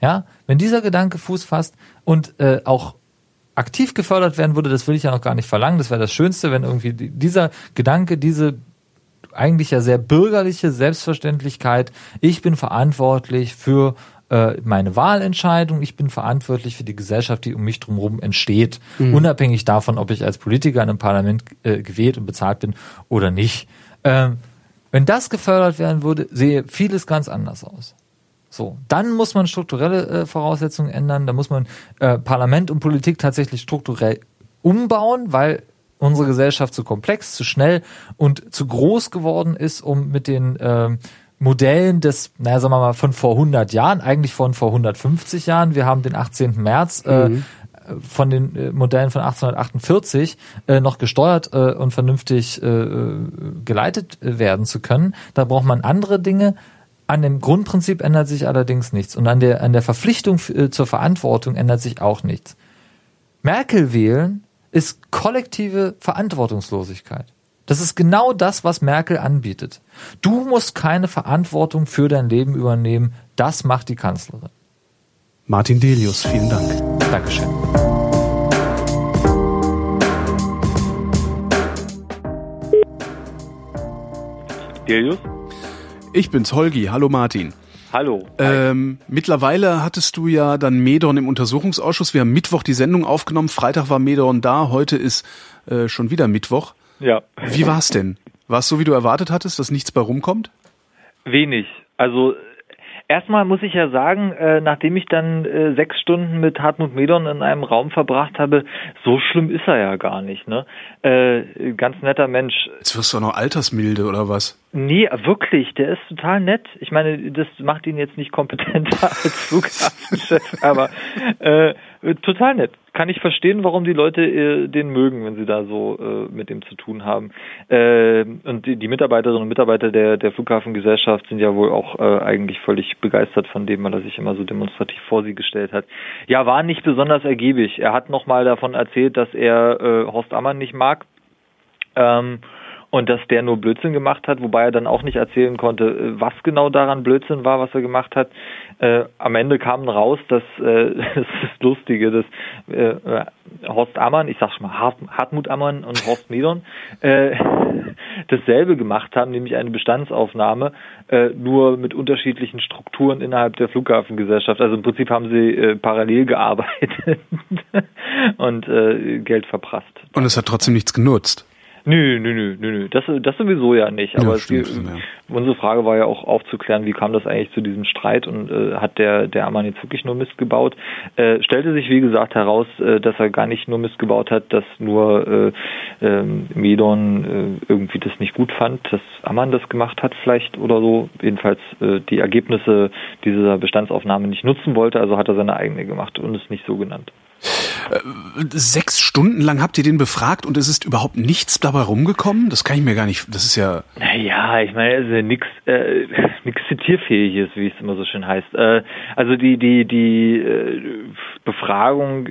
ja, wenn dieser Gedanke Fuß fasst und äh, auch aktiv gefördert werden würde, das will ich ja noch gar nicht verlangen. Das wäre das Schönste, wenn irgendwie die- dieser Gedanke, diese eigentlich ja sehr bürgerliche Selbstverständlichkeit, ich bin verantwortlich für äh, meine Wahlentscheidung, ich bin verantwortlich für die Gesellschaft, die um mich drumherum entsteht, unabhängig davon, ob ich als Politiker in einem Parlament äh, gewählt und bezahlt bin oder nicht. Ähm, wenn das gefördert werden würde, sehe vieles ganz anders aus. So, dann muss man strukturelle äh, Voraussetzungen ändern, da muss man äh, Parlament und Politik tatsächlich strukturell umbauen, weil unsere Gesellschaft zu komplex, zu schnell und zu groß geworden ist, um mit den ähm, Modellen des, naja, sagen wir mal, von vor 100 Jahren, eigentlich von vor 150 Jahren. Wir haben den 18. März. Äh, Mhm. Von den äh, Modellen von 1848 äh, noch gesteuert äh, und vernünftig äh, geleitet äh, werden zu können. Da braucht man andere Dinge. An dem Grundprinzip ändert sich allerdings nichts und an der an der Verpflichtung äh, zur Verantwortung ändert sich auch nichts. Merkel wählen ist kollektive Verantwortungslosigkeit. Das ist genau das, was Merkel anbietet. Du musst keine Verantwortung für dein Leben übernehmen. Das macht die Kanzlerin. Martin Delius, vielen Dank. Dankeschön. Delius? Ich bin's, Holgi. Hallo Martin. Hallo. Ähm, mittlerweile hattest du ja dann Medorn im Untersuchungsausschuss. Wir haben Mittwoch die Sendung aufgenommen. Freitag war Medorn da. Heute ist äh, schon wieder Mittwoch. ja. Wie war's denn? War es so, wie du erwartet hattest, dass nichts bei rumkommt? Wenig. Also erstmal muss ich ja sagen, äh, nachdem ich dann äh, sechs Stunden mit Hartmut Medon in einem Raum verbracht habe, so schlimm ist er ja gar nicht. Ne? Äh, ganz netter Mensch. Jetzt wirst du auch noch altersmilde oder was? Nee, wirklich, der ist total nett. Ich meine, das macht ihn jetzt nicht kompetenter [laughs] als Flughafenchef, aber äh, total nett. Kann ich verstehen, warum die Leute äh, den mögen, wenn sie da so äh, mit dem zu tun haben. Äh, und die, die Mitarbeiterinnen und Mitarbeiter der, der Flughafengesellschaft sind ja wohl auch äh, eigentlich völlig begeistert von dem, weil er sich immer so demonstrativ vor sie gestellt hat. Ja, war nicht besonders ergiebig. Er hat nochmal davon erzählt, dass er äh, Horst Ammann nicht mag. Ähm, und dass der nur Blödsinn gemacht hat, wobei er dann auch nicht erzählen konnte, äh, was genau daran Blödsinn war, was er gemacht hat. Äh, am Ende kam raus, dass äh, [laughs] das das Lustige, dass äh, Horst Ammann, ich sag schon mal Hart, Hartmut Ammann und Horst Medon äh, [laughs] dasselbe gemacht haben, nämlich eine Bestandsaufnahme, äh, nur mit unterschiedlichen Strukturen innerhalb der Flughafengesellschaft. Also im Prinzip haben sie äh, parallel gearbeitet [laughs] und äh, Geld verprasst. Und es hat trotzdem nichts genutzt. Nö, nö, nö, nö, nö. Das, das sowieso ja nicht. Aber Ja, die, stimmt, ja. unsere Frage war ja auch aufzuklären, wie kam das eigentlich zu diesem Streit und äh, hat der, der Ammann jetzt wirklich nur Mist gebaut? Äh, stellte sich, wie gesagt, heraus, äh, dass er gar nicht nur Mist gebaut hat, dass nur äh, ähm, Medon äh, irgendwie das nicht gut fand, dass Ammann das gemacht hat vielleicht oder so. Jedenfalls äh, die Ergebnisse dieser Bestandsaufnahme nicht nutzen wollte, also hat er seine eigene gemacht und es nicht so genannt. Sechs Stunden lang habt ihr den befragt und es ist überhaupt nichts dabei rumgekommen? Das kann ich mir gar nicht. Das ist ja. Naja, ich meine, also nix, äh, [laughs] nix zitierfähiges, wie es immer so schön heißt. Äh, also die, die, die äh, Befragung,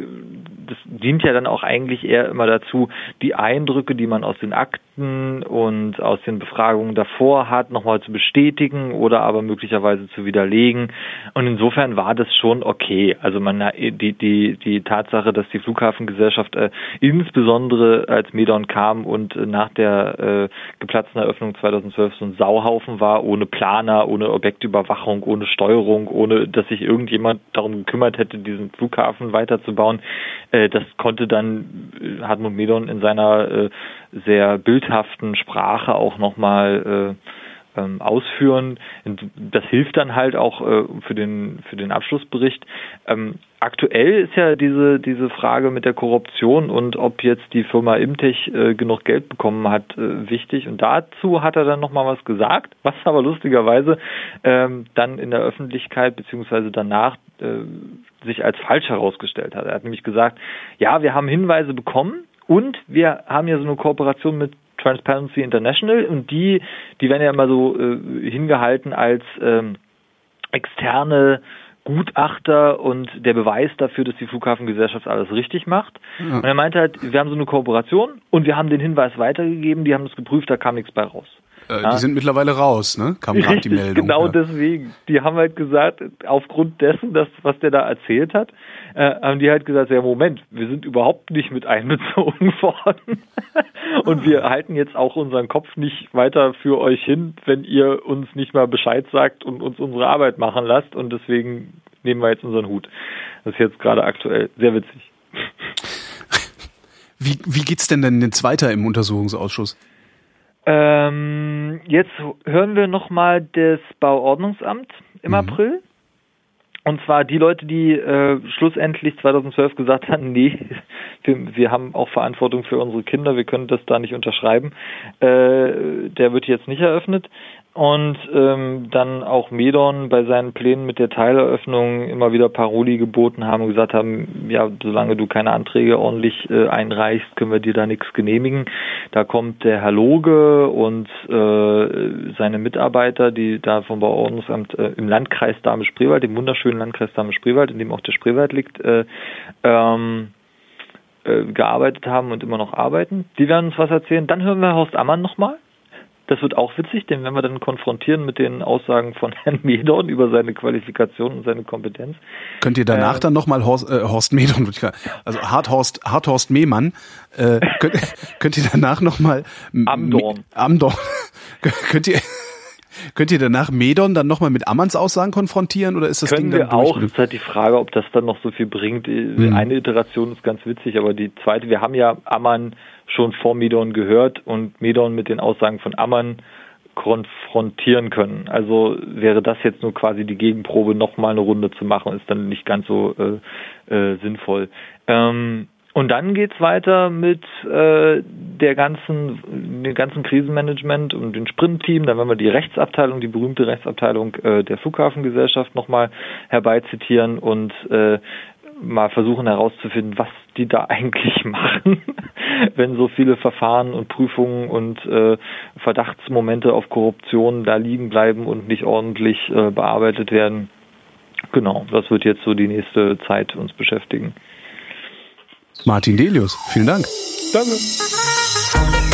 das dient ja dann auch eigentlich eher immer dazu, die Eindrücke, die man aus den Akten und aus den Befragungen davor hat, nochmal zu bestätigen oder aber möglicherweise zu widerlegen. Und insofern war das schon okay. Also man die, die, die Tatsache, dass die Flughafengesellschaft äh, insbesondere als Medon kam und äh, nach der äh, geplatzten Eröffnung 2012 so ein Sauhaufen war, ohne Planer, ohne Objektüberwachung, ohne Steuerung, ohne dass sich irgendjemand darum gekümmert hätte, diesen Flughafen weiterzubauen. Äh, das konnte dann äh, Hartmut Medon in seiner äh, sehr bildhaften Sprache auch nochmal äh, ähm, ausführen. Das hilft dann halt auch äh, für den für den Abschlussbericht. Ähm, aktuell ist ja diese diese Frage mit der Korruption und ob jetzt die Firma Imtech äh, genug Geld bekommen hat äh, wichtig. Und dazu hat er dann noch mal was gesagt, was aber lustigerweise ähm, dann in der Öffentlichkeit beziehungsweise danach äh, sich als falsch herausgestellt hat. Er hat nämlich gesagt, ja, wir haben Hinweise bekommen und wir haben ja so eine Kooperation mit Transparency International und die, die werden ja immer so äh, hingehalten als ähm, externe Gutachter und der Beweis dafür, dass die Flughafengesellschaft alles richtig macht. Ja. Und er meinte halt, wir haben so eine Kooperation und wir haben den Hinweis weitergegeben, die haben das geprüft, da kam nichts bei raus. Äh, Ja. Die sind mittlerweile raus, ne? Kam gerade die [laughs] Meldung. Genau ja. deswegen. Die haben halt gesagt, aufgrund dessen, dass, was der da erzählt hat, äh, haben die halt gesagt, ja Moment, wir sind überhaupt nicht mit einbezogen [laughs] worden. Und wir halten jetzt auch unseren Kopf nicht weiter für euch hin, wenn ihr uns nicht mal Bescheid sagt und uns unsere Arbeit machen lasst. Und deswegen nehmen wir jetzt unseren Hut. Das ist jetzt gerade aktuell sehr witzig. [laughs] Wie, wie geht's denn denn jetzt weiter im Untersuchungsausschuss? Ähm, jetzt hören wir nochmal das Bauordnungsamt im April. Und zwar die Leute, die äh, schlussendlich 2012 gesagt haben, nee, [laughs] wir, wir haben auch Verantwortung für unsere Kinder, wir können das da nicht unterschreiben, äh, der wird jetzt nicht eröffnet. Und ähm, dann auch Medon bei seinen Plänen mit der Teileröffnung immer wieder Paroli geboten haben und gesagt haben, ja, solange du keine Anträge ordentlich äh, einreichst, können wir dir da nichts genehmigen. Da kommt der Herr Loge und äh, seine Mitarbeiter, die da vom Bauordnungsamt äh, im Landkreis Dahme-Spreewald, dem wunderschönen Landkreis Dahme-Spreewald, in dem auch der Spreewald liegt, äh, ähm, äh, gearbeitet haben und immer noch arbeiten. Die werden uns was erzählen. Dann hören wir Horst Ammann nochmal das wird auch witzig, denn wenn wir dann konfrontieren mit den Aussagen von [laughs] Herrn Medorn über seine Qualifikation und seine Kompetenz. Könnt ihr danach äh, dann nochmal Horst, äh, Horst Medorn, also Harthorst, Harthorst Mehmann, äh, könnt, [laughs] könnt ihr danach nochmal Amdorn. Amdorn. [laughs] könnt ihr Könnt ihr danach Medon dann nochmal mit Ammanns Aussagen konfrontieren oder ist das Können Ding dann wir auch. Es ist halt die Frage, ob das dann noch so viel bringt. Mhm. Eine Iteration ist ganz witzig, aber die zweite, wir haben ja Ammann schon vor Medon gehört und Medon mit den Aussagen von Ammann konfrontieren können. Also wäre das jetzt nur quasi die Gegenprobe, nochmal eine Runde zu machen, ist dann nicht ganz so äh, äh, sinnvoll. Ähm, und dann geht's weiter mit äh, der ganzen, dem ganzen Krisenmanagement und dem Sprintteam. Dann werden wir die Rechtsabteilung, die berühmte Rechtsabteilung äh, der Flughafengesellschaft nochmal herbeizitieren und äh, mal versuchen herauszufinden, was die da [laughs] eigentlich machen, wenn so viele Verfahren und Prüfungen und äh, Verdachtsmomente auf Korruption da liegen bleiben und nicht ordentlich äh, bearbeitet werden. Genau, das wird jetzt so die nächste Zeit uns beschäftigen. Martin Delius, vielen Dank. Danke.